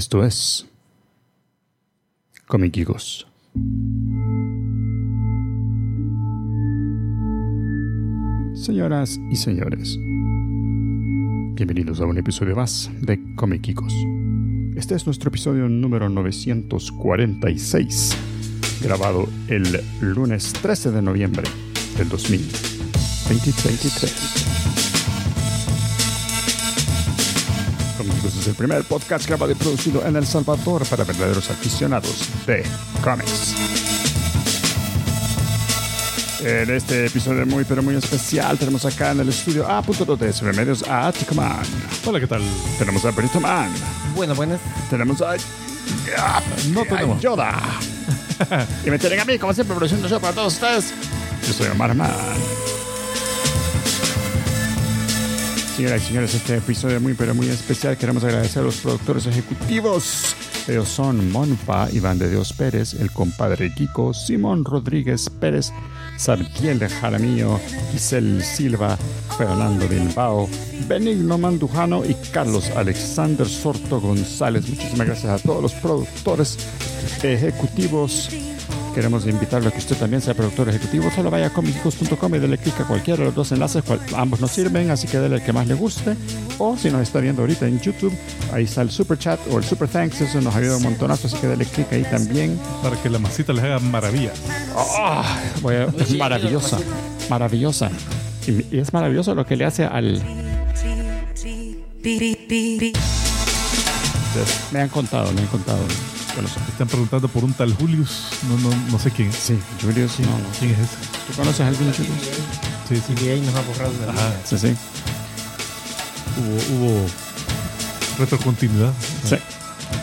Esto es Comiquicos. Señoras y señores, bienvenidos a un episodio más de Comiquicos. Este es nuestro episodio número 946, grabado el lunes 13 de noviembre del 2023. Es el primer podcast grabado y producido en El Salvador para verdaderos aficionados de cómics. En este episodio muy pero muy especial tenemos acá en el estudio A.2 de Remedios a Ticoman. Hola, ¿qué tal? Tenemos a Benito Man. Bueno, buenas. Tenemos a... No a tenemos. Yoda. y me tienen a mí, como siempre, produciendo show para todos ustedes. Yo soy Omar Man. Señoras y señores, este episodio es muy pero muy especial. Queremos agradecer a los productores ejecutivos. Ellos son Monfa, Iván de Dios Pérez, el compadre Kiko, Simón Rodríguez Pérez, Sabtiel Jaramillo, Giselle Silva, Fernando Bilbao, Benigno Mandujano y Carlos Alexander Sorto González. Muchísimas gracias a todos los productores ejecutivos. Queremos invitarlo a que usted también sea productor ejecutivo. Solo vaya a comicicos.com y dele clic a cualquiera de los dos enlaces. cual- ambos nos sirven, así que dele el que más le guste. O si nos está viendo ahorita en YouTube, ahí está el super chat o el super thanks. Eso nos ayuda un montonazo, así que dele clic ahí también. Para que la masita les haga maravilla. Ah, voy a- es maravillosa, maravillosa. Y, y es maravilloso lo que le hace al. Me han contado, me han contado. Bueno, Están preguntando por un tal Julius. No, no, no sé quién es. sí, Julius, no, no. ¿Quién es ese? ¿Tú conoces a alguien, Julius? Sí, sí. Y de ahí nos ha borrado la Ajá. Sí, sí. Hubo, hubo retrocontinuidad. Sí.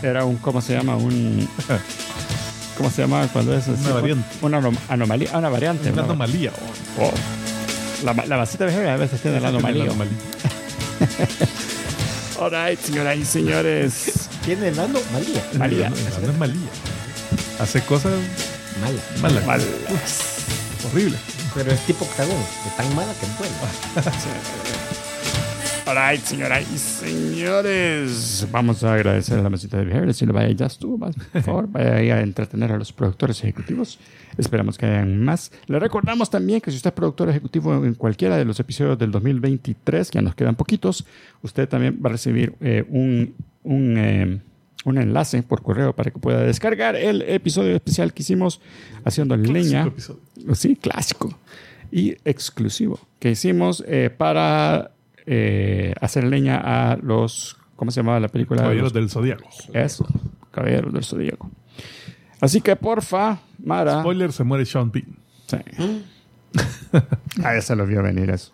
Era un, ¿cómo se llama? Un. ¿Cómo se llama cuando es? Una variante. Una anom- anomalía, una variante. Una ¿no? anomalía. Oh. La, la vasita vieja a veces tiene la anomalía. La anomalía. Alright, señoras y señores. Tiene el ano malía. Malía. No es malía. Hace cosas Mala. malas. Mal. Horrible. Pero es tipo octagón. De tan mala que es buena. Alright, señoras y señores. Vamos a agradecer a la mesita de viajeros. Si le vaya ya estuvo, más, por favor, vaya ahí a entretener a los productores ejecutivos. Esperamos que hayan más. Le recordamos también que si usted es productor ejecutivo en cualquiera de los episodios del 2023, que ya nos quedan poquitos, usted también va a recibir eh, un, un, eh, un enlace por correo para que pueda descargar el episodio especial que hicimos haciendo leña. episodio. Sí, clásico y exclusivo que hicimos eh, para eh, hacer leña a los. ¿Cómo se llamaba la película? Caballeros Los- del Zodíaco. Eso, Caballeros del Zodíaco. Así que porfa, Mara. Spoiler, se muere Sean Bean. Sí. ah, ya se lo vio venir eso.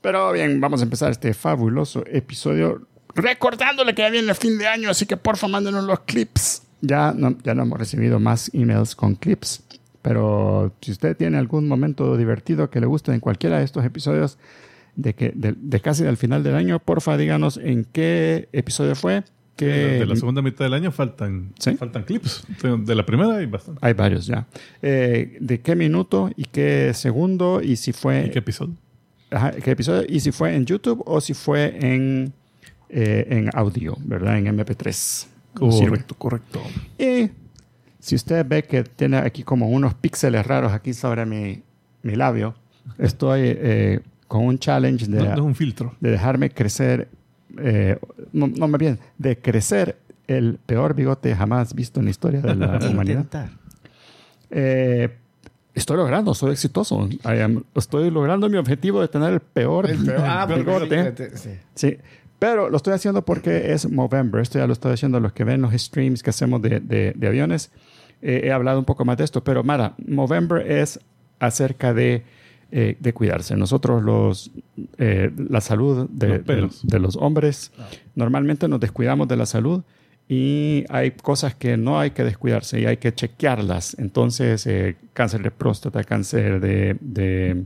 Pero bien, vamos a empezar este fabuloso episodio recordándole que ya viene el fin de año, así que porfa mándenos los clips. Ya no, ya no hemos recibido más emails con clips, pero si usted tiene algún momento divertido que le guste en cualquiera de estos episodios de, que, de, de casi al final del año, porfa díganos en qué episodio fue. De Que la- de la segunda mitad del año faltan, Sí. faltan clips. De la primera hay bastante. Hay varios ya. Eh, ¿De qué minuto y qué segundo? Y si fue... ¿Y qué episodio? Ajá, ¿qué episodio? Y si fue en YouTube o si fue en, eh, en audio, ¿verdad? En MP3. Como sirve. Correcto, correcto. Y si usted ve que tiene aquí como unos píxeles raros aquí sobre mi, mi labio, estoy eh, con un challenge de, No, no es un filtro. de dejarme crecer, eh, no, no, más bien, de crecer el peor bigote jamás visto en la historia de la humanidad. Eh, estoy logrando, soy exitoso. Am- estoy logrando mi objetivo de tener el peor, Ah, el peor porque bigote. sí, sí. Sí, pero lo estoy haciendo porque es Movember. Esto ya lo estoy haciendo los que ven los streams que hacemos de, de- de aviones. Eh, he hablado un poco más de esto, pero Mara, Movember es acerca de, eh, de cuidarse. Nosotros, los, eh, la salud de, Los de- pelos. de los hombres, normalmente nos descuidamos de la salud y hay cosas que no hay que descuidarse y hay que chequearlas. Entonces, eh, cáncer de próstata, cáncer de, de,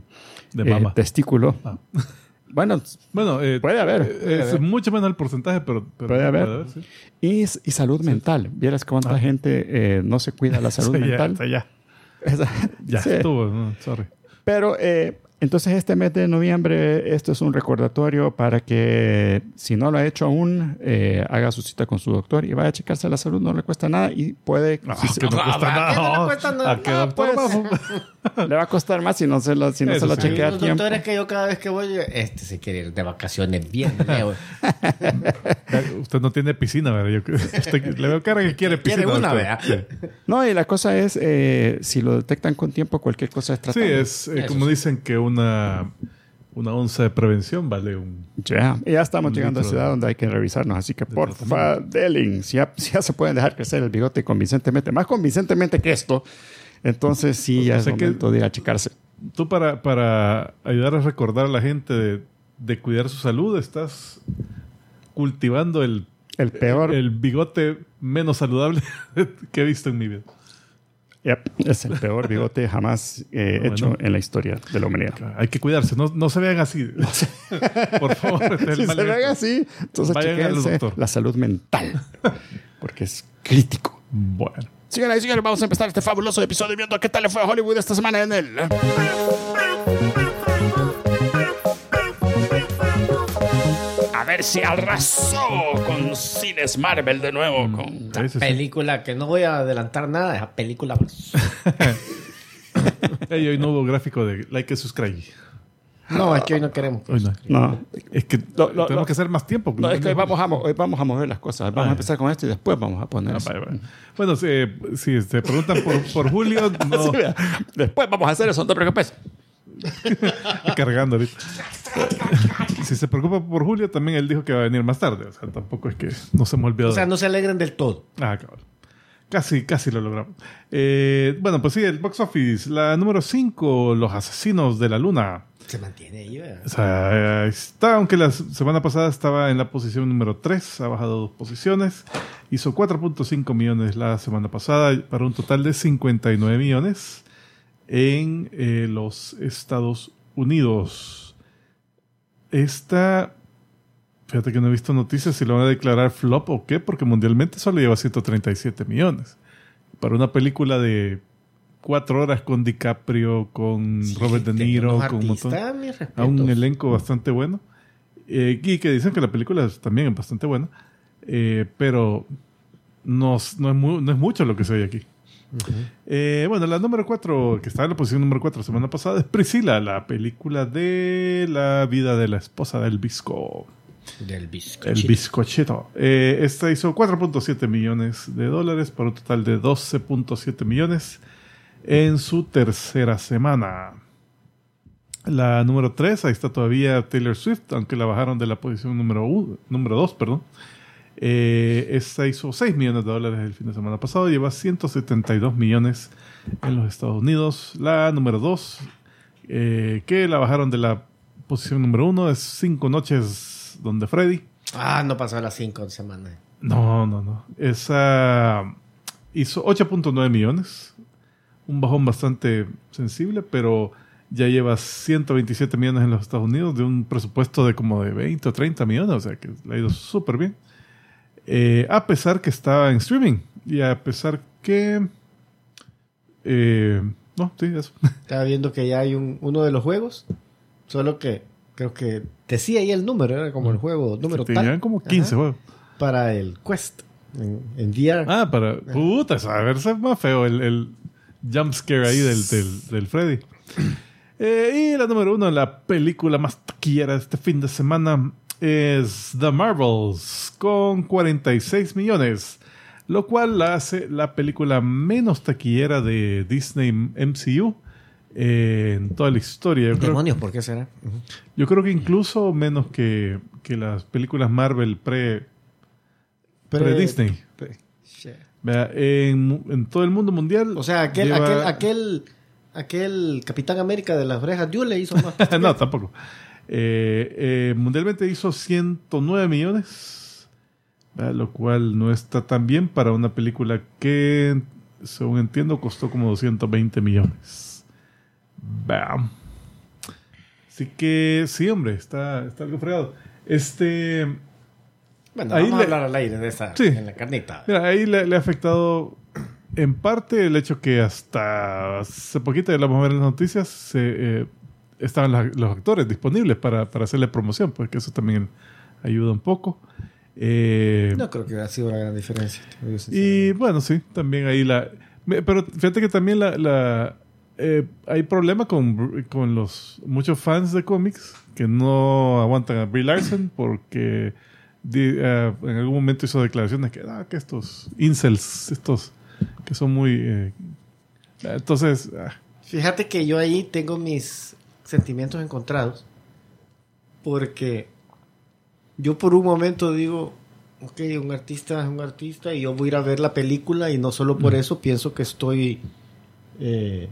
De eh, mama. testículo. Ah. Bueno, Bueno, eh, Puede haber. es mucho menos el porcentaje, pero, pero Puede haber. sí. Y, y salud mental. Vieras cuánta Ah. gente eh, no se cuida la salud Sí, ya, mental. ya, ya sí. estuvo. no, sorry. Pero eh, Entonces este mes de noviembre, esto es un recordatorio para que si no lo ha hecho aún, eh, haga su cita con su doctor y vaya a checarse la salud, no le cuesta nada y puede... Ah, si se- que no cuesta ¿a qué no le nada. cuesta nada? ¿A qué doctor pues. vamos? le va a costar más si no se lo, si no Eso se lo sí. chequea a tiempo. doctores que yo cada vez que voy, este se quiere ir de vacaciones bien lejos. Usted no tiene piscina, ¿verdad? Yo, usted- le veo cara que quiere piscina. Quiere una. ¿verdad? Sí. No, y la cosa es, eh, si lo detectan con tiempo, cualquier cosa es Sí, tratable. es eh, como sí. dicen que una, una onza de prevención vale un... Ya, y ya estamos Un llegando a edad de- donde hay que revisarnos, así que de porfa, Delin, si ya, si ya se pueden dejar crecer el bigote convincentemente, más convincentemente que esto, entonces sí, ya O es sea que- momento de ir a checarse. Tú para, para ayudar a recordar a la gente de, de cuidar su salud, estás cultivando el, El peor, el bigote menos saludable que he visto en mi vida. Yep, es el peor bigote jamás eh, Bueno. hecho en la historia de la humanidad. Hay que cuidarse, no, no se vean así. Por favor, Si se ejemplo. así, entonces chequense doctor. la salud mental, porque es crítico. Bueno. Señoras y señores, vamos a empezar este fabuloso episodio viendo qué tal le fue a Hollywood esta semana en el... ver si arrasó con cines Marvel de nuevo. Con... Ese sí. Película que no voy a adelantar nada, esa película más. Ey, hoy no hubo gráfico de like y subscribe. No, es que hoy no queremos. Hoy no. No, Es que Lo- lo- tenemos lo- que hacer más tiempo. no, es que hoy vamos, a, hoy vamos a mover las cosas. Vamos Ah, a empezar con esto y después vamos a poner... Ah, vale, vale. Bueno, si, si se preguntan por, por Julio, no Sí. Después vamos a hacer eso, no te preocupes. cargando ahorita. si se preocupa por Julio, también él dijo que va a venir más tarde. O sea, tampoco es que nos hemos olvidado. O sea, no se alegren del todo. Ah, cabrón. Casi, casi lo logramos. Eh, bueno, pues sí, el box office. La número 5, Los Asesinos de la Luna. Se mantiene ahí, ¿verdad? O sea, está, aunque la semana pasada estaba en la posición número 3, ha bajado dos posiciones. Hizo 4.5 millones la semana pasada para un total de 59 millones en eh, los Estados Unidos. Esta, fíjate que no he visto noticias si lo van a declarar flop o qué, porque mundialmente solo lleva 137 millones. Para una película de cuatro horas con DiCaprio, con Sí, Robert De Niro, con un montón a un elenco bastante bueno. Eh, y que dicen que la película es también bastante buena. Eh, pero no, es- es no es mucho lo que se oye aquí. Eh, bueno, la número 4, que estaba en la posición número 4 semana pasada, es Priscila, la película de la vida de la esposa del Visco. Del El bizcochito. bizcochito. Eh, esta hizo 4.7 millones de dólares por un total de 12.7 millones en su tercera semana. La número 3, ahí está todavía Taylor Swift, aunque la bajaron de la posición número 1, número 2, perdón. Eh, esta hizo 6 millones de dólares el fin de semana pasado, lleva 172 millones en los Estados Unidos. La número 2, eh, que la bajaron de la posición número 1, es 5 noches donde Freddy. Ah, no pasó a las 5 semanas. No, no, no. Esa hizo 8.9 millones. Un bajón bastante sensible, pero ya lleva 127 millones en los Estados Unidos de un presupuesto de como de 20 o 30 millones. O sea que le ha ido súper bien. Eh, a pesar que estaba en streaming. Y a pesar que... eh, no, sí, eso. Estaba viendo que ya hay un, uno de los juegos, solo que creo que decía ahí el número, era como el juego número Tenían tal como 15 Ajá. juegos. para el Quest en, en VR. Ah, para... Puta, a verse más feo el, el jump scare ahí del, del, del Freddy. Eh, y la número uno, la película más taquillera de este fin de semana es The Marvels con 46 millones, lo cual la hace la película menos taquillera de Disney MCU eh, en toda la historia. Yo creo, Demonios, ¿por qué será? Yo creo que incluso menos que, que las películas Marvel pre, pre Disney. Pre- en, en todo el mundo mundial. O sea, aquel, lleva- aquel, aquel, aquel Capitán América de las orejas Diu le hizo más. no, tampoco. Eh, eh, mundialmente hizo 109 millones, lo cual no está tan bien para una película que, según entiendo, costó como 220 millones. Vea. Así que sí, hombre, está, está algo fregado. Este. Bueno, Ahí vamos le- a hablar al aire de esa Sí. en la carnita. Mira, ahí le, le ha afectado en parte el hecho que hasta hace poquito, ya lo vamos a ver en las noticias, se, eh, estaban la- los actores disponibles para, para hacerle promoción, porque eso también ayuda un poco. Eh, No creo que hubiera sido la gran diferencia. y bueno, sí, también ahí la... Pero fíjate que también la... la, eh, hay problema con, con los muchos fans de cómics que no aguantan a Brie Larson porque di- eh, en algún momento hizo declaraciones que, ah, que estos incels, estos que son muy... eh, entonces, ah, Fíjate que yo ahí tengo mis sentimientos encontrados. Porque yo por un momento digo, ok, un artista es un artista y yo voy a ir a ver la película y no solo por eso pienso que estoy eh,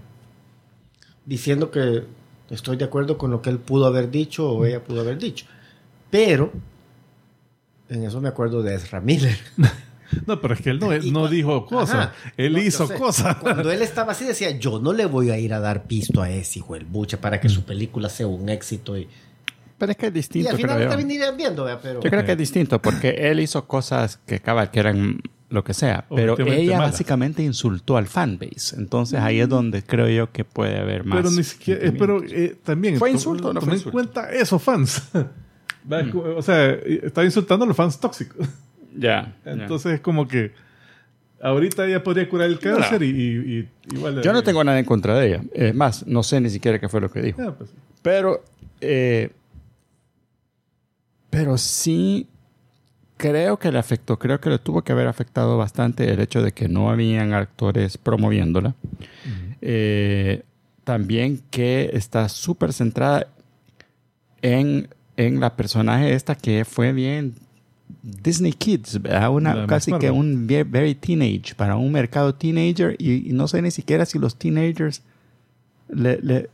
diciendo que estoy de acuerdo con lo que él pudo haber dicho o ella pudo haber dicho. Pero en eso me acuerdo de Ezra Miller. no, pero es que él no, Y no dijo cosas, Ajá. él No, hizo cosas. Cuando él estaba así decía, yo no le voy a ir a dar pisto a ese hijo del bucha para que su película sea un éxito. Y, Pero es que es y distinto, al final creo viendo. Yo creo que es distinto porque él hizo cosas que cabal que eran lo que sea, pero ella malas. básicamente insultó al fanbase. Entonces ahí es donde creo yo que puede haber más. Pero ni siquiera, eh, pero eh, también. ¿Fue to- insulto o no fue toma en insulto? cuenta esos fans. Va, O sea, está insultando a los fans tóxicos. Ya. ya. Entonces es como que ahorita ella podría curar el cáncer y, y- y- igual. Yo no tengo nada en contra de ella. Es más, no sé ni siquiera qué fue lo que dijo. Ah, pues, Pero, eh, pero sí creo que le afectó, creo que le tuvo que haber afectado bastante el hecho de que no habían actores promoviéndola. Eh, también que está súper centrada en, en la personaje esta que fue bien Disney Kids, ¿verdad? Una, casi que un ve- very teenage, para un mercado teenager y, y no sé ni siquiera si los teenagers le, le,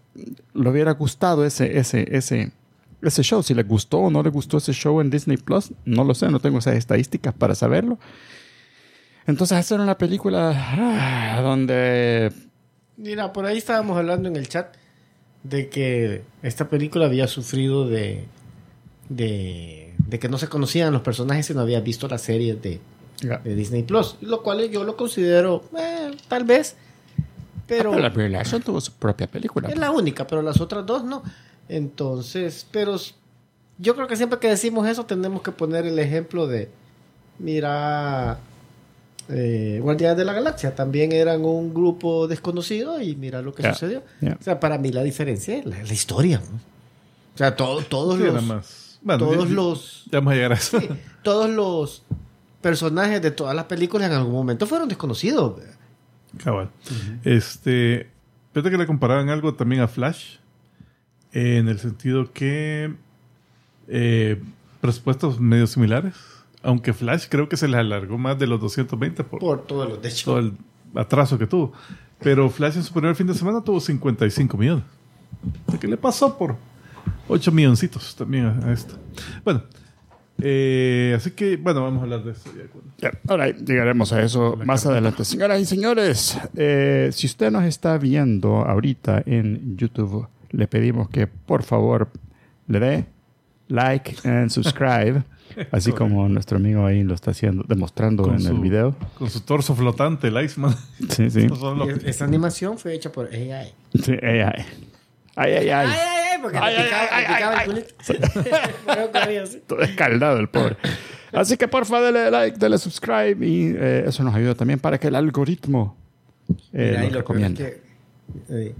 le hubiera gustado ese, ese, ese, ese show. Si le gustó o no le gustó ese show en Disney Plus, no lo sé, no tengo esas estadísticas para saberlo. Entonces, hacer una película ah, donde. Mira, por ahí estábamos hablando en el chat de que esta película había sufrido de, de, de que no se conocían los personajes y no había visto las series de, de Disney Plus, lo cual yo lo considero, eh, tal vez, pero... Pero la Brie Larson tuvo su propia película. Es la única, pero las otras dos no. Entonces, pero yo creo que siempre que decimos eso tenemos que poner el ejemplo de, mira, eh, Guardianes de la Galaxia también eran un grupo desconocido y mira lo que sucedió. O sea, para mí la diferencia es la, la historia. ¿no? O sea, to- todos sí, los... nada más. Bueno, todos ya- los... Ya vamos a llegar a eso. sí, todos los personajes de todas las películas en algún momento fueron desconocidos. Cabal. Este. Fíjate que le comparaban algo también a Flash. eh, en el sentido que. eh, presupuestos medio similares. Aunque Flash creo que se les alargó más de los 220 por, Por todos los de hecho. todo el atraso que tuvo. Pero Flash en su primer fin de semana tuvo 55 millones. Que le pasó por 8 milloncitos también a, a esto. Bueno. eh, así que, bueno, vamos a hablar de eso ya ahora llegaremos a eso La más carta. adelante. Señoras y señores, eh, si usted nos está viendo ahorita en YouTube, le pedimos que por favor le dé like and subscribe, así como nuestro amigo ahí lo está haciendo, demostrando Con en el su- video. Con su torso flotante, el Iceman. Sí, sí. Estos son los- Y es- Esa animación fue hecha por AI. Sí, ay, ay. Ay, ay, ay. Ay, ay, porque Ay, picaba, ay, picaba el culito. Pero. Todo escaldado el pobre. Así que porfa, dele like, dele subscribe y eh, eso nos ayuda también para que el algoritmo eh, Mira, lo y lo peor es recomiende. que, eh,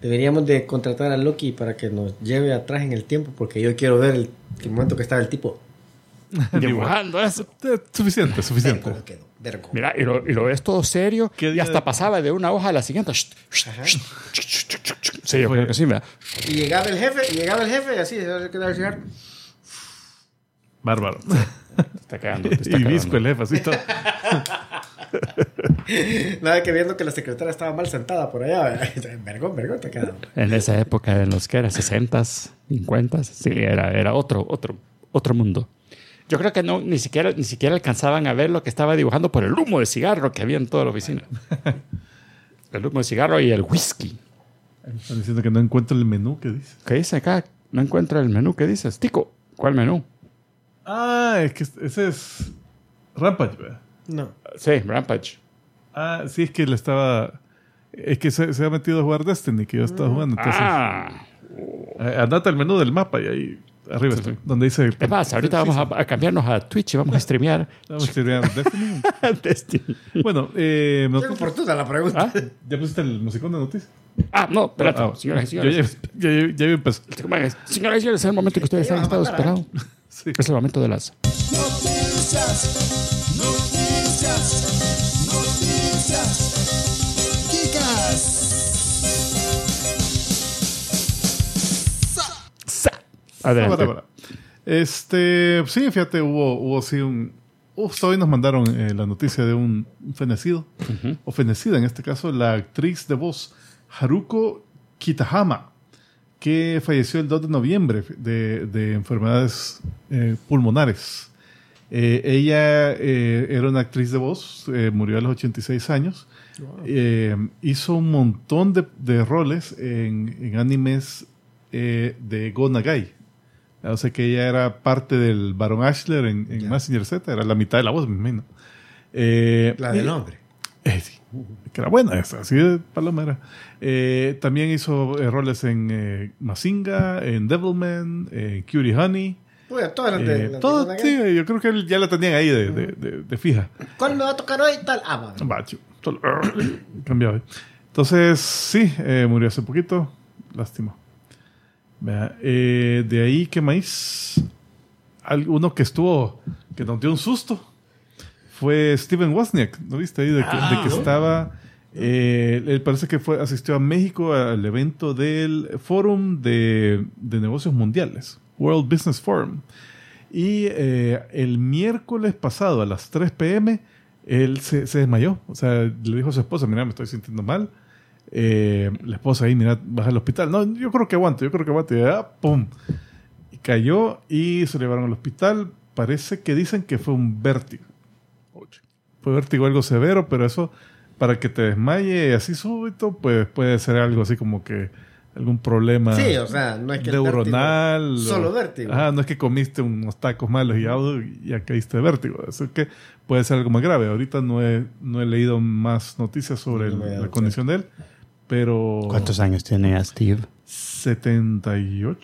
deberíamos de contratar a Loki para que nos lleve atrás en el tiempo, porque yo quiero ver el, el momento que estaba el tipo. Dibujando eso. Suficiente, suficiente. cómo quedó, ver cómo. Mira, y lo, y lo ves todo serio ¿Qué y hasta de- pasaba de una hoja a la siguiente. Ajá. Sí, yo creo que sí, mira. Y llegaba el jefe, y llegaba el jefe, y así, se quedaba el. Bárbaro. Está cagando. te está y visco el jefe, así todo. Nada que viendo que la secretaria estaba mal sentada por allá. Vergón, vergón, te quedaba. En esa época, en los que era 60, 50, sí, era, era otro, otro, otro mundo. Yo creo que no, ni siquiera, ni siquiera alcanzaban a ver lo que estaba dibujando por el humo de cigarro que había en toda la oficina. El humo de cigarro y el whisky. Están diciendo que no encuentro el menú que dice. ¿Qué dice acá? No encuentro el menú. ¿Qué dices? Tico, ¿cuál menú? Ah, es que ese es Rampage, ¿verdad? No. Sí, Rampage. Ah, sí, es que le estaba. Es que se, se ha metido a jugar Destiny, que yo estaba jugando. Entonces, Ah, Eh, Andate al menú del mapa y ahí arriba donde dice... Es más, ahorita vamos a, a cambiarnos a Twitch y vamos a streamear Vamos a escribir Destiny. Destiny. Bueno, eh, oportuna la pregunta. ¿Ah? ¿ya pusiste el musicón de noticias? Ah, no, espérate. Ah, señoras y yo señores. ya, ya, ya, ya empezó. Señoras y señores, es el momento que ustedes han estado esperando. Sí. Es el momento de las... Noticias, Adelante. para, para. Este, sí, fíjate, hubo, hubo sí un... Justo hoy nos mandaron eh, la noticia de un, un fenecido, o fenecida en este caso, la actriz de voz Haruko Kitahama, que falleció el 2 de noviembre de, de enfermedades eh, pulmonares. Eh, ella era una actriz de voz, murió a los 86 años. Hizo un montón de, de roles en, en animes de Go Nagai. O sea que ella era parte del Baron Ashler en, en Z, era la mitad de la voz, me imagino. Eh, La del nombre. eh, sí, que era buena esa, así de palomera. Eh, también hizo eh, roles en eh, Mazinga, en Devilman, en Cutie Honey. Bueno, todas las Eh, de- las todo, de- sí, yo creo que ya la tenían ahí de, de- de- de fija. ¿Cuál me va a tocar hoy? Tal. Ah. Bacho. Eh. Entonces, sí, eh, murió hace poquito. Lástima. Eh, de ahí, ¿qué más? Uno que estuvo, que nos dio un susto, fue Steven Wozniak. ¿No viste ahí? De que, de que estaba... eh, él parece que fue, asistió a México al evento del Fórum de, de Negocios Mundiales, World Business Forum. Y eh, el miércoles pasado a las 3 pm, él se, se desmayó. O sea, le dijo a su esposa, mira, me estoy sintiendo mal. Eh, la esposa ahí, mira, baja al hospital. No, yo creo que aguanto, yo creo que aguanto. Y ah, ¡pum! Y cayó y se llevaron al hospital. Parece que dicen que fue un vértigo. Fue vértigo algo severo, pero eso, para que te desmaye así súbito, pues puede ser algo así como que algún problema Sí, o sea, no es que el neuronal. vértigo- solo vértigo. Ajá, no es que comiste unos tacos malos y ya, ya caíste de vértigo. Eso es que puede ser algo más grave. Ahorita no he, no he leído más noticias sobre No el- la condición de él, pero... ¿Cuántos años tiene Steve? 78.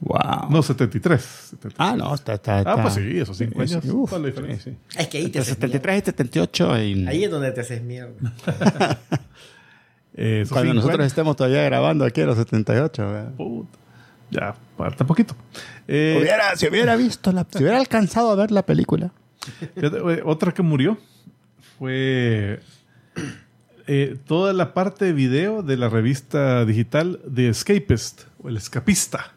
Wow. No, 73. 73. Ah, no, está... está, Ah, está- pues sí, esos cinco Sí, años. sí, uf, toda la diferencia. sí, sí. Es que ahí te Entre haces 73 y 78 y. Ahí es donde te haces mierda. Eh, cuando nosotros estemos todavía grabando aquí a los 78. ¿verdad? puta, ya, falta poquito. Eh, Hubiera, si hubiera visto la, si hubiera alcanzado a ver la película. Eh, Otra que murió fue eh, toda la parte de video de la revista digital The Escapist, o El Escapista.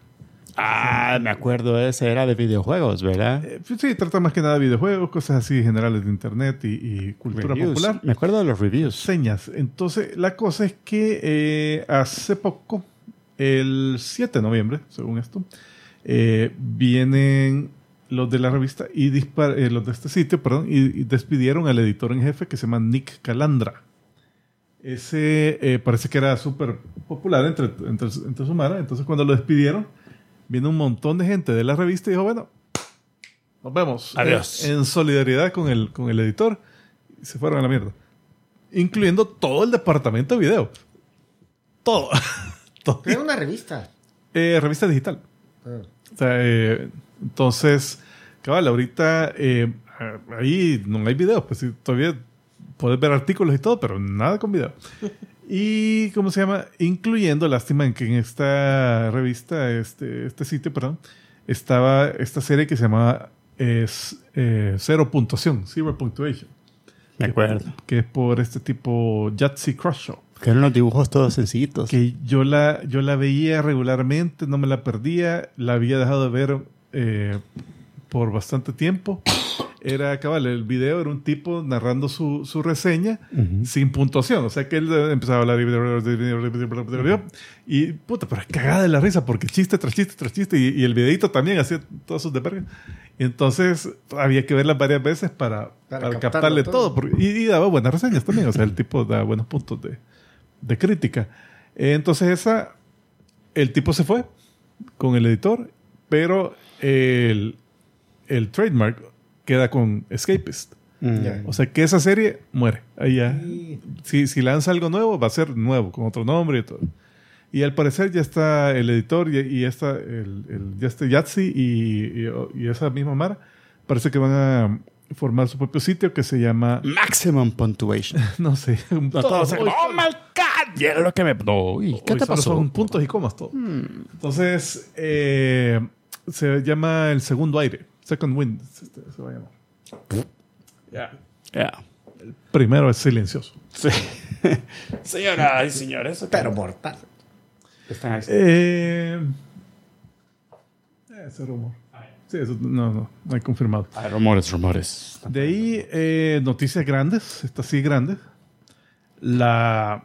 Ah, me acuerdo, ese era de videojuegos, ¿verdad? Eh, sí, trata más que nada de videojuegos, cosas así generales de internet y, y cultura Reviews. popular. Me acuerdo de los reviews. Señas. Entonces, la cosa es que eh, hace poco, el 7 de noviembre, según esto, eh, vienen los de la revista y dispar- eh, los de este sitio, perdón, y, y despidieron al editor en jefe que se llama Nick Calandra. Ese eh, parece que era súper popular entre, entre, entre su mara. Entonces, cuando lo despidieron, viene un montón de gente de la revista y dijo, bueno, nos vemos. Adiós. En, en solidaridad con el, con el editor. Y se fueron a la mierda. Incluyendo todo el departamento de video. Todo. Es una revista. Eh, revista digital. Ah. O sea, eh, entonces, cabal, ahorita eh, ahí no hay videos, pues sí, todavía puedes ver artículos y todo, pero nada con video. Y, ¿cómo se llama? Incluyendo, lástima en que en esta revista, este, este sitio, perdón, estaba esta serie que se llamaba es, eh, Cero Puntuación, Zero Punctuation, Me acuerdo. que es por este tipo Yahtzee Crush Show. Que eran los dibujos todos sencillitos. que yo la, yo la veía regularmente, no me la perdía, la había dejado de ver eh, por bastante tiempo. Era, cabal, el video era un tipo narrando su, su reseña Ujú. sin puntuación. O sea que él empezaba a hablar y, y puta, pero es cagada de la risa porque chiste tras chiste tras chiste y, y el videito también hacía todos sus de entonces había que verlas varias veces para, Para para captarle todo. todo. porque- y, y daba buenas reseñas también. O sea, el tipo daba buenos puntos de, de crítica. Entonces esa, el tipo se fue con el editor, pero el, el trademark queda con Escapist. Mm. Ya. O sea que esa serie muere. Ahí ya. Y- Si, si lanza algo nuevo, va a ser nuevo, con otro nombre y todo. Y al parecer ya está el editor y, y está el, el- ya está Yahtzee y, y- y esa misma Mara. Parece que van a formar su propio sitio que se llama, Maximum puntuation. no sé, todos hoy como, oh my god, y era lo que me. No, uy, ¿Qué te pasó? Son puntos y comas todo. Entonces, eh, se llama el segundo aire. Second wind. este, se va a llamar. Ya. Yeah. Primero es silencioso. Sí. Señoras y señores, Pero mortal. están ahí. Eh, ese rumor. Sí, eso no, no, no hay confirmado. Ah, rumores, rumores. De ahí, eh, noticias grandes, estas sí grandes. La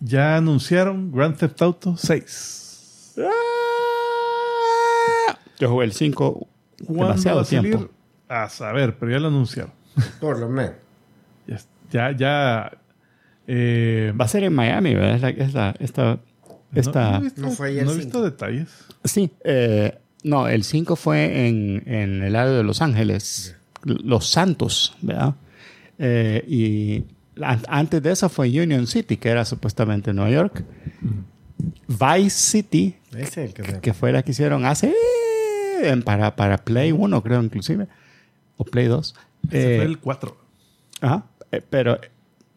ya anunciaron Grand Theft Auto 6. Yo jugué el 5 ¿Cuándo va demasiado a salir? tiempo. A saber, pero ya lo anunciaron. Por lo menos. Ya, ya, eh, Va a ser en Miami, ¿verdad? Es la, es la- esta, esta... no, no he visto, No fue ayer no he visto detalles. Sí, eh, no, el 5 fue en, en el área de Los Ángeles, Los Santos, ¿verdad? Eh, y an- antes de eso fue Union City, que era supuestamente Nueva York. Vice City, Ese es el que que fue la que hicieron hace... para, para Play 1, creo, inclusive. O Play 2. Ese Eh, fue el 4. Ajá. Eh, pero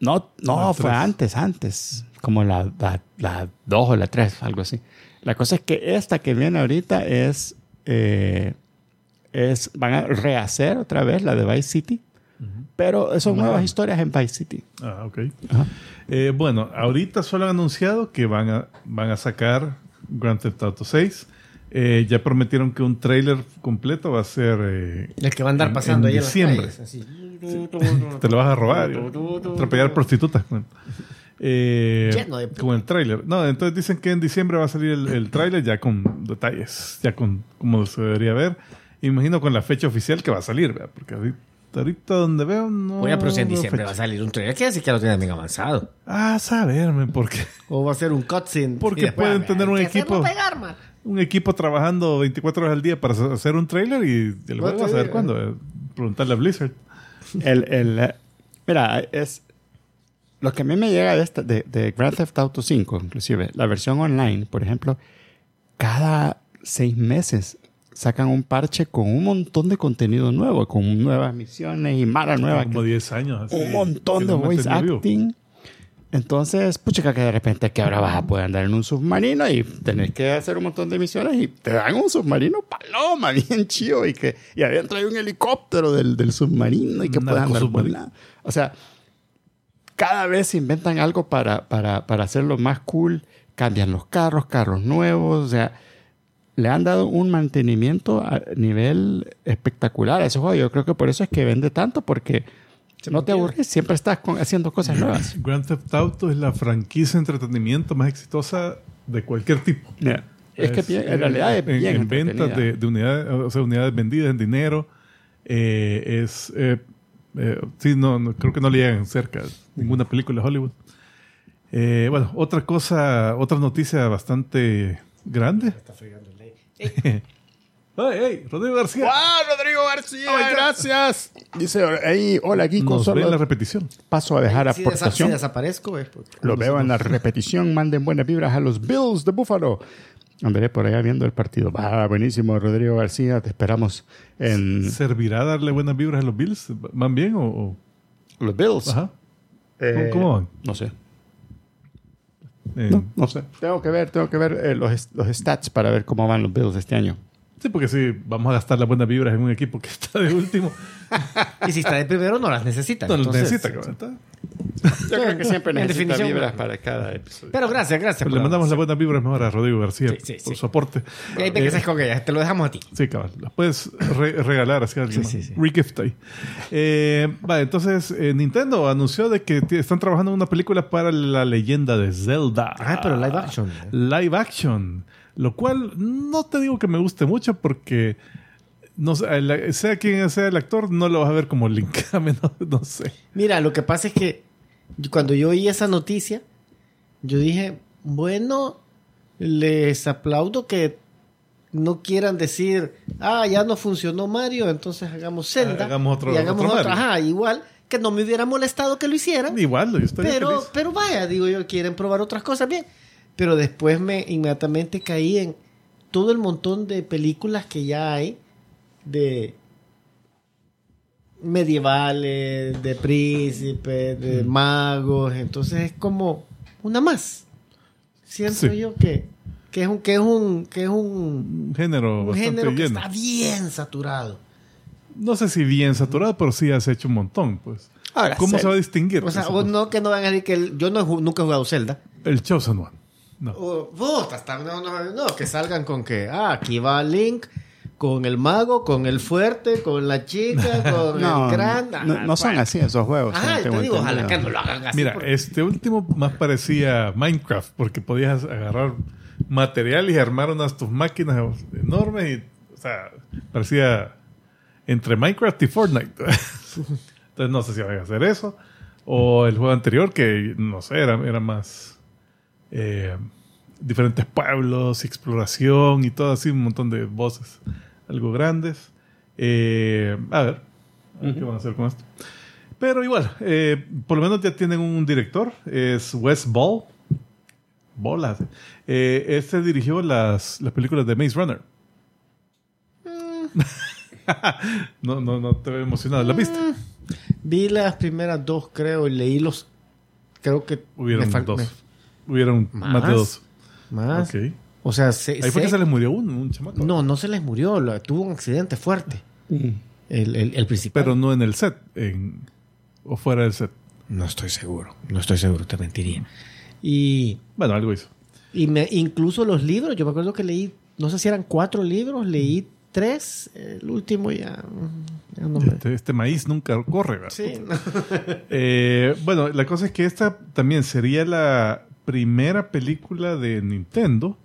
no, no, fue antes, antes. Como la, la, la 2 o la 3, algo así. La cosa es que esta que viene ahorita es, eh, es. Van a rehacer otra vez la de Vice City. Pero son nuevas historias en Vice City. Ah, ok. Eh, bueno, ahorita solo han anunciado que van a, van a sacar Grand Theft Auto 6. Eh, ya prometieron que un trailer completo va a ser... eh, El que va a andar en- pasando en ahí diciembre. en las calles. Así. te lo vas a robar. atropellar prostitutas. bueno. Eh, Lleno de- con el tráiler. No, entonces dicen que en diciembre va a salir el, el tráiler ya con detalles, ya con cómo se debería ver. Imagino con la fecha oficial que va a salir, ¿verdad? porque ahorita, ahorita donde veo no... Oye, pero si en diciembre fecha. va a salir un trailer, quiere decir que lo tienen bien avanzado. Ah, saberme, porque O va a ser un cutscene. Porque después, pueden "Ah, tener un que equipo". pegar, man. Un equipo trabajando 24 horas al día para hacer un tráiler y ya lo No te vamos a saber digo. cuándo. eh, Preguntarle a Blizzard. El, el, eh, mira, es. Lo que a mí me llega de, esta, de, de Grand Theft Auto 5, inclusive, la versión online, por ejemplo, cada seis meses sacan un parche con un montón de contenido nuevo, con nuevas misiones y mara nueva. Como 10 años. así, un montón de voice acting. Entonces, pucha, que de repente que ahora vas a poder andar en un submarino y tenés que hacer un montón de misiones y te dan un submarino paloma, bien chido, y que y adentro hay un helicóptero del, del submarino y que puedes andar volando. O sea, cada vez inventan algo para, para, para hacerlo más cool, cambian los carros, carros nuevos, o sea, le han dado un mantenimiento a nivel espectacular a ese juego. Yo creo que por eso es que vende tanto, porque no te aburres, siempre estás con- haciendo cosas nuevas. Grand Theft Auto es la franquicia de entretenimiento más exitosa de cualquier tipo. Es, que bien- en realidad es en, bien en ventas de, de unidades, o sea, unidades vendidas en dinero. eh, es eh, eh, sí, no, no, creo que no le llegan cerca ninguna película de Hollywood. Eh, bueno, otra cosa, otra noticia bastante grande. ¡Hey, hey! Rodrigo García. ¡Wow, Rodrigo García! My God. gracias. Dice ahí, hola, Kiko. Nos Solo la repetición. paso a dejar Si, desa- si aportación. desaparezco, Lo veo en la repetición. Manden buenas vibras a los Bills de Búfalo. Andaré por allá viendo el partido. Ah, buenísimo, Rodrigo García. Te esperamos en ¿Servirá darle buenas vibras a los Bills? ¿Van bien o...? o- los Bills. Ajá. Eh, ¿Cómo- cómo van? No sé. Eh, No, no sé. Tengo que ver, tengo que ver eh, los, los stats para ver cómo van los Bills este año. Sí, porque sí, vamos a gastar las buenas vibras en un equipo que está de último. Y si está de primero, no las necesitan. No entonces- necesita, cabrón. Está- Yo creo que siempre En necesita definición, vibras para cada episodio. Pero gracias, gracias. Pues le por- mandamos las buenas vibras mejor a Rodrigo García Sí, sí, por sí. su aporte. Y ahí que se con ella. Te lo dejamos a ti. Sí, cabal. Las puedes re- regalar así a alguien. Sí, más. sí, sí. Regift ahí. Eh, vale, entonces eh, Nintendo anunció de que están trabajando en una película para la leyenda de Zelda. Ah, pero live action. Live action. Lo cual no te digo que me guste mucho porque no sé, sea quien sea el actor, no lo vas a ver como Link. A menos- no sé. Mira, lo que pasa es que cuando yo oí esa noticia, yo dije, bueno, les aplaudo que no quieran decir, ah, ya no funcionó Mario, entonces hagamos Zelda. Hagamos otro- y hagamos otro. Ajá, igual que no me hubiera molestado que lo hicieran. Igual, yo estaría Pero, feliz. pero vaya, digo yo, quieren probar otras cosas. Bien, pero después me inmediatamente caí en todo el montón de películas que ya hay de medievales, de príncipes, de magos, entonces es como una más. Siento Sí. yo que, que es un que es un que es un, género un género que lleno. está bien saturado. No sé si bien saturado, pero sí has hecho un montón, pues. Ahora, ¿Cómo se- se va a distinguir? O sea, pues, no que no van a decir que el- yo no nunca he jugado Zelda. El Chosen One. No. O, puta, está- no, no, no, que salgan con que, ah, aquí va Link con el mago, con el fuerte, con la chica, con No, el gran. no, ah, no son así esos juegos. Tengo te digo, ojalá que no lo hagan así. Mira, porque- este último más parecía Minecraft, porque podías agarrar materiales y armar unas tus máquinas enormes y, o sea, parecía entre Minecraft y Fortnite. Entonces no sé si van a hacer eso. O el juego anterior, que no sé, era, era más eh, diferentes pueblos, exploración y todo así, un montón de voces, algo grandes. Eh, a ver, a ver qué van a hacer con esto. Pero igual, eh, por lo menos ya tienen un director, es Wes Ball. Bolas. Eh, este dirigió las, las películas de Maze Runner. no, no, no te veo emocionado. ¿La viste? Vi las primeras dos, creo, y leí los. Creo que. Hubieron me dos. me- Hubieron más, ¿Más? de dos. más. Ok. O sea, se, Ahí fue sé- que se les murió uno, un chamaco. No, no se les murió, lo- tuvo un accidente fuerte. El, el, el principal. Pero no en el set, en, o fuera del set. No estoy seguro. No estoy seguro, te mentiría. Y. Bueno, algo hizo. Y me, incluso los libros, yo me acuerdo que leí, no sé si eran cuatro libros, leí tres, el último ya, ya no me... Este, este maíz nunca corre, ¿verdad? Sí, no. Eh, bueno, la cosa es que esta también sería la primera película de Nintendo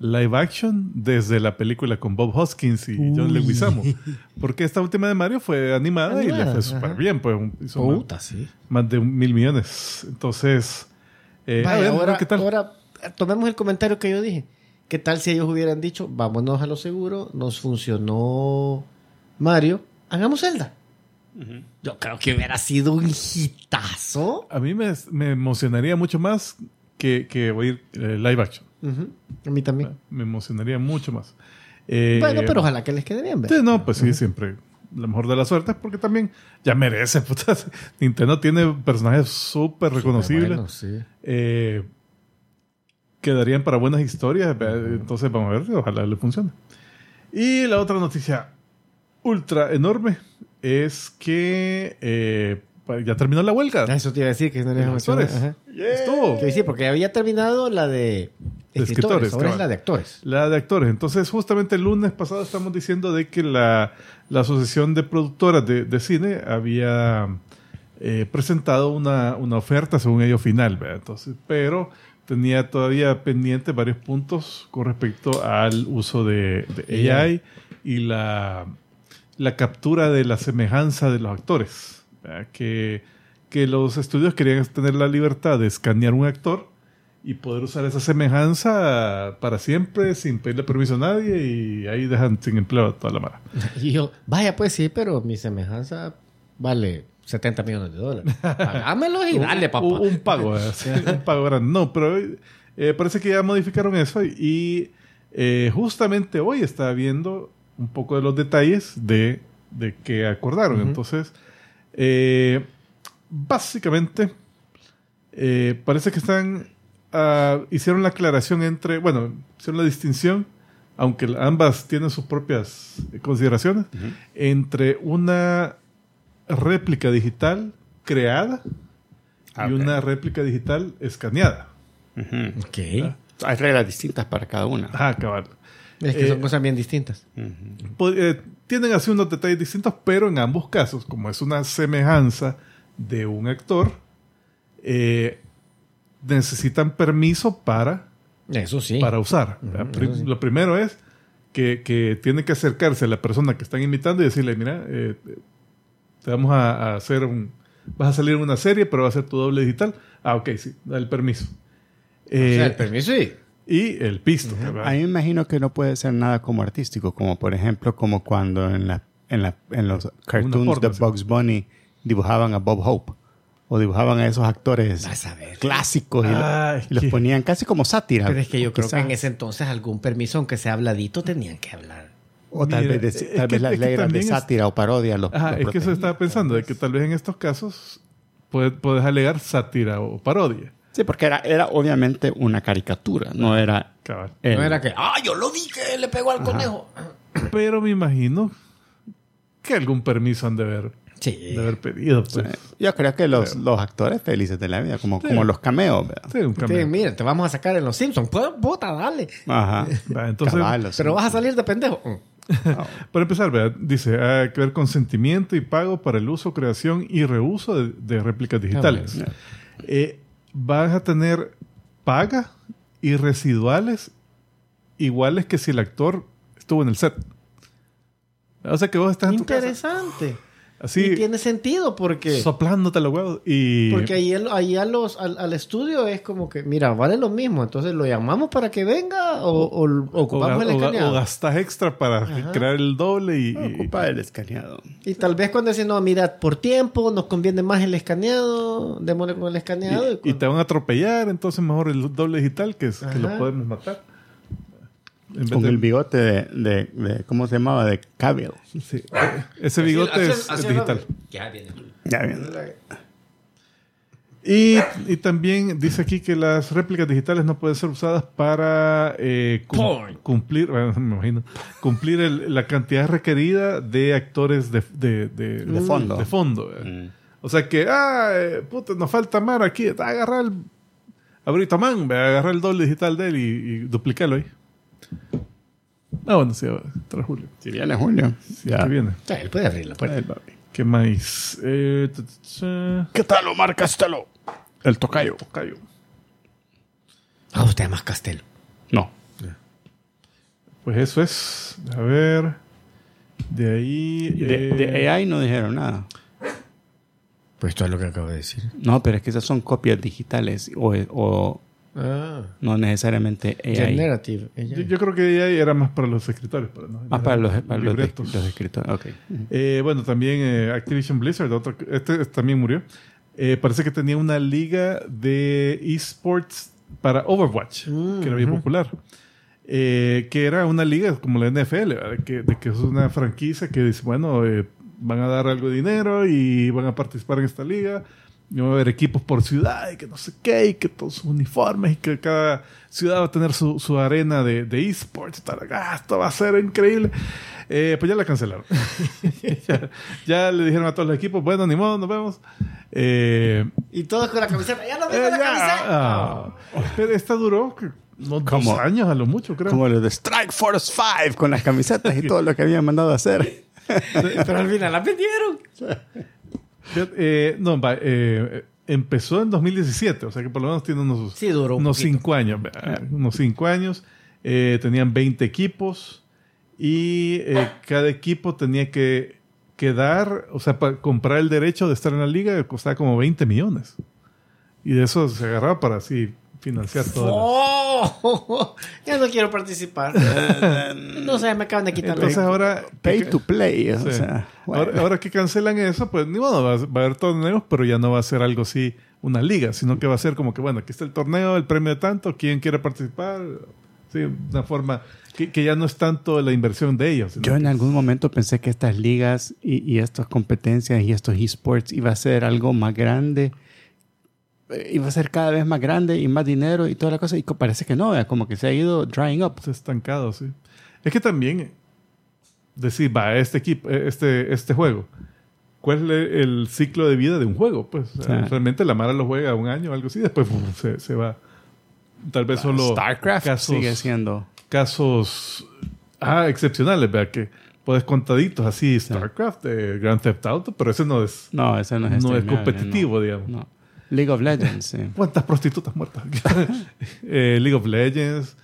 live action desde la película con Bob Hoskins y John Uy. Leguizamo. Porque esta última de Mario fue animada, y le fue súper bien, pues hizo más, Puta, sí. más de un mil millones. Entonces, eh, a Vaya, ver, a ver ahora, qué tal. ahora tomemos el comentario que yo dije. ¿Qué tal si ellos hubieran dicho, vámonos a lo seguro, nos funcionó Mario, hagamos Zelda? Yo creo que hubiera sido un hitazo. A mí me, me emocionaría mucho más que, que oír eh, live action. A mí también. Me emocionaría mucho más. Eh, bueno, pero ojalá que les quede bien. Sí, no, pues sí, siempre la mejor de las suertes porque también ya merece. puta. Nintendo tiene personajes súper reconocibles. Bueno, sí. eh, quedarían para buenas historias. eh, Entonces vamos a ver, ojalá le funcione. Y la otra noticia ultra enorme es que eh, ya terminó la huelga. Ah, Eso te iba a decir que no les actores. Ajá. Estuvo. Sí, porque había terminado la de De escritores, ahora es la de actores. La de actores. Entonces, justamente el lunes pasado estamos diciendo de que la, la Asociación de Productoras de, de Cine había eh, presentado una, una oferta, según ello, final. ¿verdad? Entonces, pero tenía todavía pendientes varios puntos con respecto al uso de, de AI y la, la captura de la semejanza de los actores. Que, que los estudios querían tener la libertad de escanear un actor y poder usar esa semejanza para siempre sin pedirle permiso a nadie y ahí dejan sin empleo a toda la mara. Y yo, vaya, pues sí, pero mi semejanza vale 70 millones de dólares. Pagámelo y dale, papá. Un, un pago. Sí, un pago grande. No, pero eh, parece que ya modificaron eso y eh, justamente hoy estaba viendo un poco de los detalles de, de que acordaron. Ujú. Entonces, eh, básicamente, eh, parece que están ah, hicieron la aclaración entre, bueno, hicieron la distinción, aunque ambas tienen sus propias consideraciones, entre una réplica digital creada Ah, y una réplica digital escaneada. Ujú. Ok. Hay reglas distintas para cada una. Ah, cabal. Es que Eh, son cosas bien distintas. Ujú. Po- eh, tienen así unos detalles distintos, pero en ambos casos, como es una semejanza de un actor, eh, necesitan permiso para, Eso sí. para usar. Ujú, ¿verdad? eso sí. Lo primero es que, que tienen que acercarse a la persona que están imitando y decirle, mira, eh, te vamos a, a hacer un... Vas a salir en una serie, pero va a ser tu doble digital. Ah, ok, sí, da el permiso. O sea, el Eh, permiso sí. Y el pisto. ¿verdad? A mí me imagino que no puede ser nada como artístico, como por ejemplo, como cuando en, la, en, la, en los cartoons porno, de sí. Bugs Bunny dibujaban a Bob Hope. o dibujaban a esos actores a clásicos y, lo- Ah, y los que- ponían casi como sátira. Pero es que yo creo que quizás- en ese entonces algún permiso, aunque sea habladito, tenían que hablar. O tal Mira, vez, de- es tal que- vez las es que leyes de también es- sátira o parodia los, Ajá, los es que eso estaba pensando, de que tal vez en estos casos puede- puedes alegar sátira o parodia. Sí, porque era, era obviamente una caricatura, no era... El- No era que, ah, yo lo vi que le pegó al conejo. Pero me imagino que algún permiso han de haber, Sí. de haber pedido. Pues. Sí. Yo creo que los, los actores felices de la vida, como, como los cameos. ¿verdad? Sí, un Sí, cambio. mira, te vamos a sacar en los Simpsons. Pues, puta, dale. Ajá. Va, entonces, Caballos. Pero vas a salir de pendejo. Para empezar, vea, dice, hay que ver consentimiento y pago para el uso, creación y reuso de, de réplicas digitales. Eh, vas a tener paga y residuales iguales que si el actor estuvo en el set. O sea que vos estás en casa Interesante. Y así tiene sentido porque... soplándote los huevos y Porque ahí, ahí a los, al, al estudio es como que, mira, vale lo mismo. Entonces lo llamamos para que venga o, o- ocupamos el escaneado. o gastas extra para Ajá. crear el doble y, y- Ocupa el escaneado. Y tal vez cuando dicen, no, mira, por tiempo nos conviene más el escaneado, démosle con el escaneado. y- y cuando- te van a atropellar, entonces mejor el doble digital que, es, que lo podemos matar. Con de- el bigote de, de, de- ¿cómo se llamaba? De Cavill. sí. Ese bigote Así- es, así- es digital. Ya viene tú. Ya bien. Y, y también dice aquí que las réplicas digitales no pueden ser usadas para eh, cum- Porn. cumplir, bueno, me imagino, cumplir el- la cantidad requerida de actores de, de, de- De fondo. de fondo, ¿verdad? Mm. O sea que, ah, eh, puta, nos falta Mar aquí, agarrar el Abrito Man, agarrar el doble digital de él y, y duplicarlo ahí. Ah, bueno, sí, tras Julio. Si viene Julio. Sí, que viene. Él puede abrir la puerta. Va. ¿Qué más? Eh, ta, ta, ta. ¿Qué tal, Omar Castelo? El tocayo. Tocayo. Ah, usted es más Castelo. No. Pues eso es. A ver. De ahí. De, eh, de AI no dijeron nada. Pues esto es lo que acabo de decir. No, pero es que esas son copias digitales o, o Ah, no necesariamente AI. generative. yo, creo que ahí era más para los escritores. Para, no Ah, para los, para los, libretos. los escritores. Eh, bueno, también eh, Activision Blizzard, otro, este también murió. Eh, parece que tenía una liga de esports para Overwatch, Mm, que era bien ujú. popular. Eh, que era una liga como la NFL, ¿verdad? que, de que es una franquicia que dice, bueno, eh, van a dar algo de dinero y van a participar en esta liga. Y va a haber equipos por ciudad y que no sé qué, y que todos sus uniformes y que cada ciudad va a tener su, su arena de, de esports. y tal. Ah, esto va a ser increíble. Eh, pues ya la cancelaron. ya, ya le dijeron a todos los equipos, bueno, ni modo, nos vemos. Eh, Y todos con la camiseta. ¡Ya no eh, tengo la ya, camiseta! ah. Pero esta duró unos ¿Cómo? dos años a lo mucho, creo. Como los de Strike Force 5 con las camisetas y todo lo que habían mandado a hacer. Pero al final la vendieron. Eh, no, va, eh, empezó en 2017, o sea que por lo menos tiene unos, Sí, duró un unos poquito. cinco años. Unos cinco años. Eh, tenían 20 equipos y eh, cada equipo tenía que, que dar, o sea, para comprar el derecho de estar en la liga costaba como 20 millones. Y de eso se agarraba para así financiar todo. ¡Oh! Ya no quiero participar. no sé, me acaban de quitar Entonces la... ahora... Pay to play. O Sí. sea, bueno. ahora, ahora que cancelan eso, pues ni modo, va, a- va a haber torneos, pero ya no va a ser algo así, una liga, sino que va a ser como que, bueno, aquí está el torneo, el premio de tanto, quién quiere participar. Sí, una forma que, que ya no es tanto la inversión de ellos. Yo en algún momento pensé que estas ligas y, y estas competencias y estos esports iba a ser algo más grande. Iba a ser cada vez más grande y más dinero y toda la cosa. Y parece que no, ¿verdad? como que se ha ido drying up. se ha estancado, sí. Es que también decir, va, este equipo, eh, este, este juego, ¿cuál es el, ciclo de vida de un juego? Pues o sea, realmente la Mara lo juega un año o algo así, después ¡pum! se, se va. Tal vez solo StarCraft casos, sigue siendo. casos ah, excepcionales, vea que puedes contaditos así, StarCraft, eh, Grand Theft Auto, pero ese no es, No, ese no es, no es competitivo, no. digamos. No. League of Legends, sí. ¿Cuántas prostitutas muertas? Eh, League of Legends.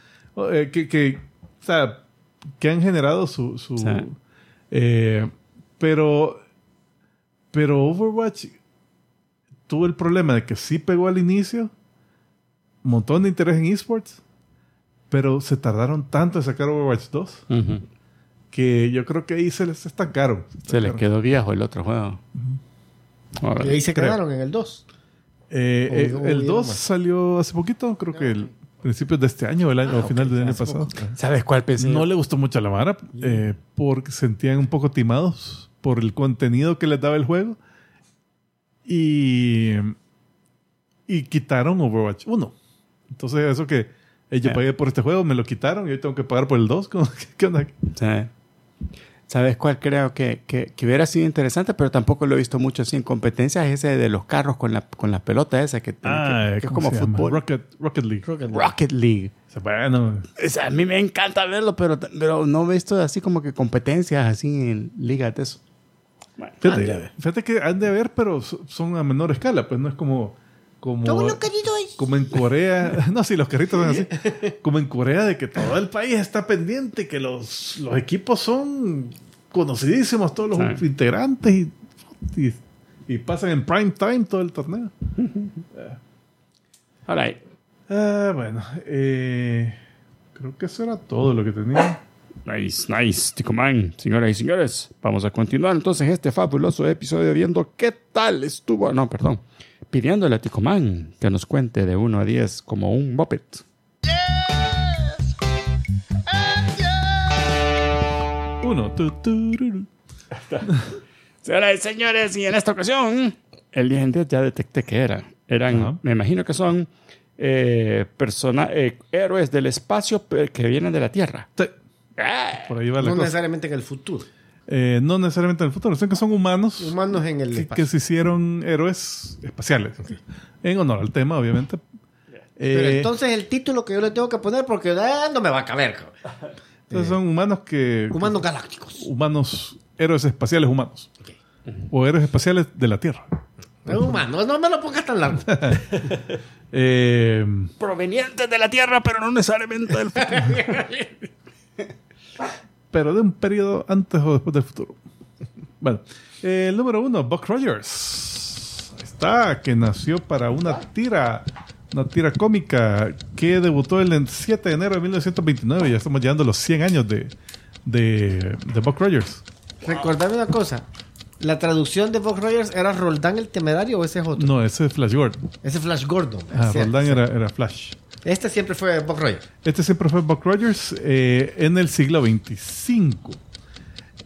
Eh, que, que, o sea, que han generado su... su Sí. eh, pero, pero Overwatch tuvo el problema de que sí pegó al inicio, un montón de interés en esports, pero se tardaron tanto en sacar Overwatch 2 Ujú. que yo creo que ahí se les estancaron. Se les quedó viejo el otro juego. Y ahí se Creo. quedaron en el 2. Eh, eh, el hubo 2 más. salió hace poquito, creo que el principios de este año o el año, Ah, o final del año pasado. poco. ¿Sabes cuál pensé? No le gustó mucho a la Mara eh, porque se sentían un poco timados por el contenido que les daba el juego y, y quitaron Overwatch 1. Entonces, eso que yo Eh. pagué por este juego, me lo quitaron y hoy tengo que pagar por el 2. ¿Cómo- ¿Qué, qué onda? Sí. ¿Sabes cuál creo que, que, que hubiera sido interesante, pero tampoco lo he visto mucho así en competencias? Ese de los carros con la, con la pelota esa que, Ah, que- que es ¿cómo como fútbol. Rocket, Rocket League. Rocket League. Rocket League. O sea, bueno, O sea, a mí me encanta verlo, pero, pero no he visto así como que competencias así en ligas de eso. Bueno, fíjate, fíjate que han de haber, pero so- son a menor escala. Pues no es como, como, como en Corea. No, sí, los carritos son así. Como en Corea, de que todo el país está pendiente, que los, los equipos son conocidísimos, todos los Sí. integrantes, y, y, y pasan en prime time todo el torneo. all right. Ah, bueno, eh, creo que eso era todo lo que tenía. Nice, nice, Ticoman. Señoras y señores, vamos a continuar entonces este fabuloso episodio viendo qué tal estuvo. No, perdón. Pidiéndole a Ticoman que nos cuente de 1 a 10 como un Muppet. Uno, tu, tururu. Señoras y señores, y en esta ocasión, el 10 en 10 ya detecté que era. Eran, me imagino que son eh, persona- eh, héroes del espacio pe- que vienen de la Tierra. Sí, Ah, por ahí va la No cosa. necesariamente en el futuro. Eh, no necesariamente en el futuro, sino que son humanos Humanos en el que, espacio. que se hicieron héroes espaciales. En honor al tema, obviamente. Pero Eh, entonces el título que yo le tengo que poner porque ah, no me va a caber. entonces son humanos que... Humanos galácticos. Humanos, héroes espaciales humanos. O héroes espaciales de la Tierra. Es humano, no me lo pongas tan largo. Eh, provenientes de la Tierra, pero no necesariamente del futuro. pero de un periodo antes o después del futuro. Bueno, eh, el número uno, Buck Rogers. Ahí Está, que nació para una tira, una tira cómica que debutó el 7 de enero de 1929. Ya estamos llegando a los 100 años de, de, de Buck Rogers. Recordame una cosa. ¿La traducción de Buck Rogers era Roldán el Temerario o ese es otro? No, ese es Flash Gordon. Ese es Flash Gordon. Ah, Roldán era, era Flash. Este siempre fue Buck Rogers. Este siempre fue Buck Rogers eh, en el siglo 25.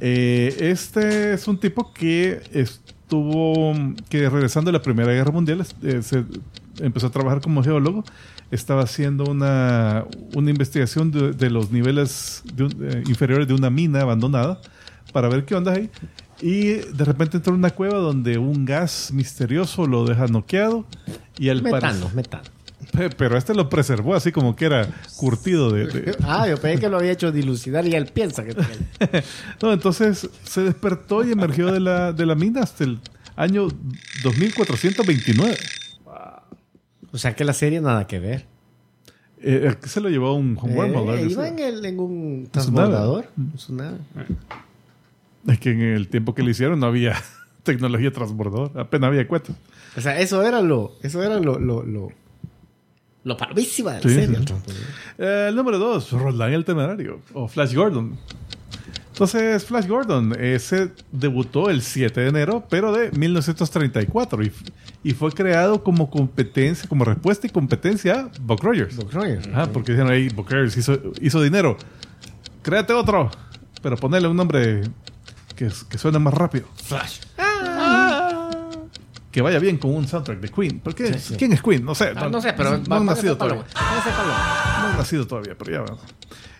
Eh, este es un tipo que estuvo, que regresando de la Primera Guerra Mundial, eh, se empezó a trabajar como geólogo. Estaba haciendo una, una investigación de, de los niveles de un- eh, inferiores de una mina abandonada para ver qué onda ahí. Y de repente entró en una cueva donde un gas misterioso lo deja noqueado. Y al Metano, metano. Pe- Pero este lo preservó así como que era curtido de... de- Ah, yo pensé que lo había hecho dilucidar y él piensa que no, entonces se despertó y emergió de la, de la mina hasta el año 2429. O sea que la serie nada que ver. Eh, ¿qué se lo llevó un, un wormhole, Eh, algo iba en, el- en un transbordador. Nave. Es que en el tiempo que le hicieron no había tecnología transbordadora, apenas había cuetas. O sea, eso era lo, eso era lo, lo, lo, lo palomísima de la Sí, serie. sí. el transbordador. Eh, el número 2, Roldán el Temerario, o Flash Gordon. Entonces, Flash Gordon, ese debutó el 7 de enero, pero de 1934, y, y fue creado como competencia, como respuesta y competencia a Buck Rogers. Buck Rogers. Ajá, porque dijeron ahí, Buck Rogers hizo, hizo dinero. Créate otro, pero ponele un nombre que, que suene más rápido. Flash. Que vaya bien con un soundtrack de Queen. ¿Por qué? Sí, sí. ¿Quién es Queen? No sé. Ah, no sé, pero no, han nacido todavía. No han nacido todavía, pero ya vamos.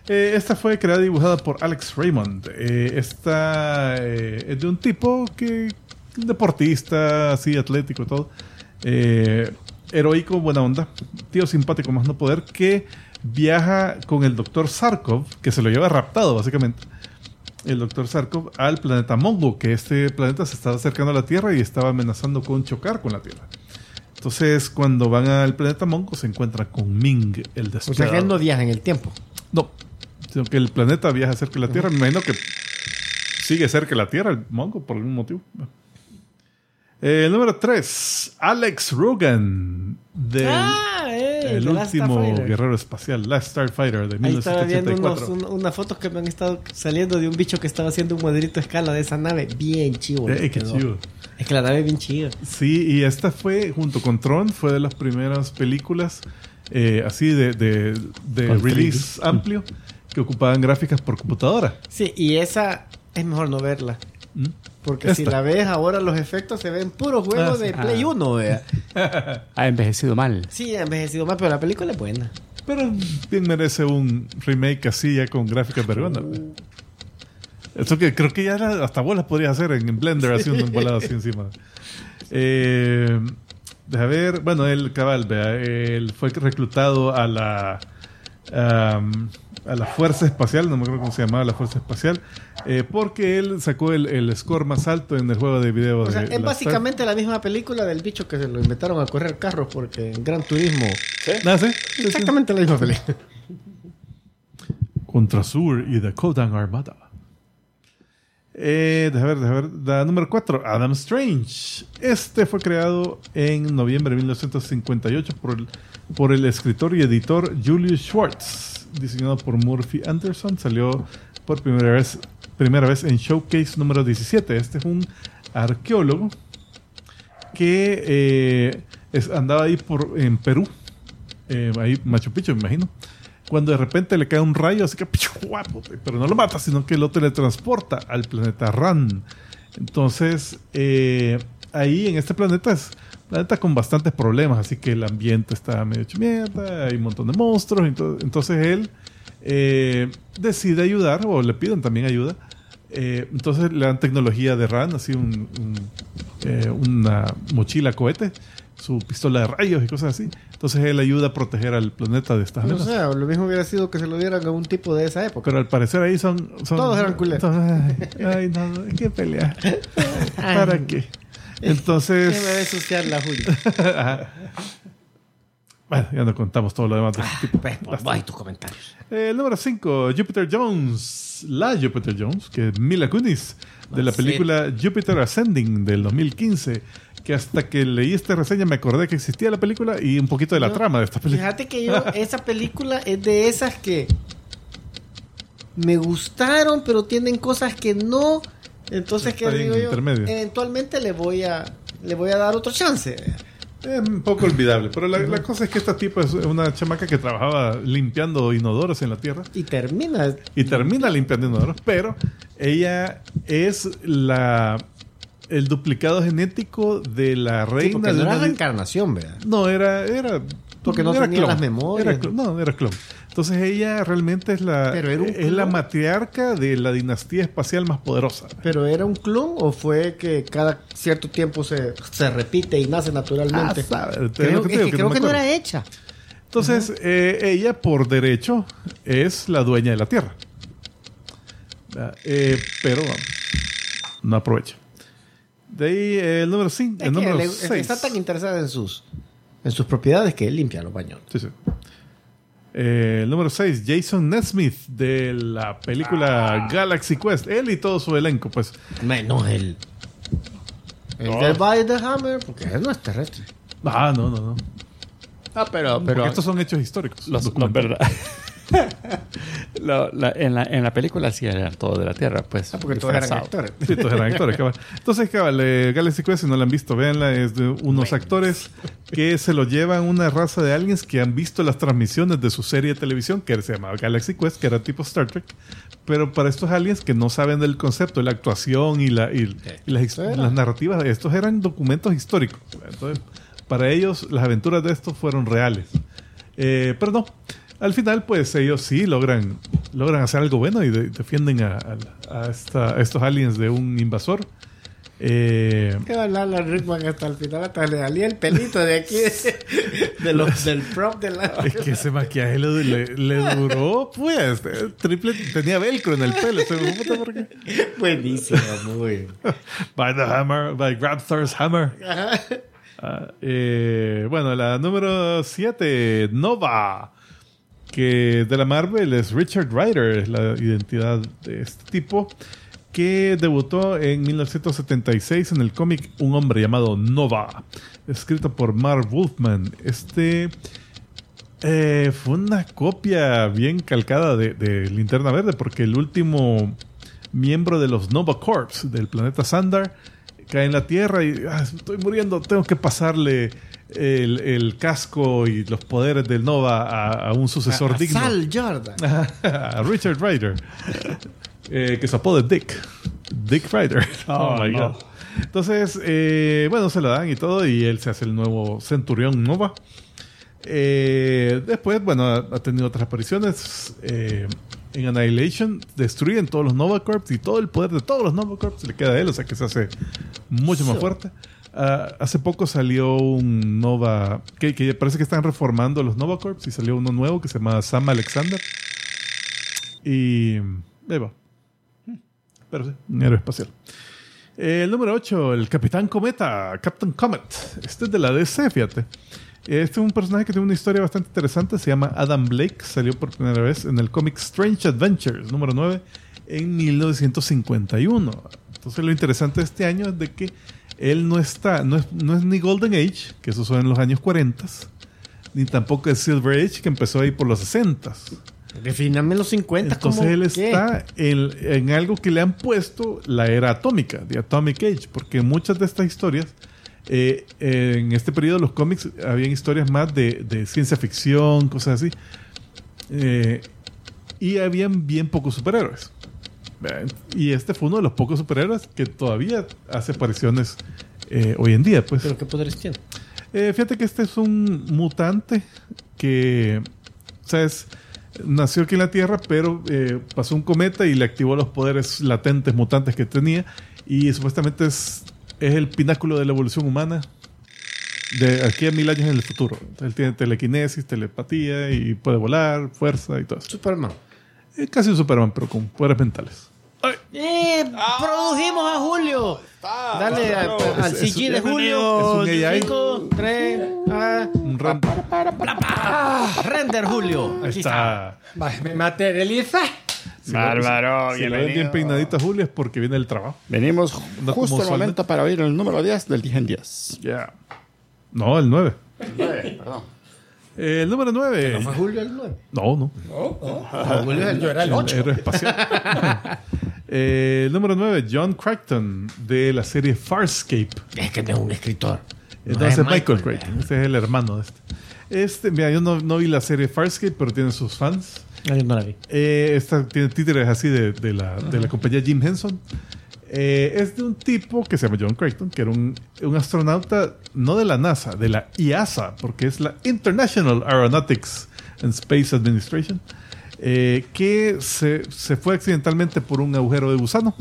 Eh, esta fue creada y dibujada por Alex Raymond. Eh, esta eh, es de un tipo que deportista, así atlético y todo. Eh, heroico, buena onda. Tío simpático más no poder que viaja con el doctor Sarkov, que se lo lleva raptado básicamente. El doctor Sarkov al planeta Mongo, que este planeta se estaba acercando a la Tierra y estaba amenazando con chocar con la Tierra. Entonces, cuando van al planeta Mongo, se encuentran con Ming, el O sea despiadado. que él no viaja en el tiempo. No, sino que el planeta viaja cerca de la Tierra. Me imagino que sigue cerca de la Tierra, el Mongo, por algún motivo. Eh, el número 3, Alex Rogan, del ah, eh, el último guerrero espacial, Last Starfighter de Ahí estaba viendo unos, 1984. un- unas fotos que me han estado saliendo de un bicho que estaba haciendo un modelito a escala de esa nave. Bien chivo. Eh, qué chido. Es que la nave es bien chida. Sí, y esta fue, junto con Tron, fue de las primeras películas eh, así de, de, de release amplio que ocupaban gráficas por computadora. Sí, y esa es mejor no verla. ¿Mm? Porque si la ves ahora, los efectos se ven puros juegos Ah, sí. de Play 1, vea. Ha envejecido mal. Sí, ha envejecido más, pero la película es buena. Pero bien merece un remake así ya con gráficas vergonas. Eso que creo que ya era- hasta vos las podrías hacer en Blender haciendo un volado así encima. Eh, deja ver, bueno, él cabal, vea, él fue reclutado a la a la Fuerza Espacial, no me acuerdo cómo se llamaba la Fuerza Espacial, eh, porque él sacó el, el score más alto en el juego de video. O sea, de es la básicamente la misma película del bicho que se lo inventaron a correr carros porque en Gran Turismo. Star- Ah, ¿sí? Sí, sí. Exactamente la misma película. contra Sur y The Kodan Armada. Eh, deja ver, deja ver. La número 4, Adam Strange. Este fue creado en noviembre de 1958 por el, por el escritor y editor Julius Schwartz. Diseñado por Murphy Anderson. Salió por primera vez, primera vez en Showcase número 17. Este es un arqueólogo que eh, andaba ahí por, en Perú. Eh, ahí Machu Picchu, me imagino cuando de repente le cae un rayo, así que guapo, pero no lo mata, sino que lo teletransporta al planeta Ran. Entonces, eh, ahí en este planeta es un planeta con bastantes problemas, así que el ambiente está medio hecho mierda, hay un montón de monstruos, ento- entonces él eh, decide ayudar, o le piden también ayuda. Eh, entonces le dan tecnología de RAN, así un- un, eh, una mochila cohete, su pistola de rayos y cosas así. Entonces él ayuda a proteger al planeta de estas No amenazas. sé, lo mismo hubiera sido que se lo dieran a un tipo de esa época. Pero al parecer ahí son... son Todos eran culeros. son- Ay, ay, no, hay que pelear. ¿Para qué? ¿Qué me Entonces... va a ensuciar la Julia? Bueno, ya no contamos todo lo demás de este tipo. Pues, pues, voy tus comentarios. El número 5, Jupiter Jones. La Jupiter Jones, que es Mila Kunis, de la Ah, película Jupiter Ascending del 2015. Que hasta que leí esta reseña me acordé que existía la película y un poquito de la trama de esta película. Fíjate que yo, esa película es de esas que me gustaron, pero tienen cosas que no. Entonces, ¿qué Está digo yo? intermedio. Eventualmente le voy a le voy a dar otro chance. Es un poco olvidable, pero la, la cosa es que esta tipa es una chamaca que trabajaba limpiando inodoros en la Tierra Y termina. y termina limpiando inodoros, pero ella es la el duplicado genético de la Sí, reina porque de no era una di- reencarnación, ¿verdad? No, era. era Porque no era tenía las memorias. Era clon, no, era clon. Entonces ella realmente es la, era es la matriarca de la dinastía espacial más poderosa. ¿Pero era un clon o fue que cada cierto tiempo se, se repite y nace naturalmente? Ah, sabe, creo que te es digo, que, que no creo me que no acuerdo. era hecha. Entonces eh, ella por derecho es la dueña de la Tierra. Ah, eh, pero no aprovecha. De ahí eh, el número 5. Es El número le- 6. está tan interesada en sus en sus propiedades que él limpia los baños. Sí, sí. Eh, el número 6, Jason Nesmith de la película Galaxy Quest. Él y todo su elenco, pues. Menos el. El No. de By the Hammer, porque él no es terrestre. Ah, no, no, no. Ah, pero, Porque pero estos son hechos históricos. los, los verdad. Lo- la- en, la, en la película sí eran todo de la Tierra, pues. Ah, porque todos eran actores. Sí, todos eran actores, cabal. Entonces, cabal, eh, Galaxy Quest, si no la han visto, véanla, es de unos actores que se lo llevan una raza de aliens que han visto las transmisiones de su serie de televisión, que se llamaba Galaxy Quest, que era tipo Star Trek, pero para estos aliens que no saben del concepto, de la actuación y, la, y, y las, las narrativas, estos eran documentos históricos. Entonces, para ellos, las aventuras de estos fueron reales. Eh, pero no. Al final, pues ellos sí logran, logran hacer algo bueno y de- defienden a, a- a esta- a estos aliens de un invasor. Eh, Que hablar Rickman hasta el final, hasta le salía el pelito de aquí, de, de los, del prop de la. es que ese maquillaje le, le- le duró, pues, triple, tenía velcro en el pelo. se me puta, ¿por qué? Buenísimo, muy. By the hammer, by Grabthar's hammer. Ah, eh, bueno, la número 7, Nova, que de la Marvel es Richard Ryder, la identidad de este tipo, que debutó en 1976 en el cómic Un hombre llamado Nova, escrito por Marv Wolfman. Este eh, fue una copia bien calcada de, de Linterna Verde, porque el último miembro de los Nova Corps del planeta Sandar cae en la Tierra y "Ah, estoy muriendo, tengo que pasarle el, el casco y los poderes del Nova a, a un sucesor A- a digno. Sal Jordan. a Richard Ryder, eh, que se apoda Dick. Dick Ryder. Oh, my no. God. Entonces, eh, bueno, se lo dan y todo, y él se hace el nuevo Centurión Nova. Eh, después, bueno, ha, ha tenido otras apariciones. eh, en Annihilation destruyen todos los Nova Corps y todo el poder de todos los Nova Corps le queda a él, o sea que se hace mucho más fuerte. Ah, hace poco salió un Nova, que, parece que están reformando los Nova Corps y salió uno nuevo que se llama Sam Alexander. Y ahí va. Pero sí, un héroe espacial. Eh, El número 8, el Capitán Cometa, Captain Comet. Este es de la DC, fíjate. Este es un personaje que tiene una historia bastante interesante. Se llama Adam Blake. Salió por primera vez en el cómic Strange Adventures, número 9, en 1951. Entonces, lo interesante de este año es de que él no está, no es, no es ni Golden Age, que eso fue en los años 40, ni tampoco es Silver Age, que empezó ahí por los 60. Defíname los 50 Entonces él ¿qué? está en, en algo que le han puesto la era atómica, de Atomic Age, porque muchas de estas historias, eh, eh, en este periodo de los cómics, habían historias más de, de ciencia ficción, cosas así, Eh, y habían bien pocos superhéroes. Y este fue uno de los pocos superhéroes que todavía hace apariciones eh, hoy en día, pues. ¿Pero qué poderes tiene? Eh, fíjate que este es un mutante que, o sea, es- nació aquí en la Tierra, pero eh, pasó un cometa y le activó los poderes latentes mutantes que tenía. Y supuestamente es, es el pináculo de la evolución humana de aquí a mil años en el futuro. Él tiene telequinesis, telepatía y puede volar, fuerza y todo eso. Superman. Es casi un Superman, pero con poderes mentales. ¡Eh! ¡Produjimos a Julio! Dale a- al Es- es- CG de Julio. es un AI. 5, 3, ah, Un ran- render Julio. Aquí está. Me materializa. Bárbaro, Si lo ven bien bienvenido. peinadito a Julio es porque viene del trabajo. Venimos No como justo el sueldo. momento para oír el número 10 del 10 en 10. Ya. No, el 9. Perdón. El número 9. ¿No fue Julio el 9? No, no. Julio es el Yo era el El 8. héroe espacial. Eh, el número 9, John Crichton, de la serie Farscape. Es que no es un escritor. No Entonces, es Michael, Crichton. Este es el hermano de este. Este, mira, yo no, no vi la serie Farscape, pero tiene sus fans. No, yo no la vi. Eh, esta tiene títeres así de, de la, de la compañía Jim Henson. Eh, es de un tipo que se llama John Crichton, que era un, un astronauta no de la NASA, de la IASA, porque es la International Aeronautics and Space Administration, eh, que se, se fue accidentalmente por un agujero de gusano.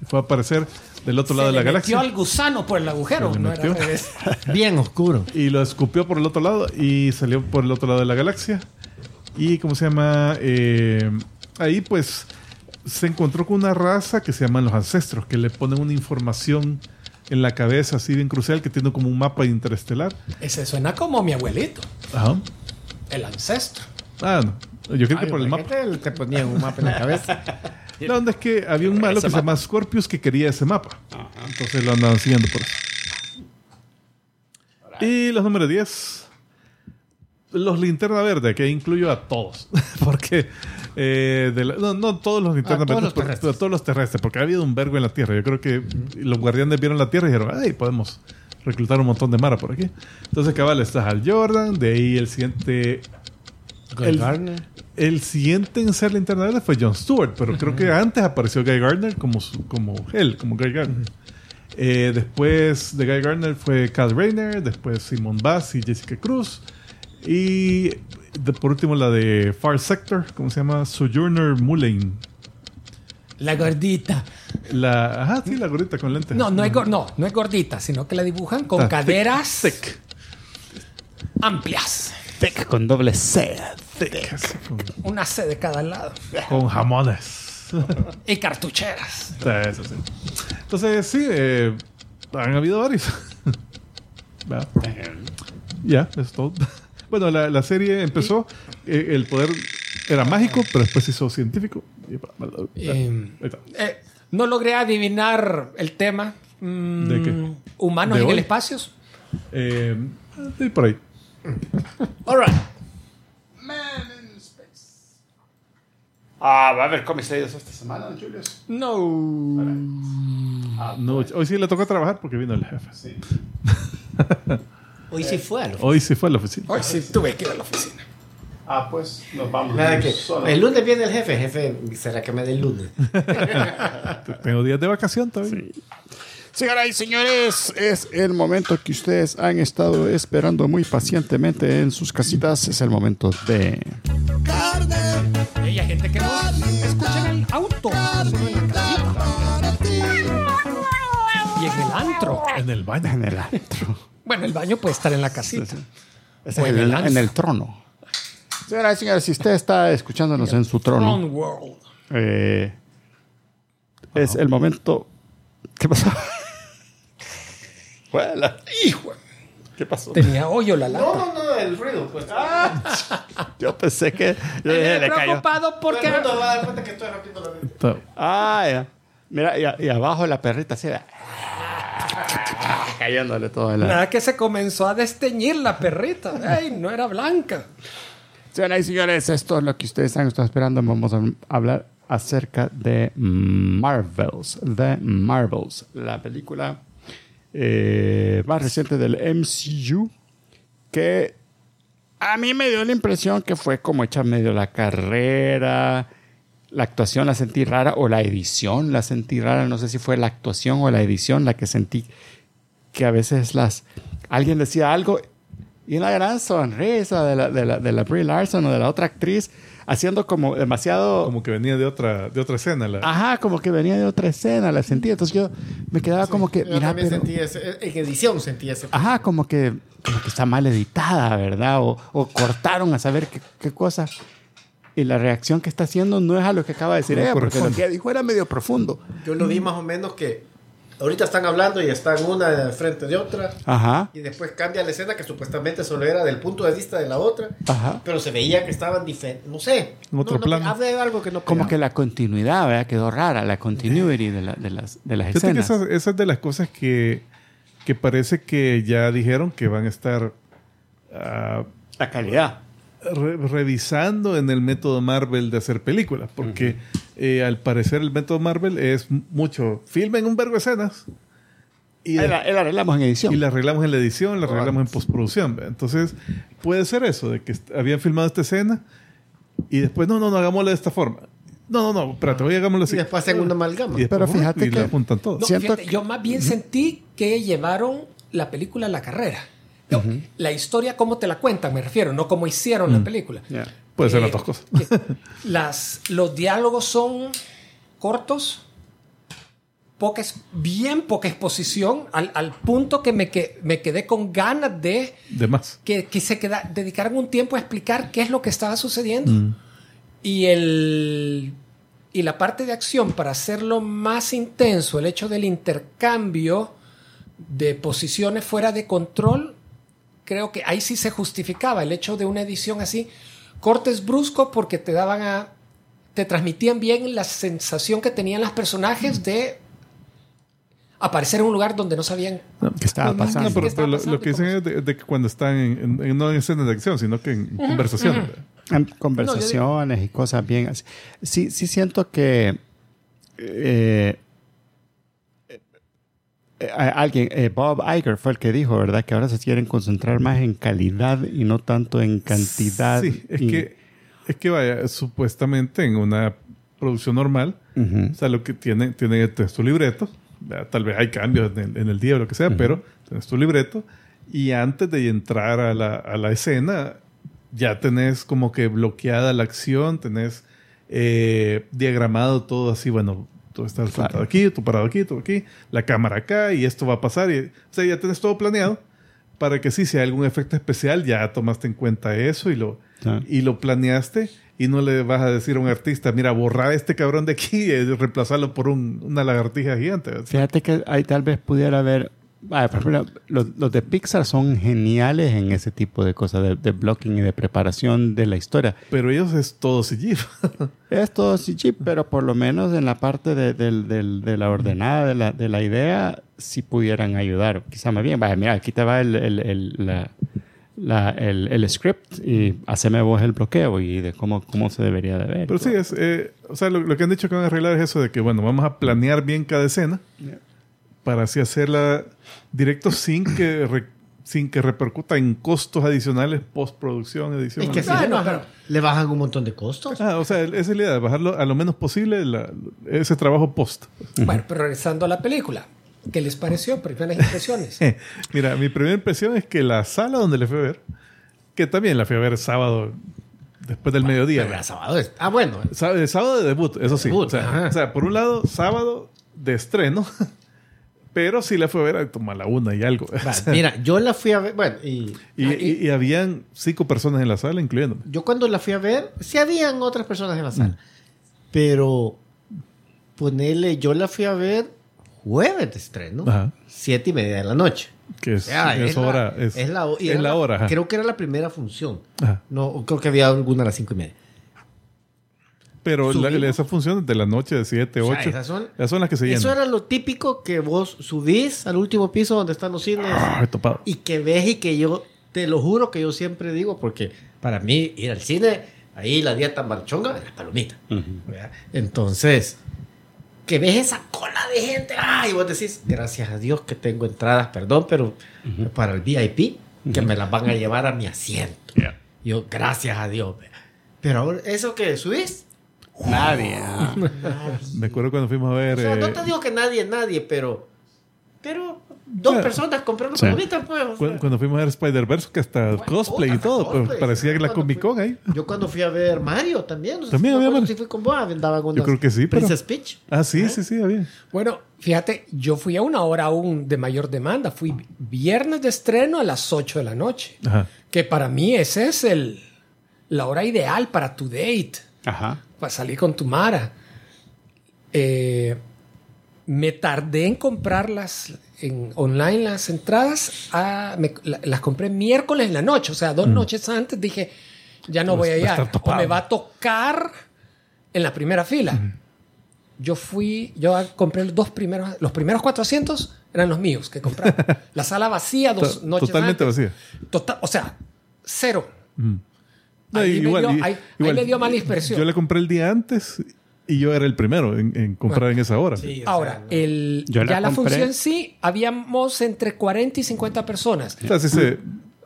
Y fue a aparecer del otro lado de la Metió galaxia. al gusano por el agujero. Se le No era metió. Bien oscuro. y lo escupió por el otro lado y salió por el otro lado de la galaxia. Y, ¿cómo se llama? Eh, ahí, pues, se encontró con una raza que se llaman los ancestros, que le ponen una información en la cabeza así bien crucial, que tiene como un mapa interestelar. Ese suena como mi abuelito, Ajá. el ancestro. Ah, no. Yo creo que por el mapa. imagínate, Te ponían un mapa en la cabeza. La onda es que había un malo que se llama Scorpius que quería ese mapa. Entonces lo andaban siguiendo por eso. Y los números 10. Los linterna verde, que incluyo a todos. porque. Eh, de la- no, no todos los linterna A todos verdes, los pero- terrestres. pero todos los terrestres, porque ha habido un vergo en la Tierra. Yo creo que los guardianes vieron la Tierra y dijeron, ay, podemos reclutar un montón de Mara por aquí. Entonces, cabal, está Hal Jordan, de ahí el siguiente Guy El- Gardner. el siguiente en ser linterna verde fue Jon Stewart, pero creo que antes apareció Guy Gardner como, como él, como Guy Gardner. Eh, después de Guy Gardner fue Cal Rayner, después Simon Bass y Jessica Cruz. Y de- por último la de Far Sector, ¿cómo se llama? Sojourner Mulane. La gordita. La, ajá, sí, la gordita con lentes. No, no es, no, no es gordita, sino que la dibujan con Está caderas thick, amplias. Thick con doble C. thick, Una C de cada lado. con jamones. Y cartucheras. Eso sí. Entonces, sí, eh, han habido varios. Va. Ya, eso es todo. Bueno, la, la serie empezó, eh, el poder era mágico, pero después se hizo científico. Eh, eh, no logré adivinar el tema. Mm, ¿De qué? ¿Humanos ¿De en hoy? el espacio? Eh, por ahí. All right. Ah, va a haber cómics leídos esta semana, Julius. No. No, hoy sí le tocó trabajar porque vino el jefe. Sí. Hoy sí fue a lo Hoy sí fue a la oficina. Hoy sí tuve que ir a la oficina. Ah, pues nos vamos. Nada que. El lunes viene el jefe. Jefe, ¿será que me dé el lunes? Tengo días de vacación todavía. Señoras y señores, es el momento que ustedes han estado esperando muy pacientemente en sus casitas. Es el momento de... Carne Y hay gente que no escucha en el auto, solo en la casita. para ti. Y en el antro. En el baño. En el antro. Bueno, el baño puede estar en la casita. O en, en el, el antro. en el trono. Señoras y señores, si usted está escuchándonos en su trono, World. eh, es el momento... ¿Qué pasó? Juela. Hijo, ¿Qué pasó? tenía hoyo la No, lata. no, no, el ruido. Pues. Yo pensé que... Yo dije, cayó. preocupado porque... Todo el mundo va a dar cuenta que estoy rompiendo la Ah, ya. Mira, y, y abajo la perrita así de- Cayéndole todo el... Nada que se comenzó a desteñir la perrita. Ay, no era blanca. Señoras y señores, esto es lo que ustedes han estado esperando. Vamos a hablar acerca de Marvels. The Marvels, la película eh, más reciente del MCU que a mí me dio la impresión que fue como hecha medio la carrera. La actuación la sentí rara o la edición la sentí rara. No sé si fue la actuación o la edición la que sentí que a veces las alguien decía algo y una gran sonrisa de la, de la, de la Brie Larson o de la otra actriz haciendo como demasiado... Como que venía de otra, de otra escena. La, Ajá, como que venía de otra escena, la sentí. Entonces yo me quedaba como que, Yo mira, también pero- sentí ese. En edición sentí ese. Ajá, como que, como que está mal editada, ¿verdad? O, o cortaron a saber qué, qué cosa. Y la reacción que está haciendo no es a lo que acaba de decir No ella, porque lo que dijo era medio profundo. Yo lo vi más o menos que. Ahorita están hablando y están una de frente de otra. Ajá, Y después cambia la escena que supuestamente solo era del punto de vista de la otra. ajá. Pero se veía que estaban diferentes. No sé. En otro No, no, plano. Habla de algo que no Como pegaba. que la continuidad, ¿verdad? Quedó rara, la continuity de, la- de las, de las Fíjate que escenas. esa, esa es de las cosas que, que parece que ya dijeron que van a estar ah, La calidad. Re- revisando en el método Marvel de hacer películas. Porque eh, al parecer el método Marvel es mucho. Filmen un verbo de escenas. Y, la, la arreglamos en edición. y la arreglamos en la edición, la arreglamos en postproducción. Entonces, puede ser eso, de que habían filmado esta escena y después, no, no, no, hagámosla de esta forma. No, no, no, espérate, voy a hagámosla así. Y después hacen una amalgama. Y después, Pero fíjate y que- la juntan todo. No, fíjate, que- yo más bien sentí que llevaron la película a la carrera. No, La historia, cómo te la cuentan, me refiero, no cómo hicieron la película. Ya. Puede ser Eh, las dos cosas. Las, los diálogos son cortos, poca, bien poca exposición, al, al punto que me, que me quedé con ganas de De más. que, que se queda, un tiempo a explicar qué es lo que estaba sucediendo. Y, el, y la parte de acción, para hacerlo más intenso, el hecho del intercambio de posiciones fuera de control, creo que ahí sí se justificaba el hecho de una edición así. Cortes bruscos porque te daban a. te transmitían bien la sensación que tenían los personajes de aparecer en un lugar donde no sabían ¿Qué estaba No, pasando? no, pero, ¿Qué estaba pero lo, que dicen es de, de que cuando están en, en- no en escenas de acción, sino que en conversaciones. En conversaciones y cosas bien así. Sí, sí siento que eh, alguien, eh, Bob Iger fue el que dijo, ¿verdad? Que ahora se quieren concentrar más en calidad y no tanto en cantidad. Sí, es y- que, es que vaya, supuestamente en una producción normal, o sea, lo que tiene, tiene texto libreto, ¿verdad? tal vez hay cambios en el, en el día o lo que sea, pero tienes tu libreto y antes de entrar a la, a la escena, ya tenés como que bloqueada la acción, tenés eh, diagramado todo así, bueno, tú estás Claro. sentado aquí, tú parado aquí, tú aquí, la cámara acá y esto va a pasar. Y, o sea, ya tenés todo planeado para que sí, si hay algún efecto especial, ya tomaste en cuenta eso y lo, y lo planeaste y no le vas a decir a un artista, mira, borrar a este cabrón de aquí y reemplazarlo por un- una lagartija gigante. Fíjate que ahí tal vez pudiera haber. Ah, ejemplo, los, los de Pixar son geniales en ese tipo de cosas, de, de blocking y de preparación de la historia. Pero ellos es todo CG. Es todo CG, pero por lo menos en la parte de, del- de la ordenada de la, de la idea, sí pudieran ayudar. Quizá más bien, vaya, mira, aquí te va el, el- el- la, la- el, script y haceme vos el bloqueo y de cómo, cómo se debería de ver. Pero sí, es, eh, o sea, lo, lo que han dicho que van a arreglar es eso de que, bueno, vamos a planear bien cada escena para así hacerla directo sin que re- sin que repercuta en costos adicionales postproducción, edición. Es que ¿no? Bueno, bajan, pero- le bajan un montón de costos. Ah, o sea, esa es la idea, de bajarlo a lo menos posible la- ese trabajo post. Bueno, pero regresando a la película, ¿qué les pareció? Primeras impresiones. Mira, mi primera impresión es que la sala donde le fui a ver, que también la fui a ver sábado después del mediodía. Pero era sábado es- Ah, bueno. Sábado, sábado de debut, eso sí. Debut, o, sea, o sea, por un lado, sábado de estreno, pero sí la fue a ver a como a la una y algo. Va, Mira, yo la fui a ver. Bueno, y, y, y- y habían cinco personas en la sala, incluyéndome. yo cuando la fui a ver, sí habían otras personas en la sala. Pero ponele, yo la fui a ver jueves de estreno, Ajá. siete y media de la noche. Que es, O sea, es la- hora. Es, es la, es era la hora. ajá. Creo que era la primera función. Ajá. No, creo que había alguna a las cinco y media. Pero la, esas funciones de la noche de 7, O 8, sea, esas son- esas son las que se llenan. Eso era lo típico que vos subís al último piso donde están los cines Ah, he topado. y que ves y que yo, te lo juro que yo siempre digo, porque para mí ir al cine, ahí la dieta marchonga, la palomita. ¿verdad? Entonces, que ves esa cola de gente, ay, y vos decís, gracias a Dios que tengo entradas, perdón, pero para el VIP, que me las van a llevar a mi asiento. Yo, gracias a Dios. Pero ahora, eso que subís, Nadie. Me acuerdo cuando fuimos a ver. o sea, no eh, te digo que nadie, nadie, pero. Pero dos Claro. personas compraron Sí. palomitas, pues. o sea. cu- cuando fuimos a ver Spider-Verse, que hasta cosplay y todo, pues, parecía que la Comic Con ahí. Yo cuando fui a ver Mario también. no sé También si, había Mario. si fui con vos, andaban unas creo que sí, pero- Princess Peach. Ah, sí, sí, sí, había. Bueno, fíjate, yo fui a una hora aún de mayor demanda. Fui viernes de estreno a las 8 de la noche. Ajá. Que para mí ese es el, la hora ideal para tu date, Ajá. Para salir con tu Mara. Eh, me tardé en comprarlas en online las entradas. me- la- las compré miércoles en la noche, o sea, dos noches antes dije, ya no voy a ir. O me va a tocar en la primera fila. Yo fui, yo compré los dos primeros, los primeros cuatro asientos eran los míos que compraba. la sala vacía dos noches Totalmente antes. vacía. Total, o sea, cero. No, Ahí me dio- y- ahí- ahí me dio mala impresión. Yo le compré el día antes y yo era el primero en, en comprar en esa hora. Sí, Ahora, sea, el, la ya la compré. función sí, habíamos entre 40 y 50 personas. O sea, sí se,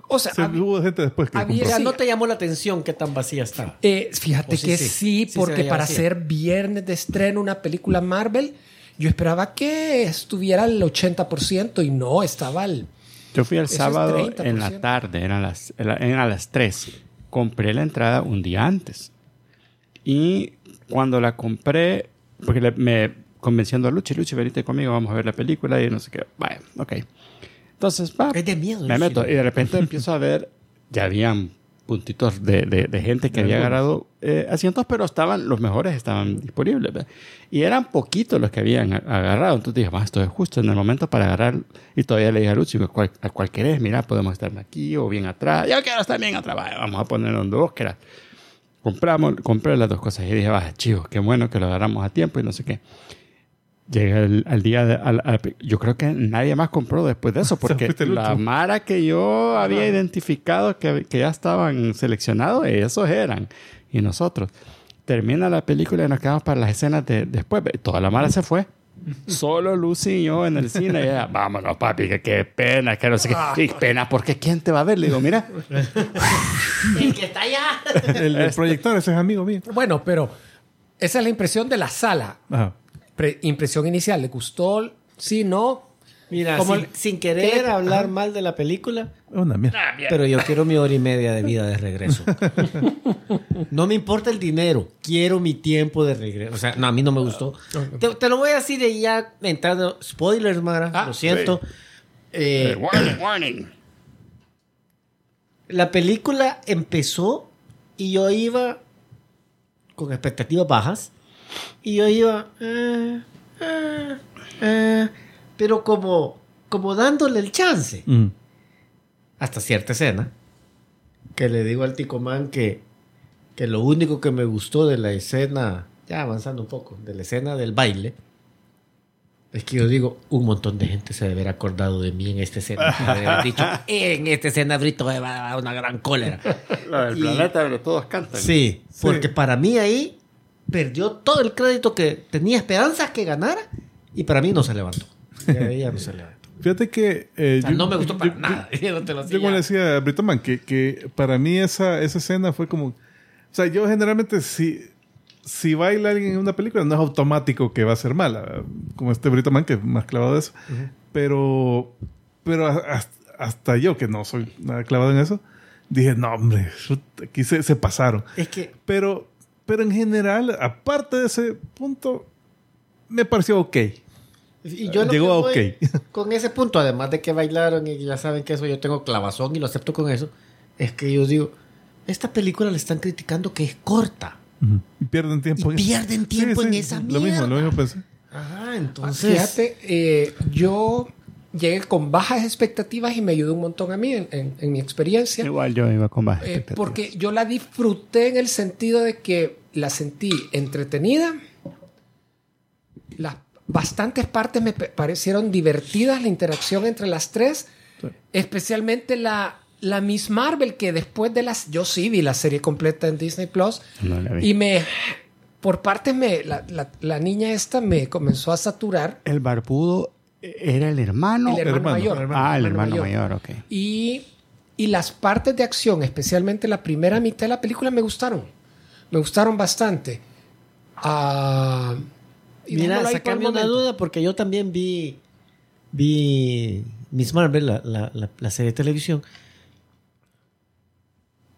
O sea, se- hubo gente después que sea, sí. no te llamó la atención qué tan vacía estaba. eh, fíjate sí, que sí. sí, Sí se porque veía para ser viernes de estreno una película Marvel, yo esperaba que estuviera al 80% y no, estaba al... Yo fui el sábado 30%. en la tarde, eran las, eran a las 3. Compré la entrada un día antes. Y cuando la compré, porque le- me convenciendo a Luchi, Luchi, venite conmigo, vamos a ver la película y no sé qué. Vaya, ok. Entonces, va, Es de miedo. me meto y de repente empiezo a ver, ya habían puntitos de, de- de gente que había agarrado eh, asientos, pero estaban, los mejores estaban disponibles. ¿ve? Y eran poquitos los que habían agarrado. Entonces dije, "Va, esto es justo en el momento para agarrar. Y todavía le dije a Luchi, ¿cuál, ¿a cuál querés? Mira, podemos estar aquí o bien atrás. Yo quiero estar bien atrás. Vaya, vamos a poner donde vos. Compramos, compré las dos cosas y dije, va, chicos, qué bueno que lo agarramos a tiempo y no sé qué. Llegué al, al día, de, al- al- yo creo que nadie más compró después de eso, porque el la. Mara que yo había identificado que, que ya estaban seleccionados, esos eran. Y nosotros. Termina la película y nos quedamos para las escenas de después. Toda la Mara se fue. Solo Lucy y yo en el cine. Y ella, vámonos, papi, que qué pena, que no sé qué. Qué pena, porque ¿quién te va a ver? Le digo, mira, El que está allá. El, el proyector, ese es amigo mío. Bueno, pero esa es la impresión de la sala. Ajá. Pre- impresión inicial, ¿le gustó? Sí, no. Mira, Como sin, el- sin querer ¿Qué? hablar mal de la película, Una mierda. pero yo quiero mi hora y media de vida de regreso. No me importa el dinero, quiero mi tiempo de regreso. O sea, no, a mí no me gustó. Te, te lo voy a decir de ya entrando. Spoilers, Mara, Ah, lo siento. Eh, eh, warning, warning. la película empezó y yo iba con expectativas bajas. Y yo iba. eh, eh, eh, pero como, como dándole el chance. Mm. Hasta cierta escena. Que le digo al Ticomán que, que lo único que me gustó de la escena. Ya avanzando un poco. De la escena del baile. Es que yo digo, un montón de gente se debe haber acordado de mí en esta escena. Debe haber dicho, en esta escena Brito me va a dar una gran cólera. La del Y- planeta donde todos cantan. Sí, porque para mí ahí perdió todo el crédito que tenía esperanzas que ganara y para mí no se levantó. No se levantó. Fíjate que... eh, O sea, yo- no me gustó para yo- nada. Yo no te lo Yo como le decía a Britoman, que, que para mí esa, esa escena fue como... O sea, yo generalmente si, si baila alguien en una película no es automático que va a ser mala. Como este Britoman que es más clavado de eso. Pero, pero hasta, hasta yo, que no soy nada clavado en eso, dije, no, hombre, aquí se, se pasaron. Es que Pero, pero en general, aparte de ese punto, me pareció ok. y yo lo Llegó a voy con ese punto, además de que bailaron y ya saben que eso yo tengo clavazón y lo acepto con eso, es que yo digo, esta película le están criticando que es corta. Y pierden tiempo Y en eso. pierden tiempo en esa Lo mismo, mierda. lo mismo pensé. Ajá, entonces... Fíjate, eh, yo llegué con bajas expectativas y me ayudó un montón a mí en, en- en mi experiencia. Igual yo iba con bajas Eh, expectativas. porque yo la disfruté en el sentido de que la sentí entretenida. Las bastantes partes me parecieron divertidas, la interacción entre las tres. Especialmente la, la Miss Marvel, que después de las... Yo sí vi la serie completa en Disney Plus. No la vi. Y me... Por partes me... La, la- la niña esta me comenzó a saturar. El barbudo era el hermano. El hermano, hermano. mayor. ah, el hermano mayor, ok. Y, y las partes de acción, especialmente la primera mitad de la película, me gustaron. Me gustaron bastante. Ah, y Mira, el sacame una duda porque yo también vi vi Miss Marvel, la, la- la- la serie de televisión.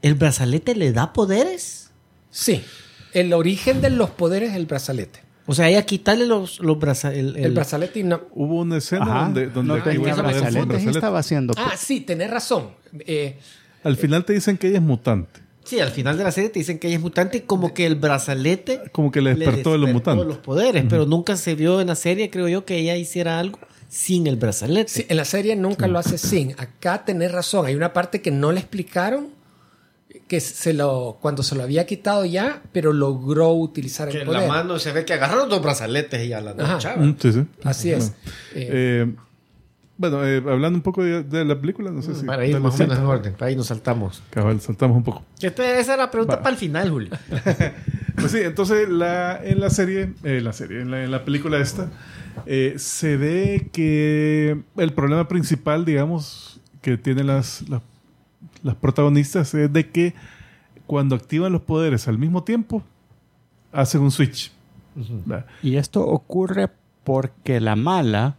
¿El brazalete le da poderes? Sí. El origen de los poderes del brazalete. O sea, ella quitarle los, los braza- el, El, el- brazalete y no. Hubo una escena Ajá. donde, donde no tenía brazalete. estaba haciendo... Ah, sí, tenés razón. Eh, Al final te dicen que ella es mutante. Sí, al final de la serie te dicen que ella es mutante y como que el brazalete Como que le despertó de los mutantes. los poderes, pero nunca se vio en la serie, creo yo, que ella hiciera algo sin el brazalete. sí, en la serie nunca lo hace sin. Acá tenés razón. Hay una parte que no le explicaron. Que se lo, cuando se lo había quitado ya, pero logró utilizar el Que en poder. la mano se ve que agarraron dos brazaletes y ya la Ajá. chava. Mm, sí, sí. Así es. Bueno, Eh, eh, bueno, eh, hablando un poco de, de la película, no sé si... Para ir más o menos en orden, para ahí nos saltamos. Cabal, saltamos un poco. Este- esa era la pregunta Va. para el final, Julio. Pues sí, entonces la, en la serie, eh, la serie, en la, en la película esta, eh, se ve que el problema principal, digamos, que tienen las, las, las protagonistas es de que cuando activan los poderes al mismo tiempo, hacen un switch. Y esto ocurre porque la mala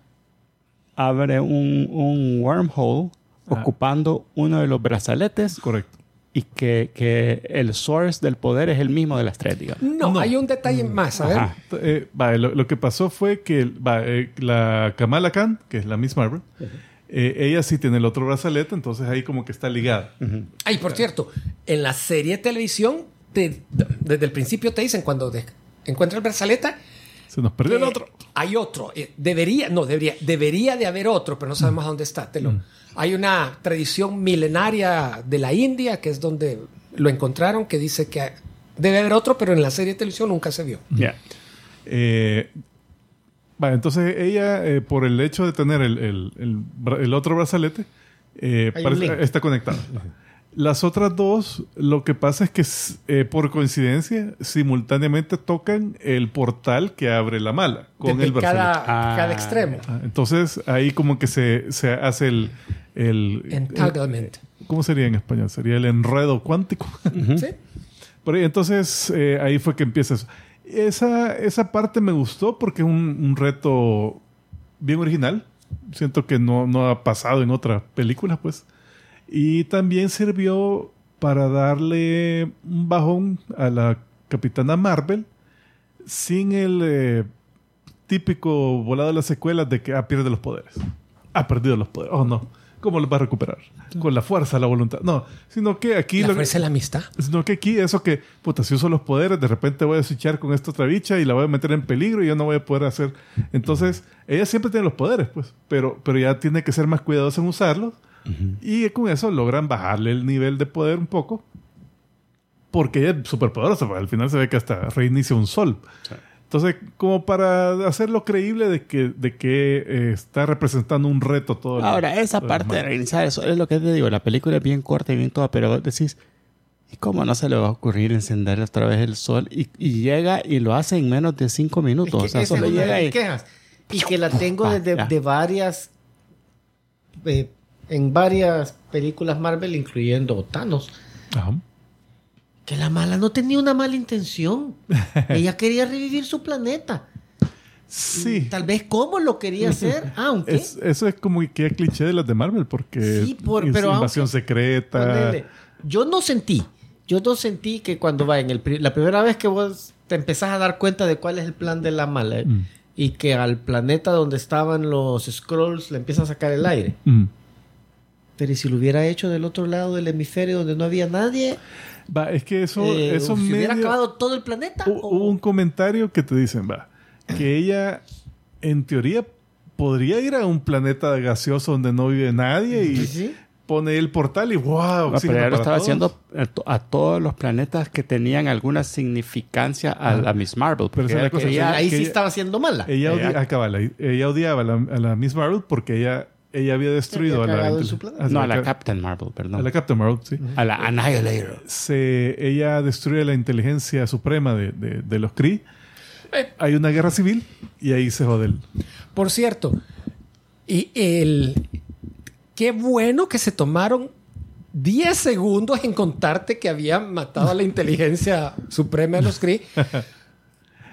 abre un, un wormhole Ah. ocupando uno de los brazaletes Correcto. y que, que el source del poder es el mismo de las tres, digamos. no, no. hay un detalle más. A ver. Eh, va, lo, lo que pasó fue que va, eh, la Kamala Khan, que es la Miss Marvel, eh, ella sí tiene el otro brazalete, entonces ahí como que está ligada. Ay, por cierto, en la serie de televisión, te- desde el principio te dicen cuando de- encuentra el brazalete, Se nos perdió el otro. Hay otro. Eh, debería, no, debería, debería de haber otro, pero no sabemos dónde está. Te lo- Hay una tradición milenaria de la India, que es donde lo encontraron, que dice que debe haber otro, pero en la serie de televisión nunca se vio. Ya. Eh, entonces ella, eh, por el hecho de tener el, el- el otro brazalete, eh, parece- está conectada. Las otras dos, lo que pasa es que eh, por coincidencia, simultáneamente tocan el portal que abre la mala con Desde el brazalete. cada, Ah. cada extremo. Ah, Entonces ahí como que se, se hace el... el, Entanglement. el- ¿Cómo sería en español? Sería el enredo cuántico. ¿Sí? Ahí, entonces eh, ahí fue que empieza eso. Esa, esa parte me gustó porque es un, un reto bien original. Siento que no, no ha pasado en otras películas, pues. Y también sirvió para darle un bajón a la Capitana Marvel sin el eh, típico volado de las secuelas de que ah, pierde los poderes. Ha perdido los poderes. Oh, no. ¿Cómo los va a recuperar? Con la fuerza, la voluntad. No, sino que aquí... La lo- fuerza de la amistad. Sino que aquí eso que, puta, si uso los poderes, de repente voy a switchar con esta otra bicha y la voy a meter en peligro y yo no voy a poder hacer. Entonces, ella siempre tiene los poderes, pues, pero, pero ya tiene que ser más cuidadosa en usarlos. Y con eso logran bajarle el nivel de poder un poco. Porque ella es súper poderosa, al final se ve que hasta reinicia un sol. Entonces, como para hacerlo creíble de que, de que eh, está representando un reto todo el- Ahora, esa todo el parte de reiniciar eso es lo que te digo. La película es bien corta y bien toda, pero vos decís, ¿y cómo no se le va a ocurrir encender otra vez el sol? Y, y llega y lo hace en menos de cinco Es minutos. que o sea, es solo llega y... quejas. Y que la tengo desde de varias. eh, en varias películas Marvel, incluyendo Thanos. Ajá. Que la mala no tenía una mala intención. Ella quería revivir su planeta. Sí. Tal vez cómo lo quería hacer, aunque. Es- eso es como que es cliché de las de Marvel, porque Sí, por- es pero invasión secreta. Ponele, Yo no sentí, yo no sentí que cuando va en el la primera vez que vos te empezás a dar cuenta de cuál es el plan de la mala Mm. y que al planeta donde estaban los scrolls le empieza a sacar el aire. Mm. Pero ¿y si lo hubiera hecho del otro lado del hemisferio donde no había nadie? Va, es que eso, eh, eso ¿Se hubiera acabado todo el planeta? Hu- ¿O- Hubo un comentario que te dicen, va, que ella en teoría podría ir a un planeta gaseoso donde no vive nadie y Sí, sí. pone el portal y wow, No, pero ella lo estaba todos. haciendo a, to- a todos los planetas que tenían alguna significancia a, Ah. a Miss Marvel. Pero la ella cosa, quería- ahí sí ella- estaba siendo mala. Ella, Ella- odi- ah, cabal, ahí- ella odiaba a la, a la Miss Marvel porque ella, ella había destruido Había a la, no, a la Cap- Captain Marvel, perdón. a la Captain Marvel, sí. A la Annihilator. Se, ella destruye la inteligencia suprema de, de- de los Kree. Eh. Hay una guerra civil y ahí se jode el... Por cierto, y el qué bueno que se tomaron 10 segundos en contarte que habían matado a la inteligencia suprema de los Kree.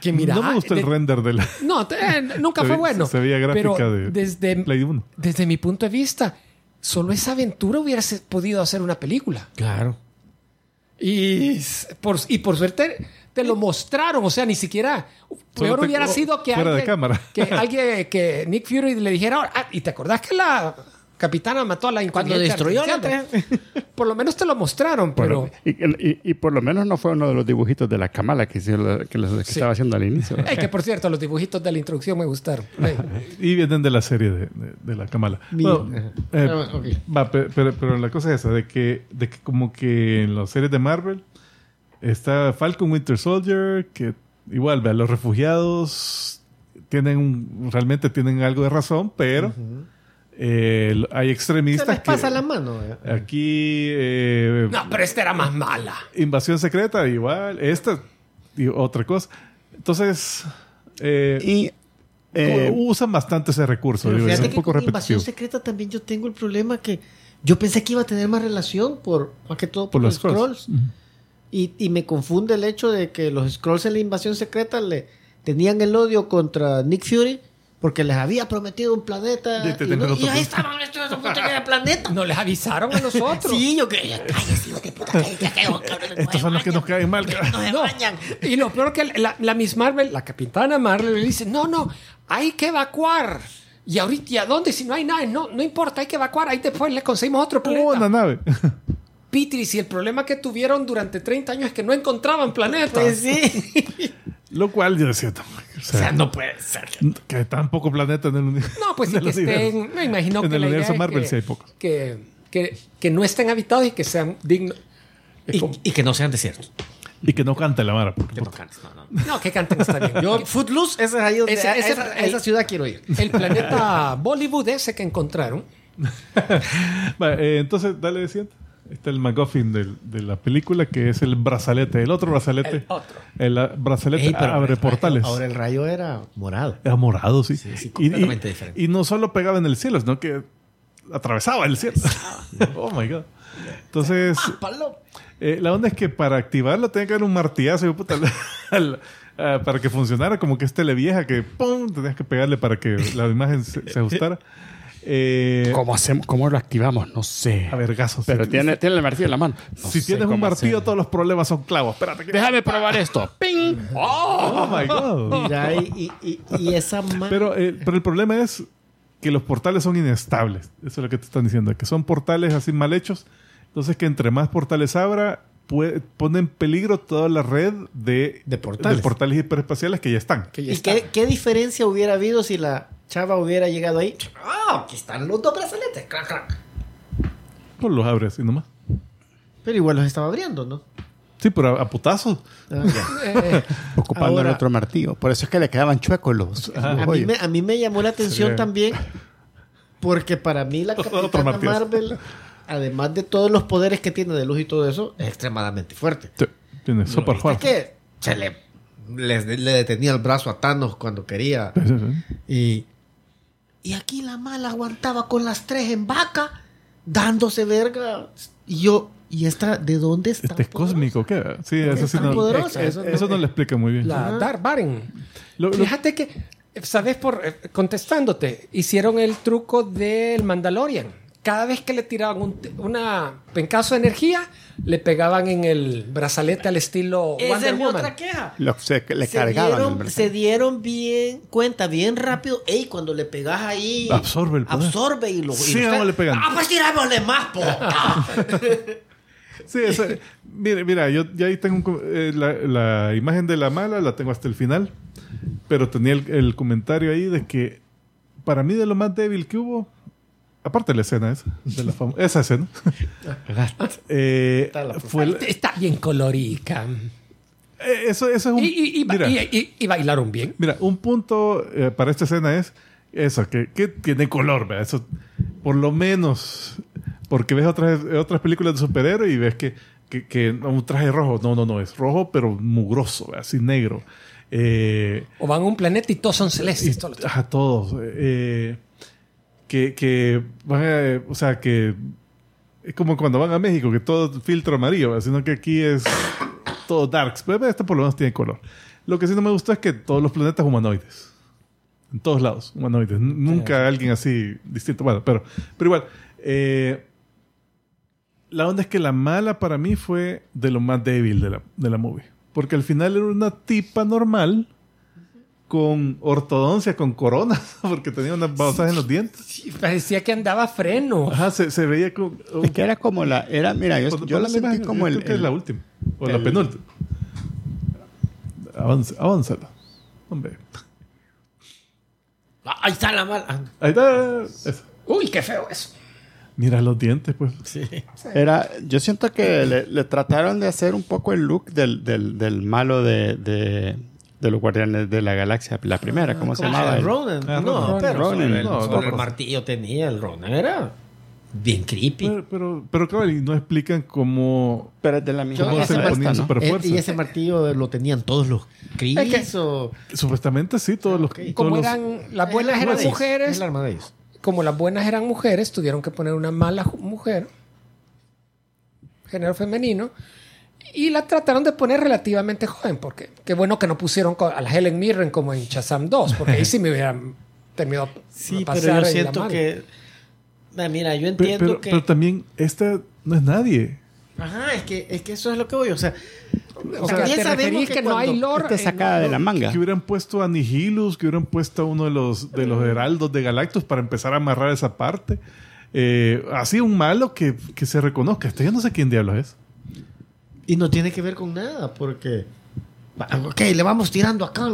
Que mira, no me gustó el de- render de la... No, eh, nunca fue bueno. se veía gráfica pero de desde, Play 1. desde mi punto de vista, solo esa aventura hubiera podido hacer una película. Claro. Y por, y por suerte te lo mostraron, o sea, ni siquiera peor te- hubiera sido que fuera de alguien, cámara. que alguien que Nick Fury le dijera, "Ah, y te acordás que la capitana mató a la Cuando destruyó la artificial?" Por lo menos te lo mostraron, pero y, y- y por lo menos no fue uno de los dibujitos de la Kamala que, hizo la- que, los- que Sí. estaba haciendo al inicio. Ey, que por cierto, los dibujitos de la introducción me gustaron. Y vienen de la serie de, de- de la Kamala. Bueno, eh, Ah, va, pero, pero la cosa es esa, de que, de que como que en las series de Marvel está Falcon Winter Soldier, que igual, vea, los refugiados tienen un- realmente tienen algo de razón, pero eh, hay Se extremistas les que pasa la mano. eh. aquí eh, No, pero esta era más mala. invasión secreta igual, esta y otra cosa. Entonces eh, Y eh, usan bastante ese recurso, Pero digo, es fíjate un que poco con Invasión repetitivo. Secreta también yo tengo el problema que yo pensé que iba a tener más relación por más que todo por, Por los. Scrolls. Y, y me confunde el hecho de que los Scrolls en la Invasión Secreta le tenían el odio contra Nick Fury porque les había prometido un planeta Y te y, no- ahí planeta. estaban estos de planeta. No les avisaron a nosotros. Sí, yo que cállese, hijo de puta, cállese, ya quedó, cabrón, no Estos son los que nos caen mal. No. Y lo peor que la, la Miss Marvel, la capitana Marvel, le dice, no, no, hay que evacuar. Y ahorita, ¿y a dónde? Si no hay nada, no, no importa, hay que evacuar. Ahí después le conseguimos otro planeta. Una nave. Pitris, y el problema que tuvieron durante 30 años es que no encontraban planetas. Pues sí. Lo cual yo decía, no, o O sea, sea, no puede ser. que tan poco planeta en el universo. No, pues sí que estén, me imagino En que el la universo Marvel que, sí hay pocos. Que, que, que no estén habitados y que sean dignos. Y, que no sean desiertos. Y que no cante la vara. porque- Que no cantes, no, no. no, que canten está bien. Yo, Footloose, esa es ahí donde, Ese- a, ese- esa, el- esa ciudad quiero ir. El planeta Bollywood ese que encontraron. Eh, entonces, dale de siguiente. Está el MacGuffin del- de la película, que es el brazalete. El otro brazalete. El otro. El ah, brazalete Ey, pero abre el rayo- portales. Ahora el rayo era morado. Era morado, sí. Sí, sí, Y- y, completamente diferente. y no solo pegaba en el cielo, sino que atravesaba el cielo. oh my god. Entonces, eh, la onda es que para activarlo tenía que haber un martillazo de puta, al- al- ah, para que funcionara, como que es televieja que ¡pum! tenías que pegarle para que la imagen se, se ajustara. Eh, ¿cómo, hacemos, ¿Cómo lo activamos? No sé. a ver, gasos. Pero si, tiene, tiene el martillo en la mano. No si tienes un martillo, hacer. todos los problemas son clavos. Espérate. que- Déjame probar esto. ¡Ping! Oh my god. Mira, y, y, y- y esa Pero, eh, pero el problema es que los portales son inestables. Eso es lo que te están diciendo. Que son portales así mal hechos. Entonces que entre más portales abra, puede- pone en peligro toda la red de, De portales. de portales hiperespaciales que ya están. Que ya ¿Y qué, qué diferencia hubiera habido si la chava hubiera llegado ahí? ¡Ah! aquí están los dos brazaletes. Crac, crac. Pues los abre así nomás. Pero igual los estaba abriendo, ¿no? Sí, pero a, a putazos. Ah. Eh, Ocupando Ahora- el otro martillo. Por eso es que le quedaban chuecos los, los A mí, me, a mí me llamó la atención Sí. también porque para mí la Capitana martillo. Marvel, además de todos los poderes que tiene de luz y todo eso, es extremadamente fuerte. Sí, tiene super ¿Viste fuerte. que se le, le, le detenía el brazo a Thanos cuando quería. Sí, sí, sí. Y, y aquí la mala aguantaba con las tres en vaca, dándose verga. Y yo, ¿y esta de dónde está? Este es cósmico, ¿qué? Sí, eso sí tan no, poderosa? eso, Eso eso no le explica muy bien. la. Dark Baron. Lo- lo- Fíjate que, ¿sabes? Por, eh, contestándote, hicieron el truco del Mandalorian. Cada vez que le tiraban un, una pencazo de energía, le pegaban en el brazalete al estilo Esa Wonder es mi Woman. otra queja. Lo- se- le se, cargaban. dieron, se dieron bien cuenta, bien rápido. Ey, cuando le pegas ahí. Absorbe el poder. Absorbe y lo. y Sigámosle pegando. Ah, pues tirámosle más, po. Sí, esa- mira, mira, yo ya ahí tengo un eh, la, la imagen de la mala, la tengo hasta el final, pero tenía el, el comentario ahí de que para mí de lo más débil que hubo, aparte de la escena esa, de la esa escena, eh, fue la- Está bien colorica. eh, eso, eso es un, Y, y- y mira, y- y- y bailaron bien. mira, un punto eh, para esta escena es eso, que, que tiene color, ¿verdad? Eso, por lo menos, porque ves otras, otras películas de superhéroes y ves que, que, que un traje rojo, no, no, no, es rojo, pero mugroso, ¿verdad? así negro. Eh, O van a un planeta y todos son y- celestes. todos los- ajá, todos. Que, que van a, o sea, que es como cuando van a México, que todo filtro amarillo, sino que aquí es todo darks. Pero este por lo menos tiene color. Lo que sí no me gustó es que todos los planetas humanoides. En todos lados, humanoides. N- Nunca alguien así distinto. Bueno, pero, pero igual. eh, la onda es que la mala para mí fue de lo más débil de la, de la movie. Porque al final era una tipa normal con ortodoncia, con coronas, porque tenía unas babosadas en los dientes. Sí, parecía que andaba freno. Ajá, se, se veía como... Es que era como la. Era, mira, yo, yo la sentí imagen, como el. que es la última. O la el- penúltima. Avanza, avánzala. Hombre. Ah, Ahí está la mala. Ahí está. Esa. Uy, qué feo eso. Mira los dientes, pues. Sí. Era, yo siento que le, le trataron de hacer un poco el look del, del, del malo de, de, de los Guardianes de la Galaxia, la primera, ¿cómo se llamaba? El El- Ronan. Ah, no, pero Ronan. el, No, el martillo tenía. El Ronan era bien creepy. Pero, pero, pero claro, y no explican cómo, Pero es de la misma cómo se le ponían ¿no? super Eh, fuerza. y ese martillo lo tenían todos los Chris Es que-. Supuestamente sí, todos los. Ok. todos Como los- eran las buenas eran mujeres, el arma de ellos. como las buenas eran mujeres, tuvieron que poner una mala mujer, género femenino, y la trataron de poner relativamente joven, porque qué bueno que no pusieron a la Helen Mirren como en Shazam 2, porque ahí sí me hubieran terminado Sí, de pero pasar yo siento que... Ah, Mira, yo entiendo pero, que... pero también, esta no es nadie. Ajá, es que, es que eso es lo que voy. O sea, O sea, también te sabemos referís que, no hay lore. Esta es en- sacada de la manga. Que hubieran puesto a Nihilus, que hubieran puesto a uno de los, de los heraldos de Galactus para empezar a amarrar esa parte. Eh, así un malo que, que se reconozca. Este yo no sé quién diablos es. Y no tiene que ver con nada, porque... Va, Ok, le vamos tirando acá.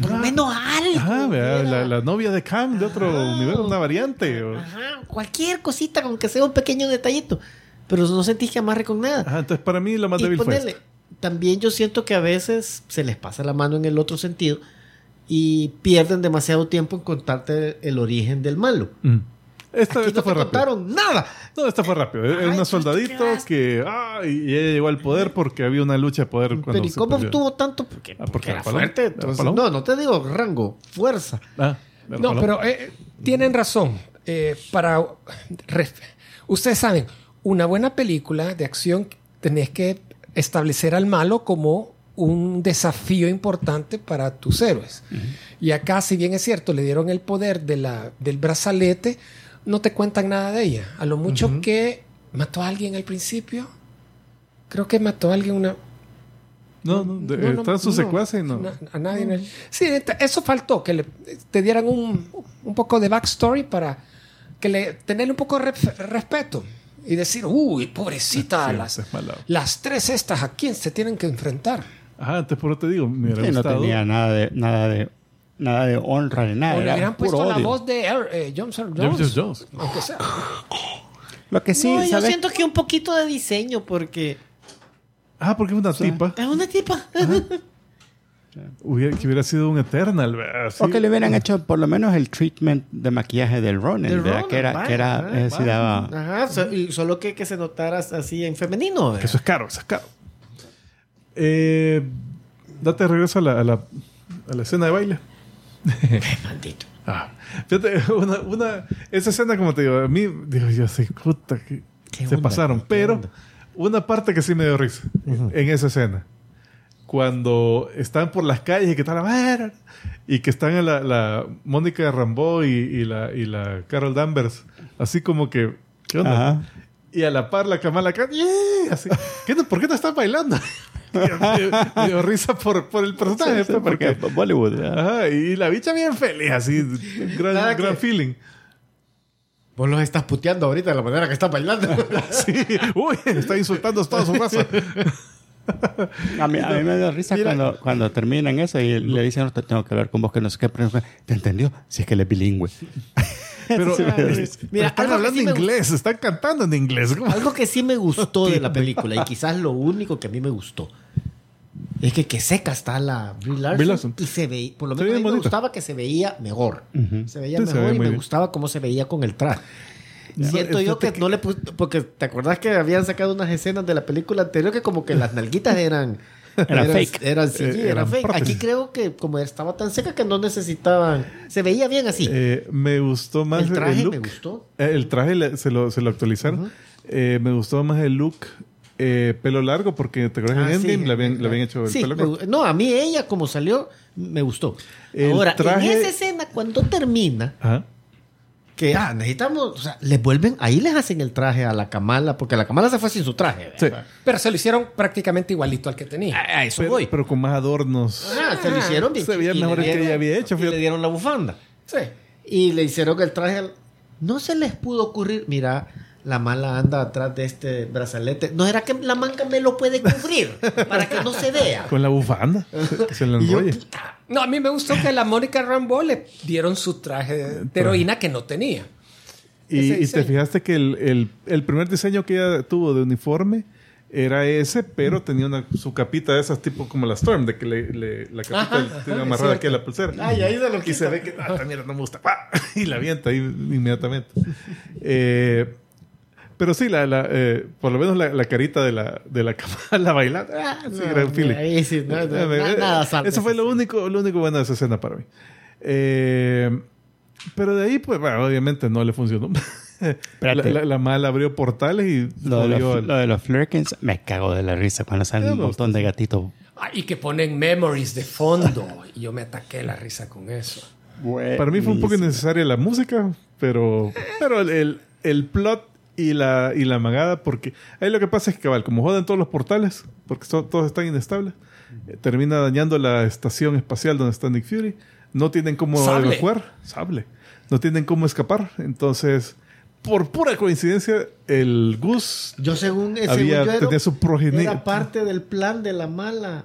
Por lo menos algo. Ajá, hubiera- la, la novia de Kang de otro Ajá. universo, una variante. o- Ajá, cualquier cosita, con que sea un pequeño detallito. Pero no sentís que amarre con nada. Ajá, entonces para mí lo más y débil fue esto. también yo siento que a veces se les pasa la mano en el otro sentido y pierden demasiado tiempo en contarte el origen del malo. Mm. Esta, esta no fue te rápido. contaron nada. No, esta fue rápido. Es Ay, una ¿tú soldadito que. Ah, y ella llegó al poder porque había una lucha de poder cuando Pero ¿y cómo obtuvo tanto? Porque, Ah, porque era era palón. fuerte. Era entonces- no, no te digo rango, fuerza. Ah, era No, palón. pero eh, tienen razón. Eh, para ustedes saben, una buena película de acción tenés que establecer al malo como un desafío importante para tus héroes. Y acá, si bien es cierto, le dieron el poder de la, del brazalete, no te cuentan nada de ella. A lo mucho que mató a alguien al principio. Creo que mató a alguien una, No, no, de- no, no, están sus no, no. a nadie. en el- Sí, eso faltó, que le, te dieran un, un poco de backstory para que le tenerle un poco de ref- respeto y decir, uy, pobrecita, Sí, las, las tres estas, ¿a quién se tienen que enfrentar? Ajá, entonces por eso te digo, me hubiera Sí, no tenía nada de, nada de, nada de honra ni nada. o le era hubieran puro puesto la voz de Er- eh, Johnson James Jones, Jones. aunque sea. Lo que sí, no, yo siento que un poquito de diseño porque Ah, porque es una tipa. Es una tipa. Hubiera, que hubiera sido un Eternal, ¿verdad? O que le hubieran hecho por lo menos el treatment de maquillaje del Ronin, Del ¿verdad? Que era, vaya, que era vaya, eh, daba... Ajá, so- y solo que, que se notara así en femenino. Que eso es caro, eso es caro. Eh, date regreso a la, a la, a la escena de baile. Maldito. Ah, fíjate, una, una, esa escena, como te digo, a mí, digo, yo sé, puta, que ¿Qué se onda? pasaron. ¿Qué Pero onda? una parte que sí me dio risa en esa escena. Cuando están por las calles y que están a y que están la, la Mónica Rambeau y, y la, y la Carol Danvers, así como que, ¿qué onda? Ajá. Y a la par la Kamala Khan, ¡yeah! así, ¿qué ¿por qué no estás bailando? Me, dio risa por, por el personaje, Sí, sí, pues, porque porque Bollywood, ¿verdad? Ajá, y la bicha bien feliz, así, gran, Nada gran que- feeling. Vos los estás puteando ahorita de la manera que estás bailando. Sí, uy, está insultando a toda su raza. A mí, a mí me dio risa Mira. cuando, cuando terminan eso y le dicen, no, te tengo que hablar con vos que no sé qué. pero- ¿Te entendió? Si es que él es bilingüe. Pero, Sí. Mira, están hablando sí inglés, están cantando en inglés. ¿cómo? Algo que sí me gustó de la película y quizás lo único que a mí me gustó es que que seca está la Brie Larson, y se veía, por lo menos ve a mí me bonita. gustaba que se veía mejor. Se veía Sí, se mejor ve y me bien. gustaba cómo se veía con el traje. Ya. Siento yo fíjate que, no le puse, porque te acordás que habían sacado unas escenas de la película anterior que como que las nalguitas eran Eran fake. Eran, sí, Eh, fake. prótesis. Aquí creo que como estaba tan seca que no necesitaban, se veía bien así. Eh, me gustó más el traje look. me gustó. Eh, El traje se, lo, se lo actualizaron. Eh, me gustó más el look pelo largo porque te acuerdas Ah, en sí, Endgame le, habían, le habían hecho el Sí, pelo me gu- no, a mí ella como salió, me gustó. El Ahora, traje- en esa escena, cuando termina, Ajá. Que ah, necesitamos, o sea, les vuelven, ahí les hacen el traje a la Kamala, porque la Kamala se fue sin su traje. Sí. Pero se lo hicieron prácticamente igualito al que tenía. A, a eso Pero, voy. pero con más adornos. Ah, se lo hicieron bien se veía y le mejor el que dieron- ella había hecho, Y le dieron la bufanda. Sí. Y le hicieron el traje. al- No se les pudo ocurrir, mira, la mala anda atrás de este brazalete. ¿No era que la manga me lo puede cubrir para que no se vea? Con la bufanda. que se yo, enrolle. No, a mí me gustó que a la Mónica Rambeau le dieron su traje de, heroína que no tenía. Y, te fijaste que el, el- el primer diseño que ella tuvo de uniforme era ese, pero tenía una, su capita de esas tipo como la Storm, de que le, le- la capita Ajá, le- ajá, tiene amarrada aquí a la pulsera. Ay, ahí se lo y se ve que, ah, mierda no me gusta. ¡Pah! Y la avienta ahí inmediatamente. Eh, pero sí, la, la, eh, por lo menos la, la carita de la, de la Kamala bailando. Ah, sí, No, gran feeling. ahí sí, no, no, Eh, eh, nada salva Eso fue lo único, lo único bueno de esa escena para mí. Eh, pero de ahí, pues, bueno, obviamente no le funcionó. la, la- la mala abrió portales y Lo de, los, al- lo de los Flurkins me cago de la risa cuando salen Ya un montón de gatitos. Ah, y que ponen memories de fondo. Y yo me ataqué la risa con eso. Para mí fue un poco innecesaria la música, pero, pero el, el, el plot y la, y la magada, porque ahí lo que pasa es que, cabal, como joden todos los portales, porque so- todos están inestables, eh, termina dañando la estación espacial donde está Nick Fury. No tienen cómo Sable. evacuar, sable. No tienen cómo escapar. Entonces, por pura coincidencia, el Gus Yo según ese había, yo era- tenía su progenie era parte del plan de la mala.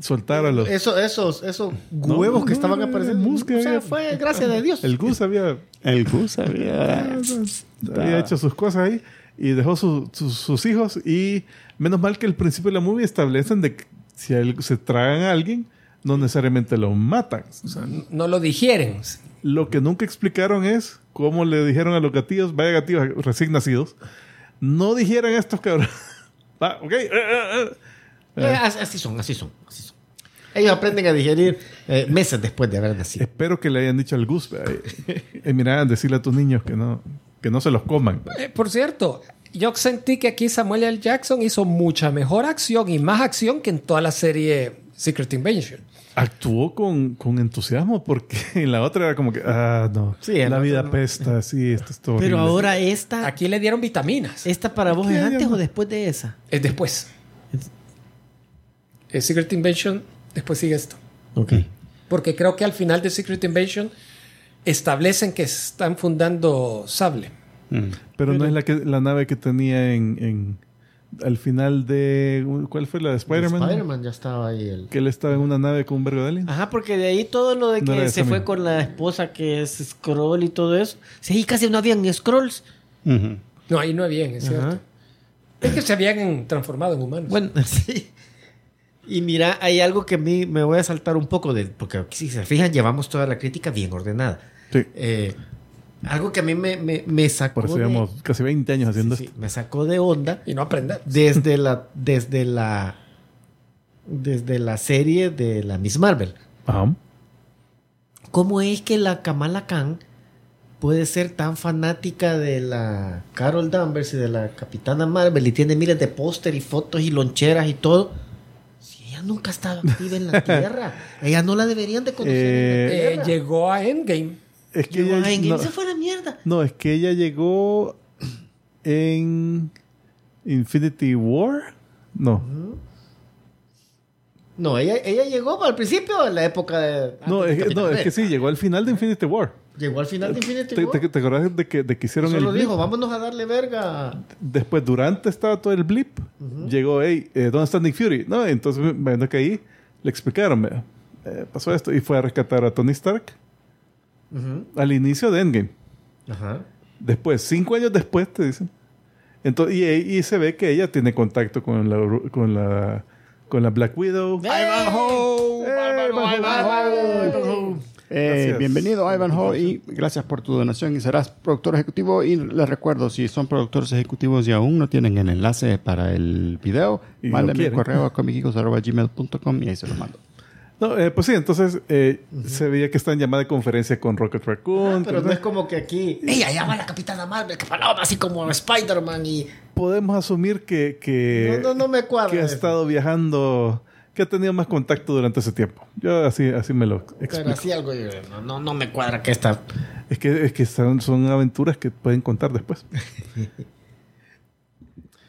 Soltar a los. Eso, esos, esos No, huevos que no, estaban no, apareciendo. el o sea, había- fue gracias de Dios. El Gus había El Gus había... había hecho sus cosas ahí y dejó su- sus- sus hijos y menos mal que al principio de la movie establecen de que si a él- se tragan a alguien no necesariamente lo matan O sea, No lo digieren. lo que nunca explicaron es cómo le dijeron a los gatillos vaya gatillos recién nacidos no dijeran estos cabros Va, ok eh, eh, así son, así son, así son. Ellos aprenden a digerir eh, meses después de haber nacido. espero que le hayan dicho al Gus eh, eh, mira decirle a tus niños que no que no se los coman Eh, por cierto, yo sentí que aquí Samuel L. Jackson hizo mucha mejor acción y más acción que en toda la serie Secret Invasion. actuó con, con entusiasmo porque en la otra era como que, ah, no, Sí, en la vida no. pesta, sí, esto es todo Pero horrible. ahora esta, Aquí le dieron vitaminas. esta para vos es antes o después de esa. Es después. Eh, Secret Invasion, después sigue esto. Ok. Porque creo que al final de Secret Invasion establecen que están fundando Sable. Mm. Pero no es la, que, la nave que tenía en, en- al final de... ¿Cuál fue la de Spider-Man? Spider-Man ya estaba ahí. El... que él estaba en una nave con un vergo de aliens. Ajá, porque de ahí todo lo de No que se fue misma. con la esposa que es Scroll y todo eso. Sí, casi no habían scrolls. No, ahí no bien, es Ajá. cierto. Es que se habían transformado en humanos. Bueno, sí. Y mira, hay algo que a mí me voy a saltar un poco de. Porque si se fijan, llevamos toda la crítica bien ordenada. Sí. Eh, algo que a mí me, me, me sacó. Por eso de- llevamos casi 20 años haciendo sí, esto. sí, me sacó de onda y no aprender. desde la. Desde la. Desde la serie de la Miss Marvel. Ajá. ¿Cómo es que la Kamala Khan puede ser tan fanática de la Carol Danvers y de la Capitana Marvel y tiene miles de póster y fotos y loncheras y todo? Ella nunca estaba activa en la Tierra, ella no la deberían de conocer en la Eh, Tierra. llegó a Endgame. Es que Llegó ella, a Endgame, no, se fue a la mierda. no, es que ella llegó en Infinity War. No, No, ella, ella llegó al principio, en la época de... no, es, no, es que sí, llegó al final de Infinity War. Llegó al final de Infinity ¿Te, War. te, te acordás de que, de que hicieron Solo el blip? dijo, vámonos a darle verga. Después, durante estaba todo el blip, llegó, hey, eh, ¿dónde está Nick Fury? No, entonces, viendo que ahí le explicaron, eh, pasó esto y fue a rescatar a Tony Stark Ujú. al inicio de Endgame. Ajá. Después, cinco años después, te dicen. Entonces, y, y se ve que ella tiene contacto con la, con la, con la Black Widow. Ivanhoe, ¡Eh, Ivanhoe! Eh, bienvenido Ivanhoe y gracias por tu donación y serás productor ejecutivo y les recuerdo si son productores ejecutivos y aún no tienen el enlace para el video mándenme un correo a comicicos.gmail.com y ahí se lo mando. No, eh, pues sí, entonces eh, se veía que está en llamada de conferencia con Rocket Raccoon. Ah, Pero no es como que aquí... Ella llama a la Capitana Marvel, que paloma, así como Spider-Man y... Podemos asumir que, que, No, no, no me cuadra que ha estado viajando, que ha tenido más contacto durante ese tiempo. Yo así, así me lo Pero explico. así algo, yo- no, no, no me cuadra que esta... Es que, es que son, son aventuras que pueden contar después.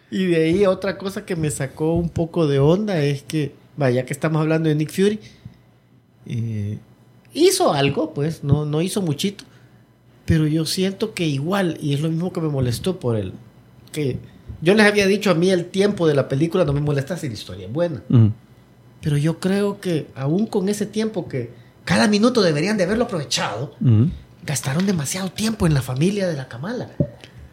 Y de ahí otra cosa que me sacó un poco de onda es que, vaya que estamos hablando de Nick Fury, eh, hizo algo, pues, no, no hizo muchito, pero yo siento que igual, y es lo mismo que me molestó por él, que yo les había dicho a mí el tiempo de la película no me molesta si la historia es buena, pero yo creo que aún con ese tiempo que cada minuto deberían de haberlo aprovechado, gastaron demasiado tiempo en la familia de la Kamala.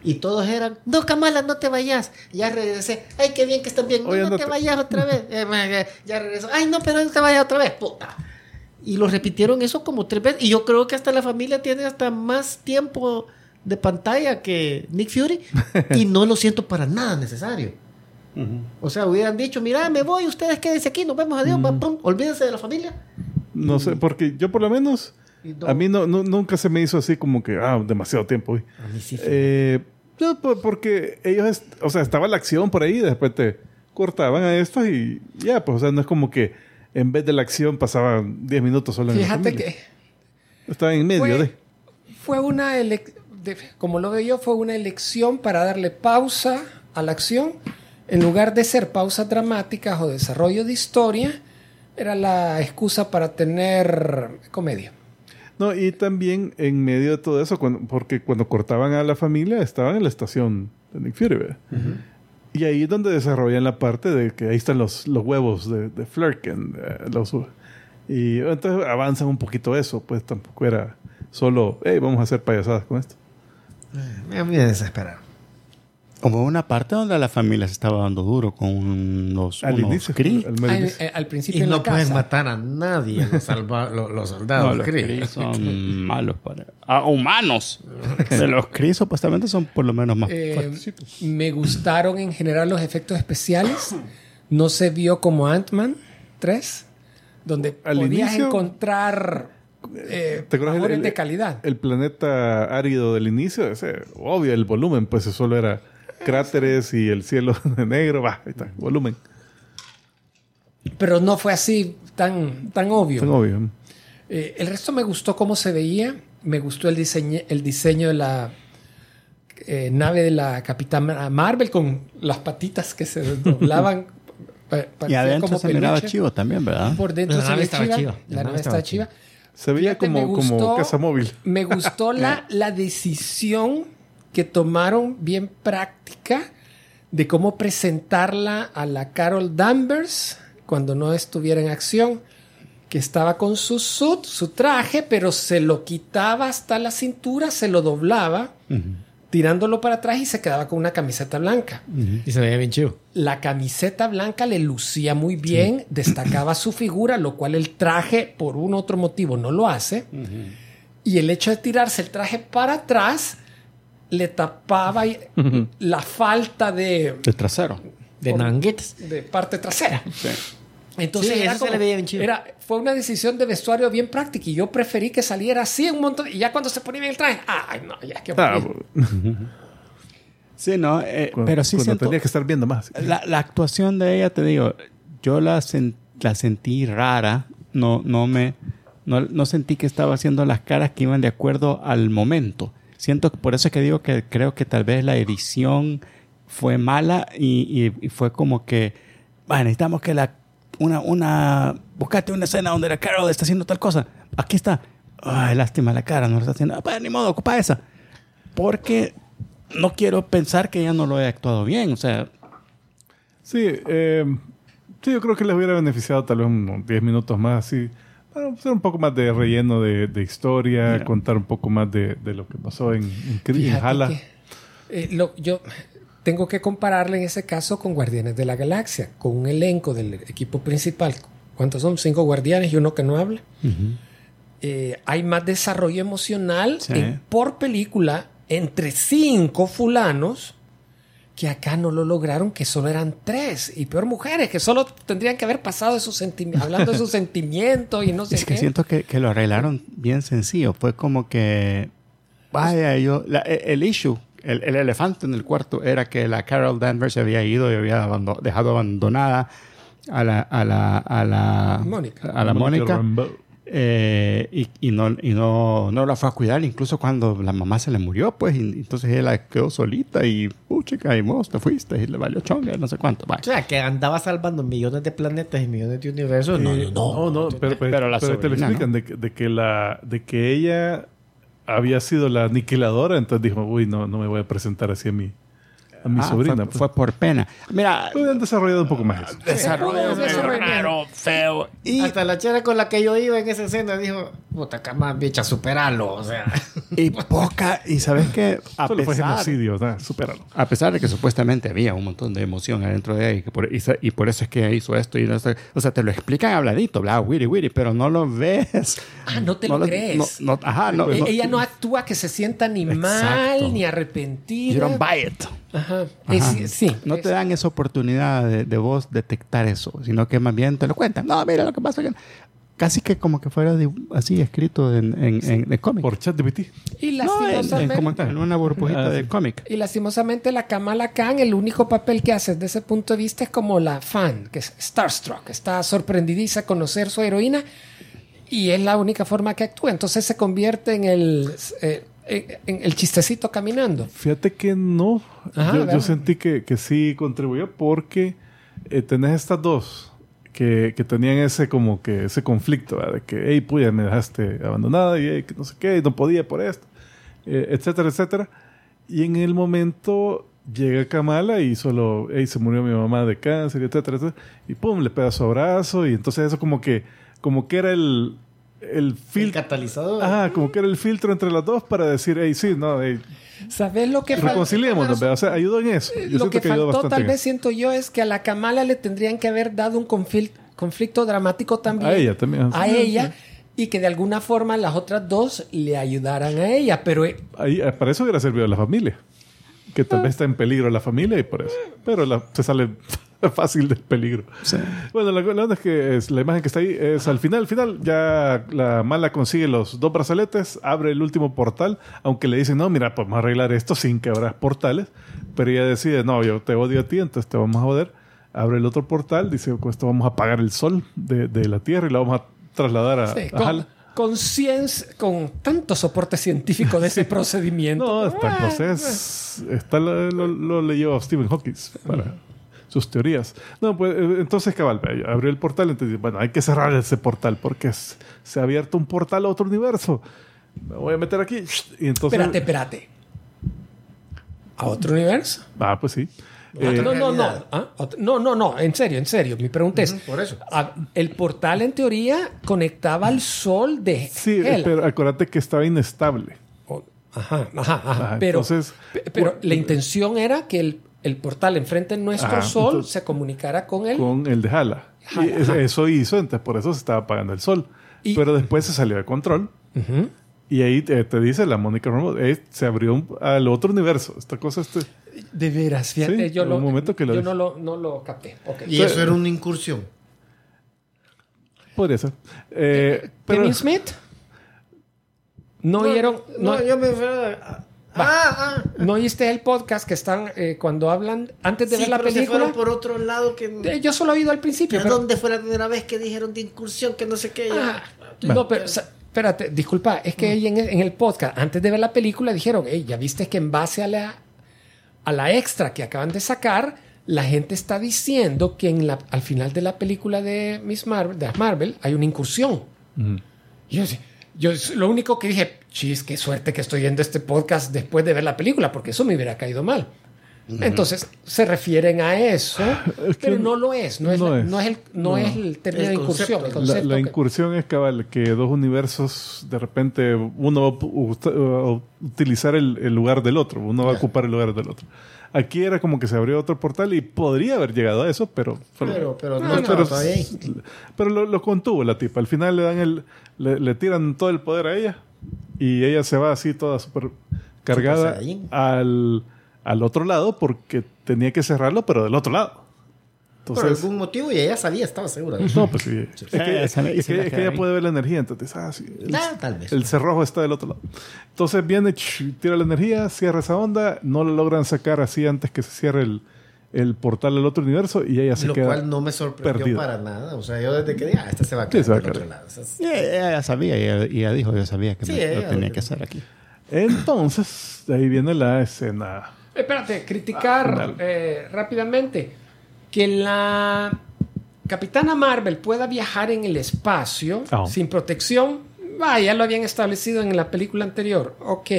Y todos eran, no, Kamala, no te vayas. Ya regresé. Ay, qué bien que están bien. No, no no te te- vayas otra vez. Eh, ma, eh, ya regresó. Ay, no, pero no te vayas otra vez. Puta. Y lo repitieron eso como tres veces. Y yo creo que hasta la familia tiene hasta más tiempo de pantalla que Nick Fury. y no lo siento para nada necesario. O sea, hubieran dicho, mira, me voy, ustedes quédense aquí, nos vemos, adiós, pam, pum, olvídense de la familia. No sé, porque yo por lo menos, no- a mí no, no- nunca se me hizo así como que, ah, demasiado tiempo. hoy. A mí sí, Eh, no, porque ellos, o sea, estaba la acción por ahí, y después te cortaban a estos y ya, pues, o sea, no es como que en vez de la acción pasaban 10 minutos solo en Fíjate que Estaba en medio fue, de... fue una elec- de- como lo veo yo, fue una elección para darle pausa a la acción. En lugar de ser pausas dramáticas o desarrollo de historia, era la excusa para tener comedia. No, y también en medio de todo eso, cuando- porque cuando cortaban a la familia, estaban en la estación de Nick Fury, ¿verdad? Y ahí es donde desarrollan la parte de que ahí están los, los huevos de, de Flerken. eh, los, y entonces avanzan un poquito eso, pues tampoco era solo, hey, vamos a hacer payasadas con esto. Me me desesperaron. Hubo una parte donde la familia se estaba dando duro con unos, Al unos inicio. Kree. al eh, al principio Y en no la pueden casa. matar a nadie, los, salva- los, los soldados. No, los Kree. Kree son malos para... Ah, humanos. De los Kree supuestamente son por lo menos más Eh, me gustaron en general los efectos especiales. No se vio como Ant-Man 3, donde Al podías inicio- encontrar eh, ¿Te acuerdas el- favores el- de calidad. El planeta árido del inicio, ese, obvio, el volumen, pues eso solo era cráteres y el cielo de negro, va, ahí está, volumen, Pero no fue así tan, tan obvio. tan obvio. Eh, el resto me gustó cómo se veía. Me gustó el diseño, el diseño de la eh, nave de la Capitana Marvel con las patitas que se doblaban. Y adentro como se miraba chivo también, ¿verdad? Por dentro La se nave ve estaba chiva. chiva. La, nave estaba chiva. Se veía Fíjate, como, me como gustó- casa móvil. Me gustó la, la decisión que tomaron bien práctica de cómo presentarla a la Carol Danvers cuando no estuviera en acción, que estaba con su suit, su traje, pero se lo quitaba hasta la cintura, se lo doblaba tirándolo para atrás y se quedaba con una camiseta blanca. Y se veía bien chido. La camiseta blanca le lucía muy bien, destacaba su figura, lo cual el traje, por un otro motivo, no lo hace. Y el hecho de tirarse el traje para atrás le tapaba la falta de, De trasero. De nanguetes. de parte trasera. Sí. Entonces Sí, era eso se como- le veía bien chido. era- fue una decisión de vestuario bien práctica y yo preferí que saliera así un montón y ya cuando se ponía bien el traje, ay no, ya que Sí, no, eh, cuando- pero sí cuando siento... tenía que estar viendo más. La, la actuación de ella, te digo, yo la, sen- la sentí rara. No, no me... No, no sentí que estaba haciendo las caras que iban de acuerdo al momento. Siento que por eso es que digo que creo que tal vez la edición fue mala y, fue como que, bueno, necesitamos que la, una, una, buscate una escena donde la Carol está haciendo tal cosa. Aquí está. Ay, lástima la cara, no lo está haciendo. Ah, pues, ni modo, ocupa esa. Porque no quiero pensar que ella no lo haya actuado bien. O sea, Sí, eh, sí, yo creo que les hubiera beneficiado tal vez unos 10 minutos más, así, para hacer un poco más de relleno de, de historia, Mira. contar un poco más de, de lo que pasó en, en, en Hala. que, eh, lo- yo tengo que compararle en ese caso con Guardianes de la Galaxia, con un elenco del equipo principal. ¿Cuántos son? Cinco guardianes y uno que no habla. Eh, hay más desarrollo emocional Sí. en- por película entre cinco fulanos que acá no lo lograron, que solo eran tres. Y peor mujeres, que solo tendrían que haber pasado de sus hablando de sus sentimientos y no sé es que qué. siento que, que lo arreglaron bien sencillo. Fue como que, vaya, yo, la- e- el issue, el, el elefante en el cuarto era que la Carol Danvers se había ido y había abando- dejado abandonada a la, a la, a la, Mónica. a la Mónica. Eh, y, y no, y no, no la fue a cuidar, incluso cuando la mamá se le murió, pues, y entonces ella quedó solita y, puchica, y vos te fuiste y le valió chonga, no sé cuánto. O sea, que andaba salvando millones de planetas y millones de universos. No, no, no. No, no, pero, pero- pero la pero te lo explican de, que- de que la, de que ella había sido la aniquiladora, entonces dijo, uy, no, no me voy a presentar así a mi, a mi Ah, sobrina. Fue, pues. fue por pena. Mira, hubieran desarrollado un poco más eso. es raro, feo. Y, Hasta la chera con la que yo iba en esa escena dijo, puta cama, bicha, superalo. O sea, y poca, y sabes que a Solo fue pesar, genocidio, a pesar de que supuestamente había un montón de emoción adentro de ella y, que por, y, se- y por eso es que hizo esto y no sé, o sea, te lo explican habladito, bla, wiri wiri, pero no lo ves. Ah, no te No lo crees. no- no- ajá, no, E- no- ella no actúa que se sienta ni Exacto. mal ni arrepentida. You don't buy it. Ajá. Ajá. Es- sí. No te dan esa oportunidad de, de vos detectar eso, sino que más bien te lo cuentan. No, mira lo que pasa. Que... Casi que como que fuera de- así escrito en, en, en, de cómic. Por ChatGPT. Y No, en, en lastimosamente, como en una burbujita Ah, de sí. cómic. y lastimosamente la Kamala Khan, el único papel que hace desde ese punto de vista es como la fan, que es Starstruck. Está sorprendidiza a conocer su heroína y es la única forma que actúa. Entonces se convierte en el, eh, en, el chistecito caminando. Fíjate que no. Ajá, yo, sentí que, que sí contribuyó porque eh, tenés estas dos que, que tenían ese como que ese conflicto, ¿verdad? de que, hey, puya, me dejaste abandonada y hey, que no sé qué, y no podía por esto, eh, etcétera, etcétera. Y en el momento llega Kamala y solo, hey, se murió mi mamá de cáncer, etcétera, etcétera, y pum, le pega su abrazo y entonces eso como que, como que era el, el el filtro. catalizador. Ajá, como que era el filtro entre las dos para decir, hey, sí, no, hey, ¿Sabes lo que falta? reconciliémonos, ¿verdad? o sea, ayudó en eso. Yo Lo que que, faltó tal vez siento yo es que a la Kamala le tendrían que haber dado un conflicto dramático también A ella también. a ella y que de alguna forma las otras dos le ayudaran a ella pero eh, Ahí, eh, para eso hubiera servido la familia. Que tal vez está en peligro la familia y por eso. Pero la- se sale fácil del peligro. Bueno, la, la onda es que es, la imagen que está ahí es al final, al final ya la mala consigue los dos brazaletes, abre el último portal, aunque le dicen, no, mira, podemos arreglar esto sin quebrar portales, pero ella decide, no, yo te odio a ti, entonces te vamos a joder. Abre el otro portal, dice, con esto vamos a apagar el sol de, de la Tierra y la vamos a trasladar a, sí, a con, con ciencia con tanto soporte científico de ese procedimiento No, está en Ah, proceso. Está, lo, lo- lo leyó Stephen Hawking para sus teorías. No, pues eh, entonces cabal, eh, abrió el portal, entonces bueno, hay que cerrar ese portal porque es- se ha abierto un portal a otro universo. Me voy a meter aquí y entonces espérate espérate a otro universo Ah, pues sí. Ah, Eh, no, no, no. ¿Ah? No, no, no, en serio, en serio. Mi pregunta es, por eso. ah, el portal en teoría conectaba al sol de sí, Hela. pero acuérdate que estaba inestable. Ajá, ajá, ajá. Ajá, pero entonces, pero la intención era que el, el portal enfrente de nuestro Ajá, sol entonces- se comunicara con él. con el de y es- ajá. eso hizo, entonces por eso se estaba apagando el sol. Y- Pero después se salió de control. Y ahí te, te dice la Mónica Rambo, eh, se abrió un- al otro universo. Esta cosa este. De veras, fíjate, Sí, yo, lo, un momento que lo yo no, lo, no lo capté. Y eso era una incursión. Podría ser. Eh, pero Smith. No, oyeron, no, No, yo me fui a- Ah, ah. ¿no oíste el podcast que están eh, cuando hablan antes de Sí, ver la pero se película? fueron por otro lado que... Eh, Yo solo he oído al principio. ¿A pero- dónde fue la primera vez que dijeron de incursión? Que no sé qué. Ah, Ya. no, pero espérate, disculpa, es que ahí en, el- en el podcast, antes de ver la película, dijeron, hey, ya viste que en base a la, a la extra que acaban de sacar, la gente está diciendo que en la, al final de la película de Miss Marvel, de Marvel, hay una incursión. Y Yo, yo lo único que dije, chis, qué suerte que estoy viendo este podcast después de ver la película, porque eso me hubiera caído mal. Entonces se refieren a eso, Es que pero no lo es, no es, no la- es. no es el, no es el término El de incursión, concepto. el la, concepto la que- incursión es cabal que dos universos de repente uno va a utilizar el, el lugar del otro, uno va a ocupar el lugar del otro. Aquí era como que se abrió otro portal y podría haber llegado a eso, pero Pero, pero no, pero, estaba todavía ahí. pero lo, lo contuvo la tipa. Al final le dan el le, le tiran todo el poder a ella y ella se va así toda súper cargada al, al otro lado porque tenía que cerrarlo, pero del otro lado. Por Entonces, algún motivo y ella sabía, estaba segura. de eso. no, pues sí. Es que, Eh, es que- se le es que ella puede ver la energía, entonces, ah, sí, el, Ah, tal vez. el cerrojo está del otro lado. Entonces viene, ch, tira la energía, cierra esa onda, no lo logran sacar así antes que se cierre el, el portal al otro universo y ella se Lo queda. cual no me sorprendió perdida. para nada. O sea, yo desde que dije, ah, este se va a Sí, quedar se va a del otro lado. O sea, Y ella ya sabía, y ella, ella dijo, yo sabía que Sí, me- lo ella- tenía que hacer aquí. Entonces, de ahí viene la escena. Espérate, criticar Dale. eh, rápidamente que la Capitana Marvel pueda viajar en el espacio Ah. sin protección. Vaya, lo habían establecido en la película anterior. Ok.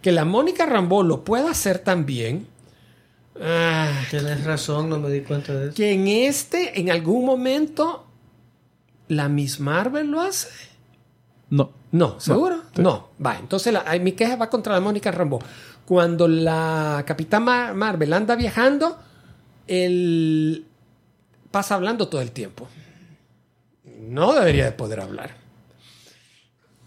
Que la Mónica Rambeau lo pueda hacer también. Ah, Tienes razón, no me di cuenta de eso. que en este, en algún momento, la Miss Marvel lo hace. No. No, ¿seguro? sí. No. Va, entonces la- mi queja va contra la Mónica Rambo. Cuando la Capitana Marvel anda viajando, él pasa hablando todo el tiempo. No debería de poder hablar.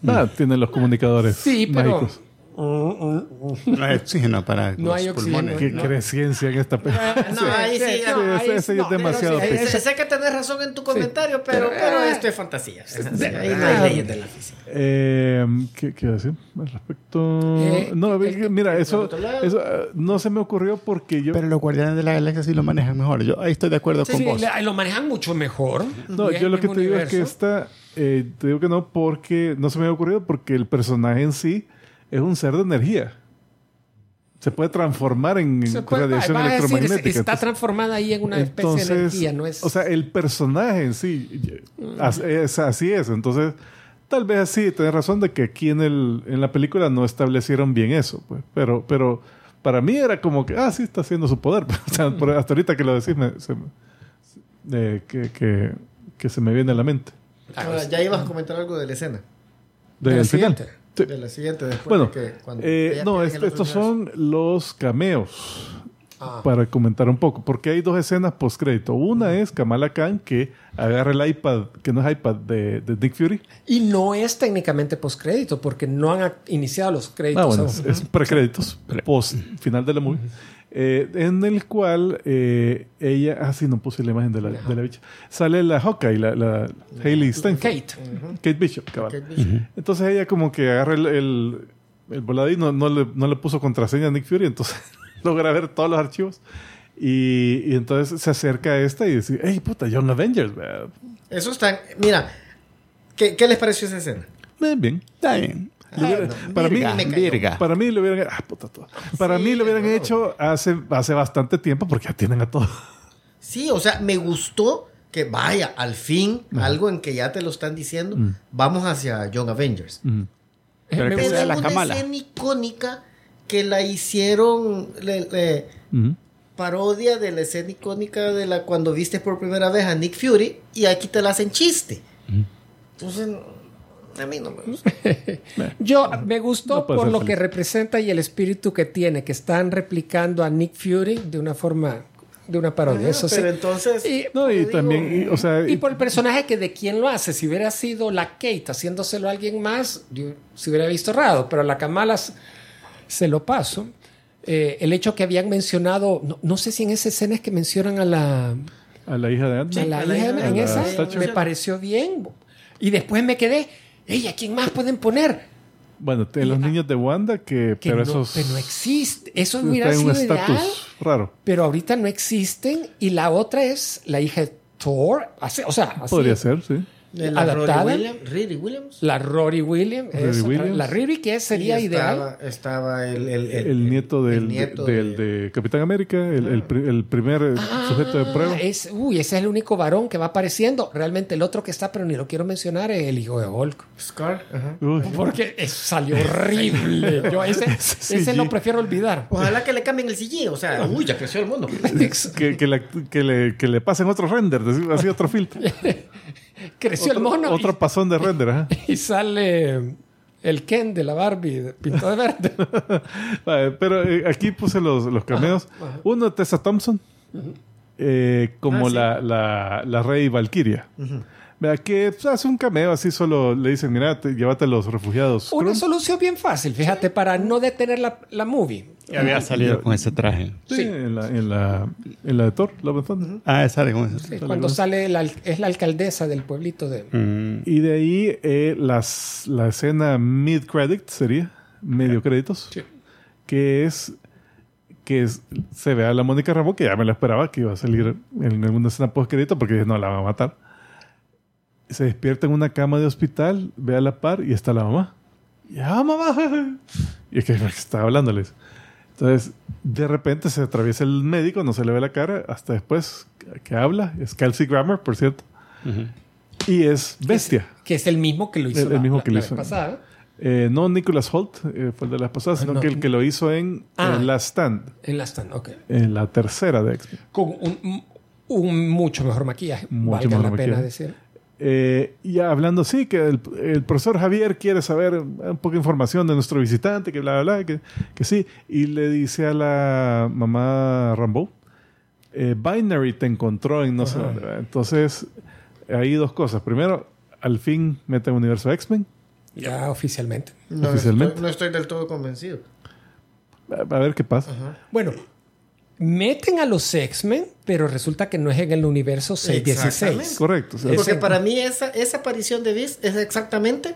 Ah, tienen los comunicadores Sí, pero- mágicos. No hay oxígeno para No los hay oxígeno. pulmones. ¿Qué no. crees ciencia en esta película? No, ahí sí, sí, ya- no, Sí, ahí ese- es demasiado sí, Eh, sé, sé que tenés razón en tu comentario, pero, pero, pero eh, esto es fantasía. Sí, ahí ah, no hay leyes de la física. Eh, ¿qué, ¿Qué decir al respecto? Eh, no, mira, el eso, eso ah, no se me ocurrió porque yo... Pero los guardianes de la galaxia sí lo manejan mejor. Yo ahí estoy de acuerdo con Sí, vos. lo manejan mucho mejor. no, yo lo que te digo es que esta... eh, te digo que no porque... No se me había ocurrido porque el personaje en sí es un ser de energía. Se puede transformar en, puede- radiación va decir, electromagnética. está entonces- transformada ahí en una especie de energía, no es. O sea, el personaje en sí, as- es, así es. Entonces, tal vez así, tenés razón de que aquí en, el, en la película no establecieron bien eso. Pues. Pero, pero para mí era como que, ah, sí, está haciendo su poder. O sea, por- hasta ahorita que lo decís, me- se eh, que, que, que se me viene a la mente. Ahora, ya ibas a comentar algo de la escena. Del la final. siguiente. Sí. De la siguiente, después Bueno, de que cuando eh, no, queda en est- el otro estos son los cameos. Ah. Para comentar un poco, porque hay dos escenas post-crédito. Una es Kamala Khan que agarra el iPad, que no es iPad de, de Nick Fury. Y no es técnicamente postcrédito, porque no han iniciado los créditos. Ah, bueno, es, es precréditos, post final de la movie. Eh, en el cual eh, ella, ah, sí, no puse la imagen de la, de la bicha. Sale la Hawkeye, la, la Hailey Steinfeld. Kate. Kate Bishop, cabal. Kate Bishop. Entonces ella como que agarra el, el, el voladín, no, no, le, no le puso contraseña a Nick Fury, entonces logra ver todos los archivos. Y, y entonces se acerca a esta y dice, hey, puta, John Avengers, vea". Eso está. Mira, ¿qué, qué les pareció esa escena? Eh, bien. Está bien. Ah, no, para mí- Virga, me cayó. Virga. Para mí lo hubieran, ah, puta, todo. Para Sí, mí lo hubieran no. hecho hace, hace bastante tiempo porque ya tienen a todos. Sí, o sea, me gustó que vaya, al fin, algo en que ya te lo están diciendo, Mm. vamos hacia Young Avengers. Pero Me que Pero sea es la una Kamala. escena icónica que la hicieron le- le- parodia de la escena icónica de la cuando viste por primera vez a Nick Fury y aquí te la hacen chiste. Entonces, A mí no me gusta. Yo me gustó No por lo feliz. que representa y el espíritu que tiene, que están replicando a Nick Fury de una forma, de una parodia. Eso sí. Pero entonces, Y, No, y Digo, también, y, o sea, y por el personaje que de quién lo hace. Si hubiera sido la Kate haciéndoselo a alguien más, yo se hubiera visto raro, pero a la Kamala se lo paso. Eh, el hecho que habían mencionado, no, no sé si en esa escena es que mencionan a la, a la hija de a Ant-Man. la a la hija hija en de esa, me pareció bien. Y después me quedé, ella, ¿quién más pueden poner? Bueno, de los niños de Wanda, que, Que pero no, esos que no existe. Eso hubiera un ideal, estatus raro. pero ahorita no existen. Y la otra es la hija de Thor. o sea, así, Podría ser, sí. La adaptada. Rory Williams, Riri Williams. La Rory Williams. Rory Williams. La Riri que sería Y ideal. Estaba, el, el, El, nieto del, el nieto del- de- de Capitán América, el, el primer sujeto de prueba. Ah, Es, uy, ese es el único varón que va apareciendo. Realmente el otro que está, pero ni lo quiero mencionar, es el hijo de Hulk. Scar. ajá. Uy, Porque es- salió horrible. Yo ese, ese lo prefiero olvidar. Ojalá que le cambien el CG. O sea, uy, ya creció el mundo. que, que, la- que le, que le pasen otro render, así otro filtro. Creció el otro, mono y- otro pasón de render, ajá. y, sale el Ken de la Barbie pintado de verde. Vale, Pero eh, aquí puse los, los cameos. Uno, Tessa Thompson, eh, como Ah, sí. la, la, la rey Valkyria. Vea que pues, hace un cameo así, solo le dicen, mira, te- llévate a los refugiados. Una Krun". solución bien fácil, fíjate, para no detener la, la movie. Ya había salido con ese traje. Sí, Sí. En, la, en, la, en la de Thor, and Thunder. Ah, sale con ese. Sí, cuando sale la, es la alcaldesa del pueblito de... Mm, Y de ahí eh, las, la escena mid-credit sería, medio créditos, Sí. que es que es- se ve a la Mónica Rambo, que ya me la esperaba que iba a salir en alguna escena post-crédito, porque no la va a matar. Se despierta en una cama de hospital, ve a la par y está la mamá. ¡Ya, mamá! Y es que está hablándoles. Entonces, de repente se atraviesa el médico, no se le ve la cara, hasta después que- que habla. Es Kelsey Grammer, por cierto. Y es bestia. Que es el mismo que lo hizo El- el la, mismo la- que lo la hizo. vez pasada. Eh, no Nicholas Holt, eh, fue el de las pasadas, sino no. que el que lo hizo en Ah. eh, Last Stand, En la stand, ok. en la tercera de X-Men. Con un, un mucho mejor maquillaje. Mucho valga mejor la pena maquillaje. decir. Eh, y hablando así, que el, el profesor Javier quiere saber un poco de información de nuestro visitante, que bla, bla, bla, que, que sí. Y le dice a la mamá Rambo, eh, Binary te encontró en no sé dónde. Entonces, hay dos cosas. Primero, al fin mete el universo X-Men. Ya oficialmente. No Oficialmente. Estoy, no estoy del todo convencido. A a ver qué pasa. Bueno, meten a los X-Men, pero resulta que no es en el universo 616. Exactamente. Correcto. o sea, Porque para mí esa, esa aparición de Beast es exactamente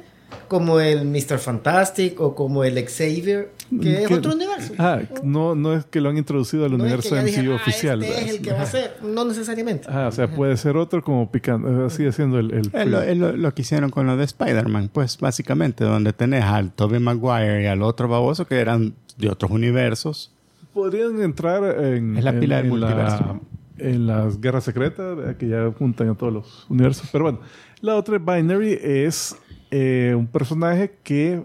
como el Mr. Fantastic o como el Xavier, que es que- otro universo. Ah, no, no es que lo han introducido al No es universo que ya MCU dije, "Ah, oficial. Este es el que va a ser. No necesariamente. Ah, o sea, puede ser otro como picando, así haciendo el... el- Es lo, es lo- lo que hicieron con lo de Spider-Man, pues básicamente, donde tenés al Tobey Maguire y al otro baboso que eran de otros universos. Podrían entrar en... Es la en- pila del en la- multiverso. en las guerras secretas, ¿verdad? que ya juntan a todos los universos. Pero bueno, la otra Binary es eh, un personaje que,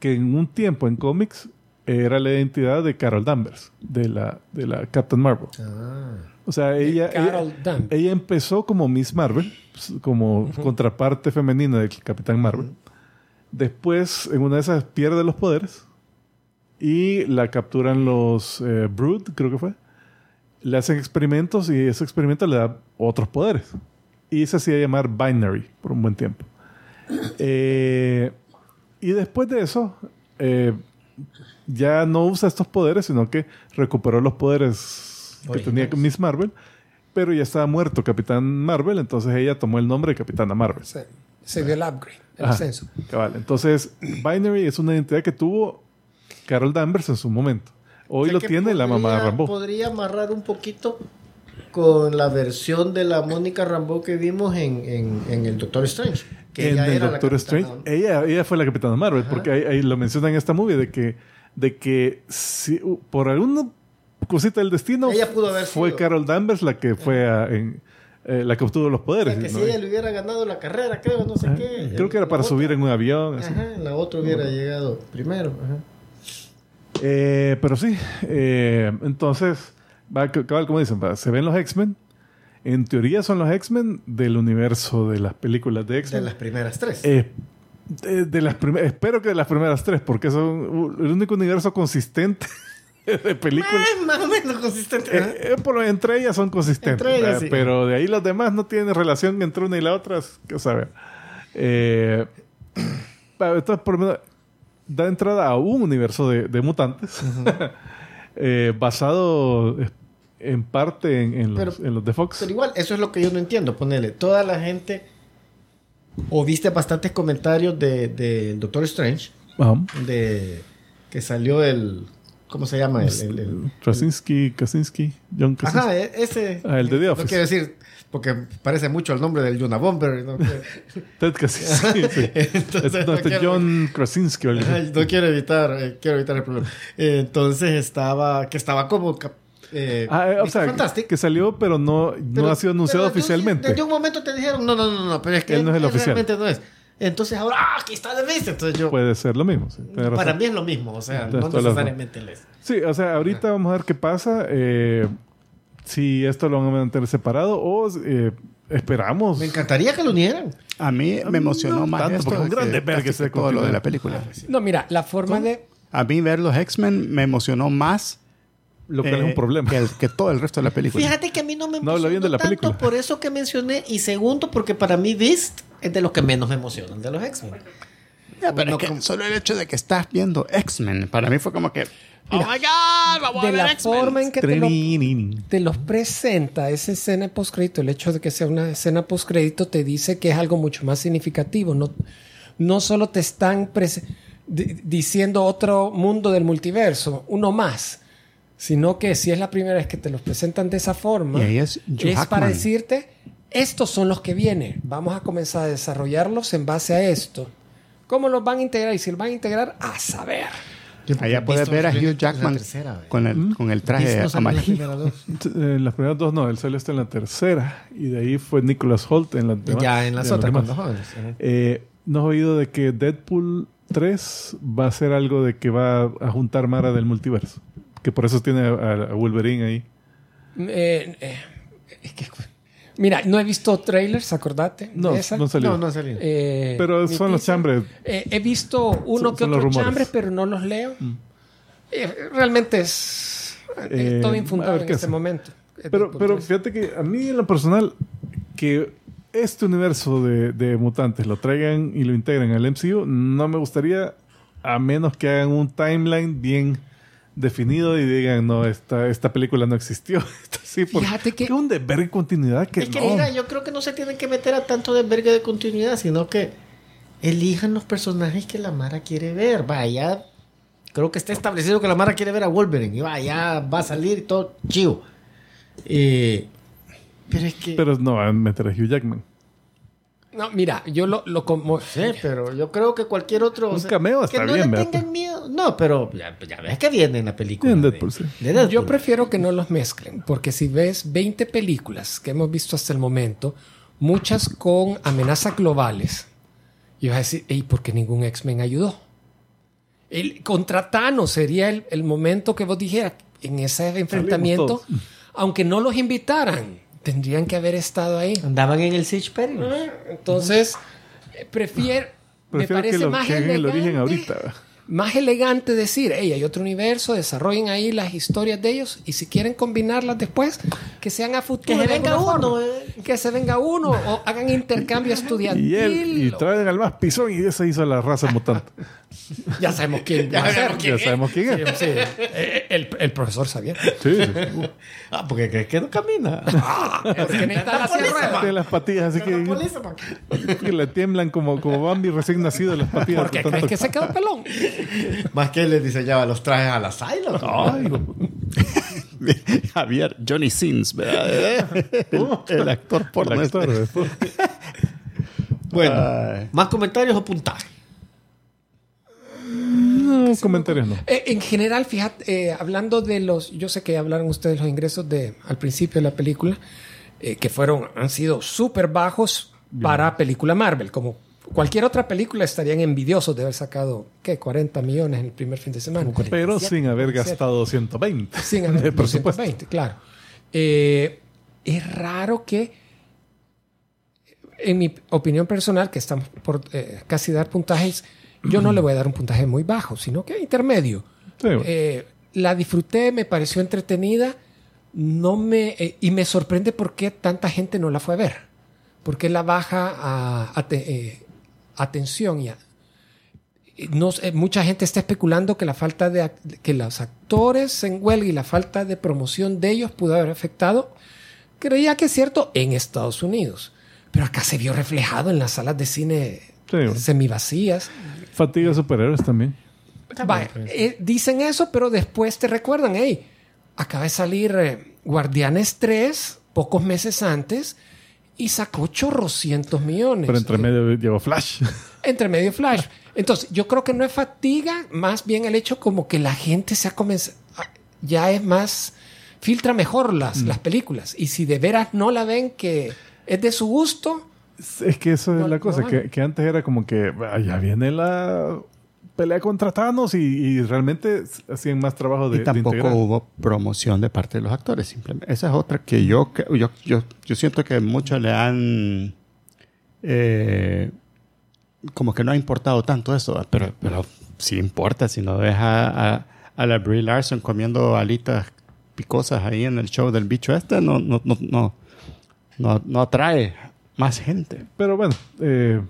que en un tiempo en cómics era la identidad de Carol Danvers, de la, de la Captain Marvel. O sea, ella, Carol ella, ella empezó como Miss Marvel, pues, como contraparte femenina del Capitán Marvel. Después, en una de esas, pierde los poderes y la capturan los eh, Brood, creo que fue. Le hacen experimentos y ese experimento le da otros poderes. Y se hacía llamar Binary por un buen tiempo. Eh, y después de eso, eh, ya no usa estos poderes, sino que recuperó los poderes que tenía. Miss Marvel. Pero ya estaba muerto Capitán Marvel, entonces ella tomó el nombre de Capitana Marvel. Se, se dio el upgrade, el Ajá, ascenso. cabal. Entonces, Binary es una identidad que tuvo Carol Danvers en su momento. Hoy O sea lo tiene la mamá de podría- Rambo. Podría amarrar un poquito con la versión de la Mónica Rambo que vimos en, en, en el Doctor Strange. Que en ella el era la Doctor capitana- Strange, ella, ella fue la Capitana Marvel, porque ahí, ahí lo menciona en esta movie de que, de que si, por alguna cosita del destino Ella pudo haber fue sido. Carol Danvers la que fue a- en, eh, la que obtuvo los O poderes. sea, que ¿no? si ella le hubiera ganado la carrera, creo, no sé qué. Creo que era para La subir otra- en un avión. así. Ajá, la otra hubiera llegado primero. Ajá. Eh, pero sí, eh, entonces, como dicen, se ven los X-Men En teoría son los X-Men del universo de las películas de De X-Men. las primeras tres. Eh, de, de las prim- espero que de las primeras tres, porque son u- el único universo consistente de películas. Eh, más o menos consistente. ¿eh? Eh, eh, entre ellas son consistentes, Entre ellas, pero de ahí los demás no tienen relación entre una y la otra, que saber. Eh, entonces, por lo menos, da entrada a un universo de, de mutantes eh, basado eh, en parte en, en los, Pero- en los de Fox. Pero igual, eso es lo que yo no entiendo. Ponele, toda la gente. O viste bastantes comentarios de, de Doctor Strange. Ajá. De que salió el. ¿Cómo se llama? El, el- el- Krasinski, Krasinski, John Krasinski. Ajá, e- ese. Ah, el de The No Office. quiero decir, porque parece mucho el nombre del Yuna Bomber. No, Ted Krasinski. sí. Entonces, Es- no, no este quiero- John Krasinski. no quiero evitar, eh, quiero evitar el problema. Eh, entonces estaba, que estaba como eh, Ah, eh, o sea, Fantastic. que salió, pero no, no Pero- ha sido anunciado pero entonces, oficialmente. Desde un momento te dijeron, no, no, no, no, pero es que Él no es el oficial. realmente no es. Entonces ahora, ah, aquí está The Beast. Entonces yo, Puede ser lo mismo. sí, para mí es lo mismo, o sea, Tienes no necesariamente él es. Sí, o sea, ahorita vamos a ver qué pasa. eh, si esto lo van a mantener separado o eh, esperamos. Me encantaría que lo unieran. A mí me emocionó no más tanto, esto porque es un que grande ver que casi se todo lo de la película. No, mira, la forma de... A mí ver los X-Men me emocionó más Lo es eh, un problema. que, el- que todo el resto de la película. Fíjate que a mí no me No habla bien de la tanto película. por eso que mencioné. Y segundo, porque para mí Beast es de los que menos me emocionan de los X-Men. Ya, pero No es que como- solo el hecho de que estás viendo X-Men, para mí fue como que... oh my God, vamos de a ver la X-Men. forma en que te lo, te los presenta esa escena postcrédito, el hecho de que sea una escena postcrédito te dice que es algo mucho más significativo. No, no solo te están diciendo otro mundo del multiverso, uno más, sino que si es la primera vez que te los presentan de esa forma, es es para decirte, estos son los que vienen, vamos a comenzar a desarrollarlos en base a esto. ¿Cómo los van a integrar? Y si los van a integrar, a saber. Allá puedes ver a Hugh Jackman con el, con el traje amarillo. Eh, las primeras dos no, él salió hasta en la tercera. Y de ahí fue Nicholas Holt en la demás. Ya en las en otras, demás. cuando jóvenes. Eh, ¿No has oído de que Deadpool 3 va a ser algo de que va a juntar Mara del multiverso? Que por eso tiene a, a Wolverine ahí. Eh, eh, es que- mira, no he visto trailers, acordate. No, esa. no salió. No, no ha salido. Eh, Pero son los chambres. Eh, he visto uno Son- que otro. Mm. chambres, pero no los leo. Eh, realmente es eh, todo infundado en este hace. momento. Pero, pero 3. fíjate que a mí en lo personal, que este universo de, de mutantes lo traigan y lo integren al MCU, no me gustaría a menos que hagan un timeline bien definido y digan, no, esta, esta película no existió. sí, Fíjate que- un deber en continuidad que Es que no. mira, yo creo que no se tienen que meter a tanto desvergue de continuidad, sino que elijan los personajes que la Mara quiere ver. Vaya, creo que está establecido que la Mara quiere ver a Wolverine. Y vaya, va a salir y todo chivo. Eh, pero es que... Pero no van a meter a Hugh Jackman. No, mira, yo lo, lo como. Sí, pero yo creo que cualquier otro... Un cameo que está no bien, le tengan miedo. No, pero ya, ya ves que viene en la película. De- Deadpool, sí. de Deadpool. Yo prefiero que no los mezclen, porque si ves 20 películas que hemos visto hasta el momento, muchas con amenazas globales, y vas a decir, ¿y por qué ningún X-Men ayudó? El, contra Thanos sería el, el momento que vos dijeras, en ese enfrentamiento, aunque no los invitaran, tendrían que haber estado ahí. Andaban en el Siege Perilous. Entonces, eh, prefiero, me parece que lo más que hagan el origen elegante ahorita. más elegante decir, hey, hay otro universo, desarrollen ahí las historias de ellos y si quieren combinarlas después, que sean a futuro. Que se venga uno, forma. eh. Que se venga uno o hagan intercambio estudiantil. Y él, y o- traen al más pisón y esa hizo la raza mutante. Ya sabemos quién va a ser. ya sabemos quién es. Sí, eh, el, el profesor sabía. Sí, sí. Ah, porque crees que no camina. Porque necesita la ruedas. Tiene las patillas así que, que le tiemblan como, como Bambi recién nacido las patillas. Porque tanto- crees que se quedó pelón. Más que él les diseñaba los trajes a la Psylocke. Ay, Javier, Johnny Sins, ¿verdad? el, el actor por actor. Bueno, Ay. ¿más comentarios o puntaje? No, comentarios no. Eh, en general, fíjate, eh, hablando de los, yo sé que hablaron ustedes los ingresos de al principio de la película, eh, que fueron, han sido súper bajos para película Marvel, como cualquier otra película estarían envidiosos de haber sacado, ¿qué? 40 millones en el primer fin de semana. Pero sin haber gastado 120 Sin de haber presupuesto. 220, claro. Eh, es raro que, en mi opinión personal, que estamos por eh, casi dar puntajes, yo no le voy a dar un puntaje muy bajo, sino que intermedio. Sí, bueno. Eh, la disfruté, me pareció entretenida, no me eh, y me sorprende por qué tanta gente no la fue a ver, por qué la baja a, eh, atención y a- no sé, mucha gente está especulando que la falta de que los actores en huelga y la falta de promoción de ellos pudo haber afectado. Creía que es cierto en Estados Unidos, pero acá se vio reflejado en las salas de cine Sí, semivacías. Fatiga de superhéroes también. Vaya, eh, dicen eso, pero después te recuerdan, hey, acaba de salir eh, Guardianes 3 pocos meses antes y sacó chorrocientos millones. Pero entre Eh, medio llegó Flash. entre medio Flash. Entonces, yo creo que no es fatiga, más bien el hecho como que la gente se ha comenzado, ya es más, filtra mejor las, Mm. las películas. Y si de veras no la ven que es de su gusto, Es que eso es No- la no cosa, que, que antes era como que "Ah, ya viene la pelea contra Thanos y, y realmente hacían más trabajo de, y tampoco de hubo promoción de parte de los actores. Simplemente. Esa es otra que yo, que- yo, yo, yo siento que muchos le han... eh, como que no ha importado tanto eso, pero, pero sí importa si no deja a, a la Brie Larson comiendo alitas picosas ahí en el show del bicho este, no, no, no, no, no, no atrae más gente. Pero bueno, eh,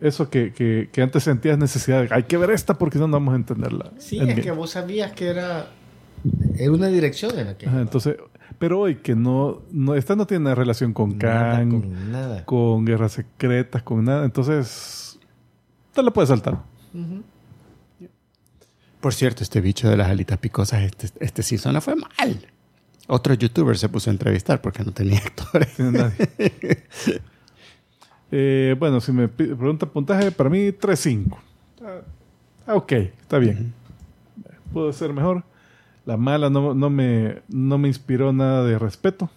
eso que, que, que antes sentías necesidad, de, hay que ver esta porque si no, no vamos a entenderla. Sí, En es bien. que vos sabías que era, era una dirección en la que... Ajá, entonces, pero hoy que no, no, esta no tiene relación con Nada Kang, con... con nada. guerras secretas, con nada, entonces te la puedes saltar. Por cierto, este bicho de las alitas picosas, este, este season no fue mal. Otro youtuber se puso a entrevistar porque no tenía actores. Nadie. Eh, bueno, si me pregunta puntaje, para mí 3.5. Ah, ah, ok, está bien. Pudo ser mejor. La mala no, no, me, no me inspiró nada de respeto.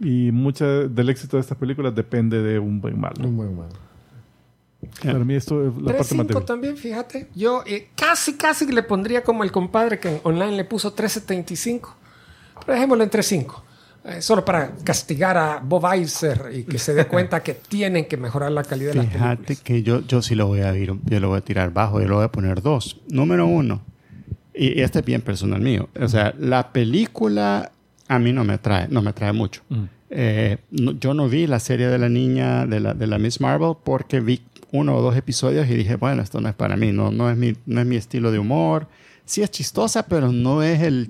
Y mucha del éxito de estas películas depende de un buen malo. Un buen malo. Para mí esto es la parte 3.5 material. también, fíjate. Yo eh, casi, casi le pondría como el compadre que online le puso 3.75. Pero dejémoslo en 3.5. Eh, solo para castigar a Bob Iser y que se dé cuenta que tienen que mejorar la calidad de las Fíjate películas. que yo, yo sí lo voy a ir, yo lo voy a tirar bajo, yo lo voy a poner dos. Número uno, y, y este es bien personal mío, o sea, la película a mí no me atrae, no me atrae mucho. Mm. Eh, no- yo no vi la serie de la niña, de la, de la Miss Marvel, porque vi uno o dos episodios y dije, bueno, esto no es para mí, no, no, es, mi, no es mi estilo de humor. Sí es chistosa, pero no es el,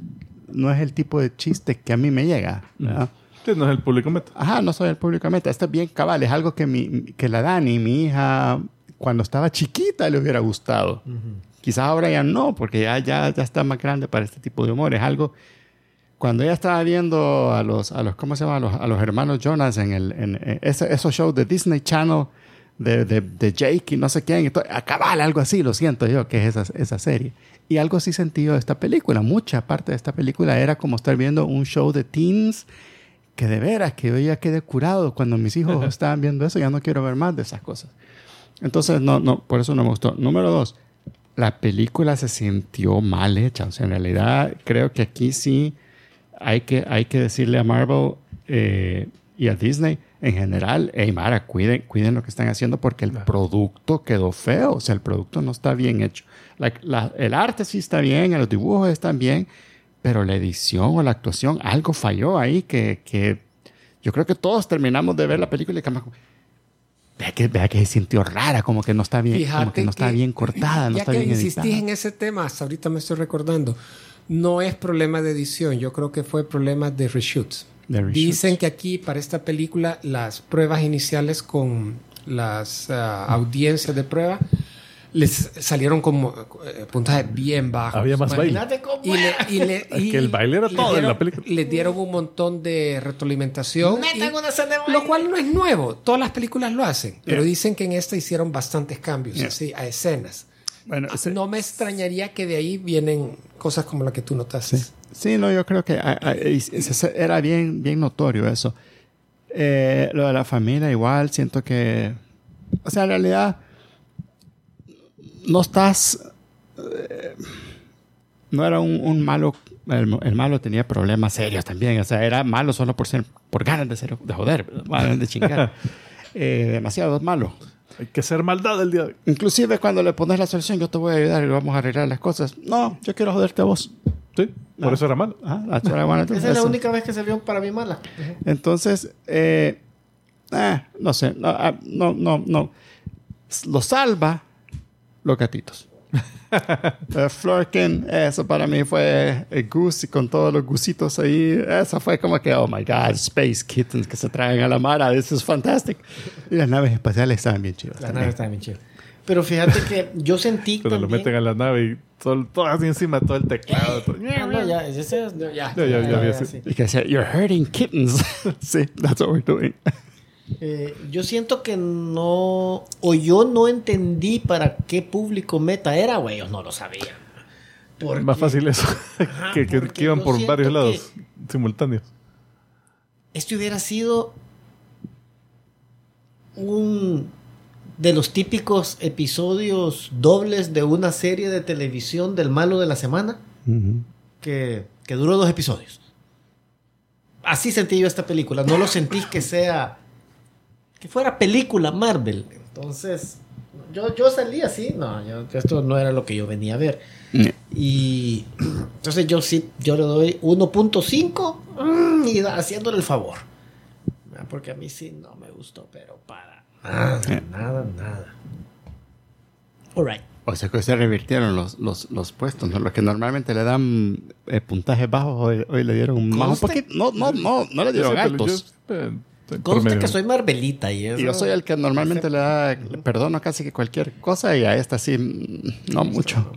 no es el tipo de chiste que a mí me llega. ¿verdad? Sí, no es el público meta. Ajá, no soy el público meta. Esto es bien cabal. Es algo que, mi, que la Dani, mi hija, cuando estaba chiquita le hubiera gustado. Quizás ahora ya no, porque ya, ya, ya está más grande para este tipo de humor. Es algo... Cuando ella estaba viendo a los, a los ¿cómo se llama? A los, a los hermanos Jonas en, el, en, en ese- esos shows de Disney Channel de, de, de Jake y no sé quién. y todo, a cabal, algo así, lo siento yo, que es esa, esa serie. Y algo así de esta película. Mucha parte de esta película era como estar viendo un show de teens que de veras, que yo ya quedé curado cuando mis hijos estaban viendo eso, ya no quiero ver más de esas cosas. Entonces, no, no, por eso no me gustó. Número dos, la película se sintió mal hecha. O sea, en realidad creo que aquí sí hay que, hay que decirle a Marvel eh, y a Disney en general, hey Mara, cuiden, cuiden lo que están haciendo porque el producto quedó feo. O sea, el producto no está bien hecho. La- la- el arte sí está bien, los dibujos están bien, pero la edición o la actuación, algo falló ahí que, que yo creo que todos terminamos de ver la película y que vea que, vea que se sintió rara, como que no está bien, como que no está bien cortada, no ya está que bien insistís editada. en ese tema, hasta ahorita me estoy recordando, no es problema de edición, yo creo que fue problema de reshoots. De reshoots. Dicen que aquí para esta película las pruebas iniciales con las ah, audiencias de prueba les salieron como eh, puntajes bien bajos. Había más baile. Imagínate cómo Y le, y le- y que el baile era todo en dieron- la película. Le dieron un montón de retroalimentación. Y- una escena de baile. lo cual no es nuevo. Todas las películas lo hacen. Pero Yeah. dicen que en esta hicieron bastantes cambios Yeah. así, a escenas. Bueno, ese- No me extrañaría que de ahí vienen cosas como la que tú notaste. Sí, no, yo creo que ah, ah, y se- era bien, bien notorio eso. Eh, lo de la familia igual, siento que, o sea, en realidad no estás, eh, no era un, un malo el, el malo tenía problemas serios también. O sea, era malo solo por ser, por ganas de ser, de joder, ganas de chingar. Eh, demasiado malo. Hay que ser maldad el día de hoy. Inclusive cuando le pones la solución, yo te voy a ayudar y vamos a arreglar las cosas. No, yo quiero joderte a vos. Sí, por eso era malo. Ah, I wanna do. Esa es la Eso. única vez que salió para mí mala. Entonces, eh, ah, no sé, no, ah, no, no, no. Lo salva los gatitos. Eh, Florkin, eso para mí fue el Goose y con todos los gusitos ahí. Eso fue como que, oh my God, Space Kittens que se traen a la mara. This is fantastic. Y las naves espaciales estaban bien chidas. La también. nave está bien chida. Pero fíjate que yo sentí Pero lo también... meten a la nave y todo, todo así encima, todo el teclado. todo- Ah, no, ya, ese es- No, ya. Ya, ya, ya, ya, sí. sí. Y que Eh, yo siento que no, o yo no entendí para qué público meta era, güey, ellos no lo sabían. Porque- Más fácil eso. que, que- que iban por varios lados simultáneos. Este hubiera sido un de los típicos episodios dobles de una serie de televisión del malo de la semana que, que duró dos episodios. Así sentí yo esta película. No lo sentí que sea. Que fuera película Marvel. Entonces, yo, yo salí así. No, yo- esto no era lo que yo venía a ver. Y entonces yo sí, yo le doy 1.5 mm, y haciéndole el favor. Ah, Porque a mí sí no me gustó, pero para nada, nada, nada. Alright. O sea que se revirtieron los, los, los puestos, ¿no? Los que normalmente le dan eh, puntajes bajos, hoy, hoy le dieron más un poquito. No, no, no, no le dieron altos. yo, promedio. que soy Marvelita y eso. Y yo soy el que normalmente le da, le perdono casi que cualquier cosa y a esta sí, no mucho.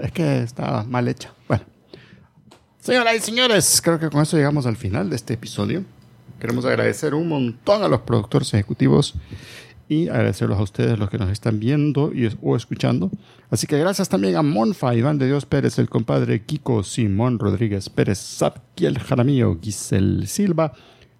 Es que estaba mal hecha. Bueno. Señoras y señores, creo que con eso llegamos al final de este episodio. Queremos agradecer un montón a los productores ejecutivos y agradecerlos a ustedes los que nos están viendo y, o escuchando. Así que gracias también a Monfa, Iván de Dios Pérez, el compadre Kiko Simón Rodríguez Pérez, Zapkiel Jaramillo, Giselle Silva,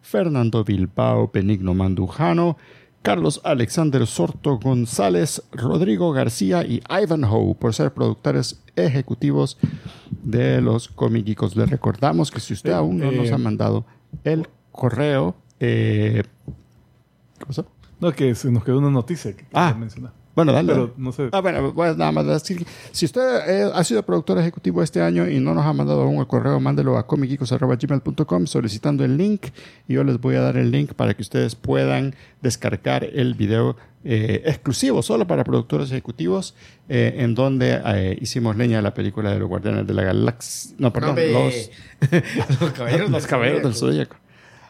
Fernando Bilbao, Benigno Mandujano, Carlos Alexander Sorto González, Rodrigo García y Ivanhoe por ser productores ejecutivos de los Comicicos. Les recordamos que si usted Eh, aún no nos eh, ha mandado el correo, eh, ¿qué pasó? No, que se nos quedó una noticia que Ah. mencionar. Bueno, dale. Pero no sé. Ah, bueno, a nada más decir, si usted eh, ha sido productor ejecutivo este año y no nos ha mandado aún el correo, mándelo a comicicos.gmail.com solicitando el link y yo les voy a dar el link para que ustedes puedan descargar el video eh, exclusivo solo para productores ejecutivos eh, en donde eh, hicimos leña de la película de los Guardianes de la Galaxia. No, perdón, Hombre. los, los caballeros, los Caballeros del Zodíaco.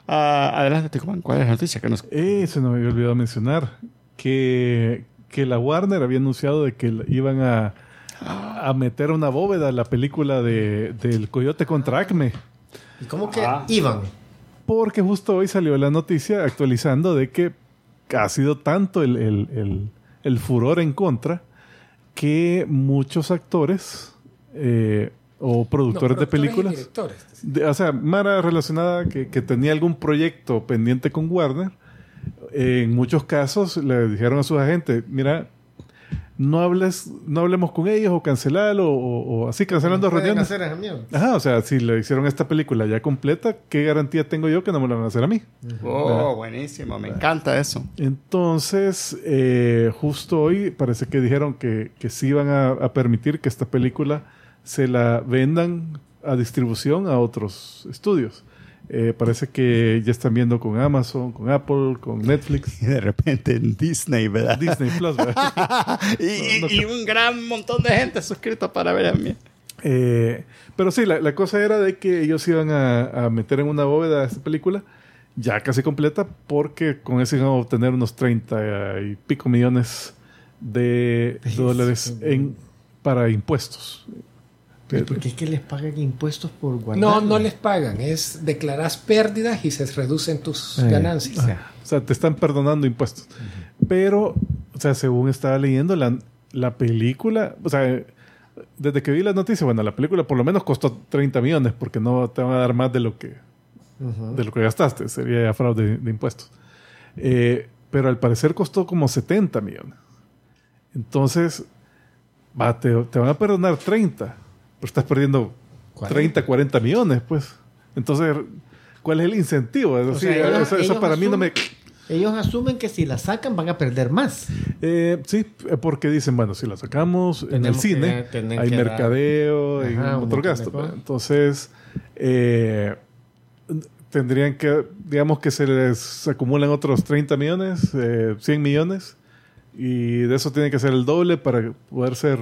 Ah, adelante, ¿cuál es la noticia que nos... Eh, se nos había olvidado mencionar que, que la Warner había anunciado de que iban a, a meter una bóveda en la película de, del Coyote contra Acme. ¿Y cómo que Ah. iban? Porque justo hoy salió la noticia actualizando de que ha sido tanto el, el- el- el furor en contra que muchos actores eh, o No, productores de y películas directores. de- o sea, Mara relacionada que, que tenía algún proyecto pendiente con Warner, en muchos casos le dijeron a sus agentes, mira, no hables, no hablemos con ellos o cancelarlo o, o así cancelando reuniones. Ajá, o sea, si le hicieron esta película ya completa, ¿qué garantía tengo yo que no me lo van a hacer a mí? Oh, buenísimo, me encanta eso. Entonces, eh, justo hoy parece que dijeron que, que sí van a, a permitir que esta película se la vendan a distribución a otros estudios. Eh, parece que ya están viendo con Amazon, con Apple, con Netflix, Y de repente en Disney, ¿verdad? Disney Plus. ¿verdad? y, No, no y un gran montón de gente suscrito para ver a mí. Eh, pero sí, la, la cosa era de que ellos iban a, a meter en una bóveda esta película ya casi completa porque con eso iban a obtener unos 30 y pico millones de dólares en, para impuestos. Porque es que les pagan impuestos por guardar. No, no les pagan. Es declaras pérdidas y se reducen tus Eh, ganancias. ah, O sea, te están perdonando impuestos. Pero, o sea, según estaba leyendo, la, la película, o sea, desde que vi la noticia, bueno, la película por lo menos costó 30 millones porque no te van a dar más de lo que, de lo que gastaste. Sería ya fraude de, impuestos. Eh, pero al parecer costó como 70 millones. Entonces, va, te, te van a perdonar 30, pero estás perdiendo 30, 40 millones, pues. Entonces, ¿cuál es el incentivo? Es decir, sea, ellos- eso, para mí no me... Ellos asumen que si la sacan van a perder más. Eh, sí, eh, porque dicen, bueno, si la sacamos en el cine, que- hay que dar- mercadeo, hay Ajá, otro gasto. Entonces, eh, tendrían que, digamos que se les acumulan otros 30 millones, eh, 100 millones, y de eso tiene que ser el doble para poder ser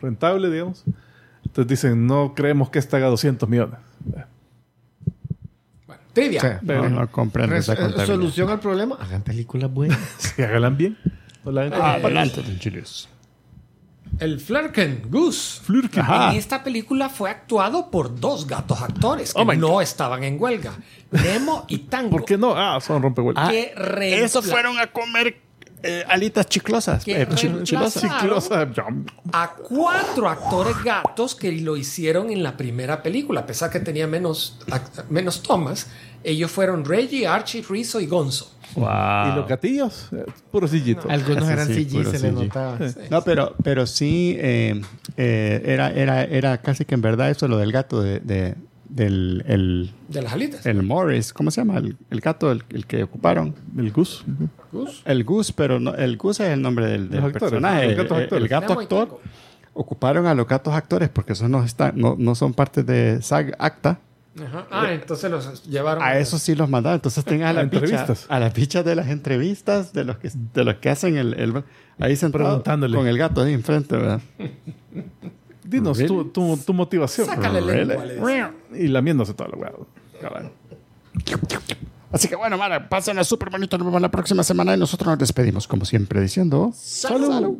rentable, digamos. Entonces dicen, no creemos que esta haga 200 millones. Bueno, trivia. Sí. No, no comprendo esa eh, contabilidad. solución al problema, hagan películas buenas. Si háganla bien. No la como Adelante, Chiles. El Flurken Goose. Flurken. Ajá. En esta película fue actuado por dos gatos actores que Oh no estaban en huelga. Nemo y Tango. ¿Por qué no? Ah, son. Que reempla- Esos fueron a comer eh, alitas chiclosas. Eh, chi- reemplazaron chilosas. Chiclosa. a cuatro actores gatos que lo hicieron en la primera película, a pesar que tenía menos, menos tomas. Ellos fueron Reggie, Archie, Rizzo y Gonzo. Wow. Y los gatillos, puro sillito. Algunos Ese eran sí, CG, se le notaba. No, pero, pero sí eh, eh, era, era, era casi que en verdad eso lo del gato de, de- del el, De las alitas. el Morris, ¿cómo se llama? El, el gato, el, el que ocuparon. El Gus. Goose. El Gus, pero no, el Gus es el nombre del, del actores, personaje. los gatos el, gato actor. Ocuparon a los gatos actores porque esos no, están, no, no son parte de SAG ACTA. Ajá. Ah, entonces los llevaron A eso sí los mandaron. Entonces tengan a A las entrevistas. a las pichas de las entrevistas de los que, de los que hacen el, el- ahí sentado Preguntándole. con el gato ahí enfrente, ¿verdad? Dinos Really? tu, tu, tu motivación. Sácale Really? lengua. Y lamiéndose toda la weá. Así que bueno, Mara, pásenla súper bonito. Nos vemos la próxima semana y nosotros nos despedimos, como siempre, diciendo... Salud.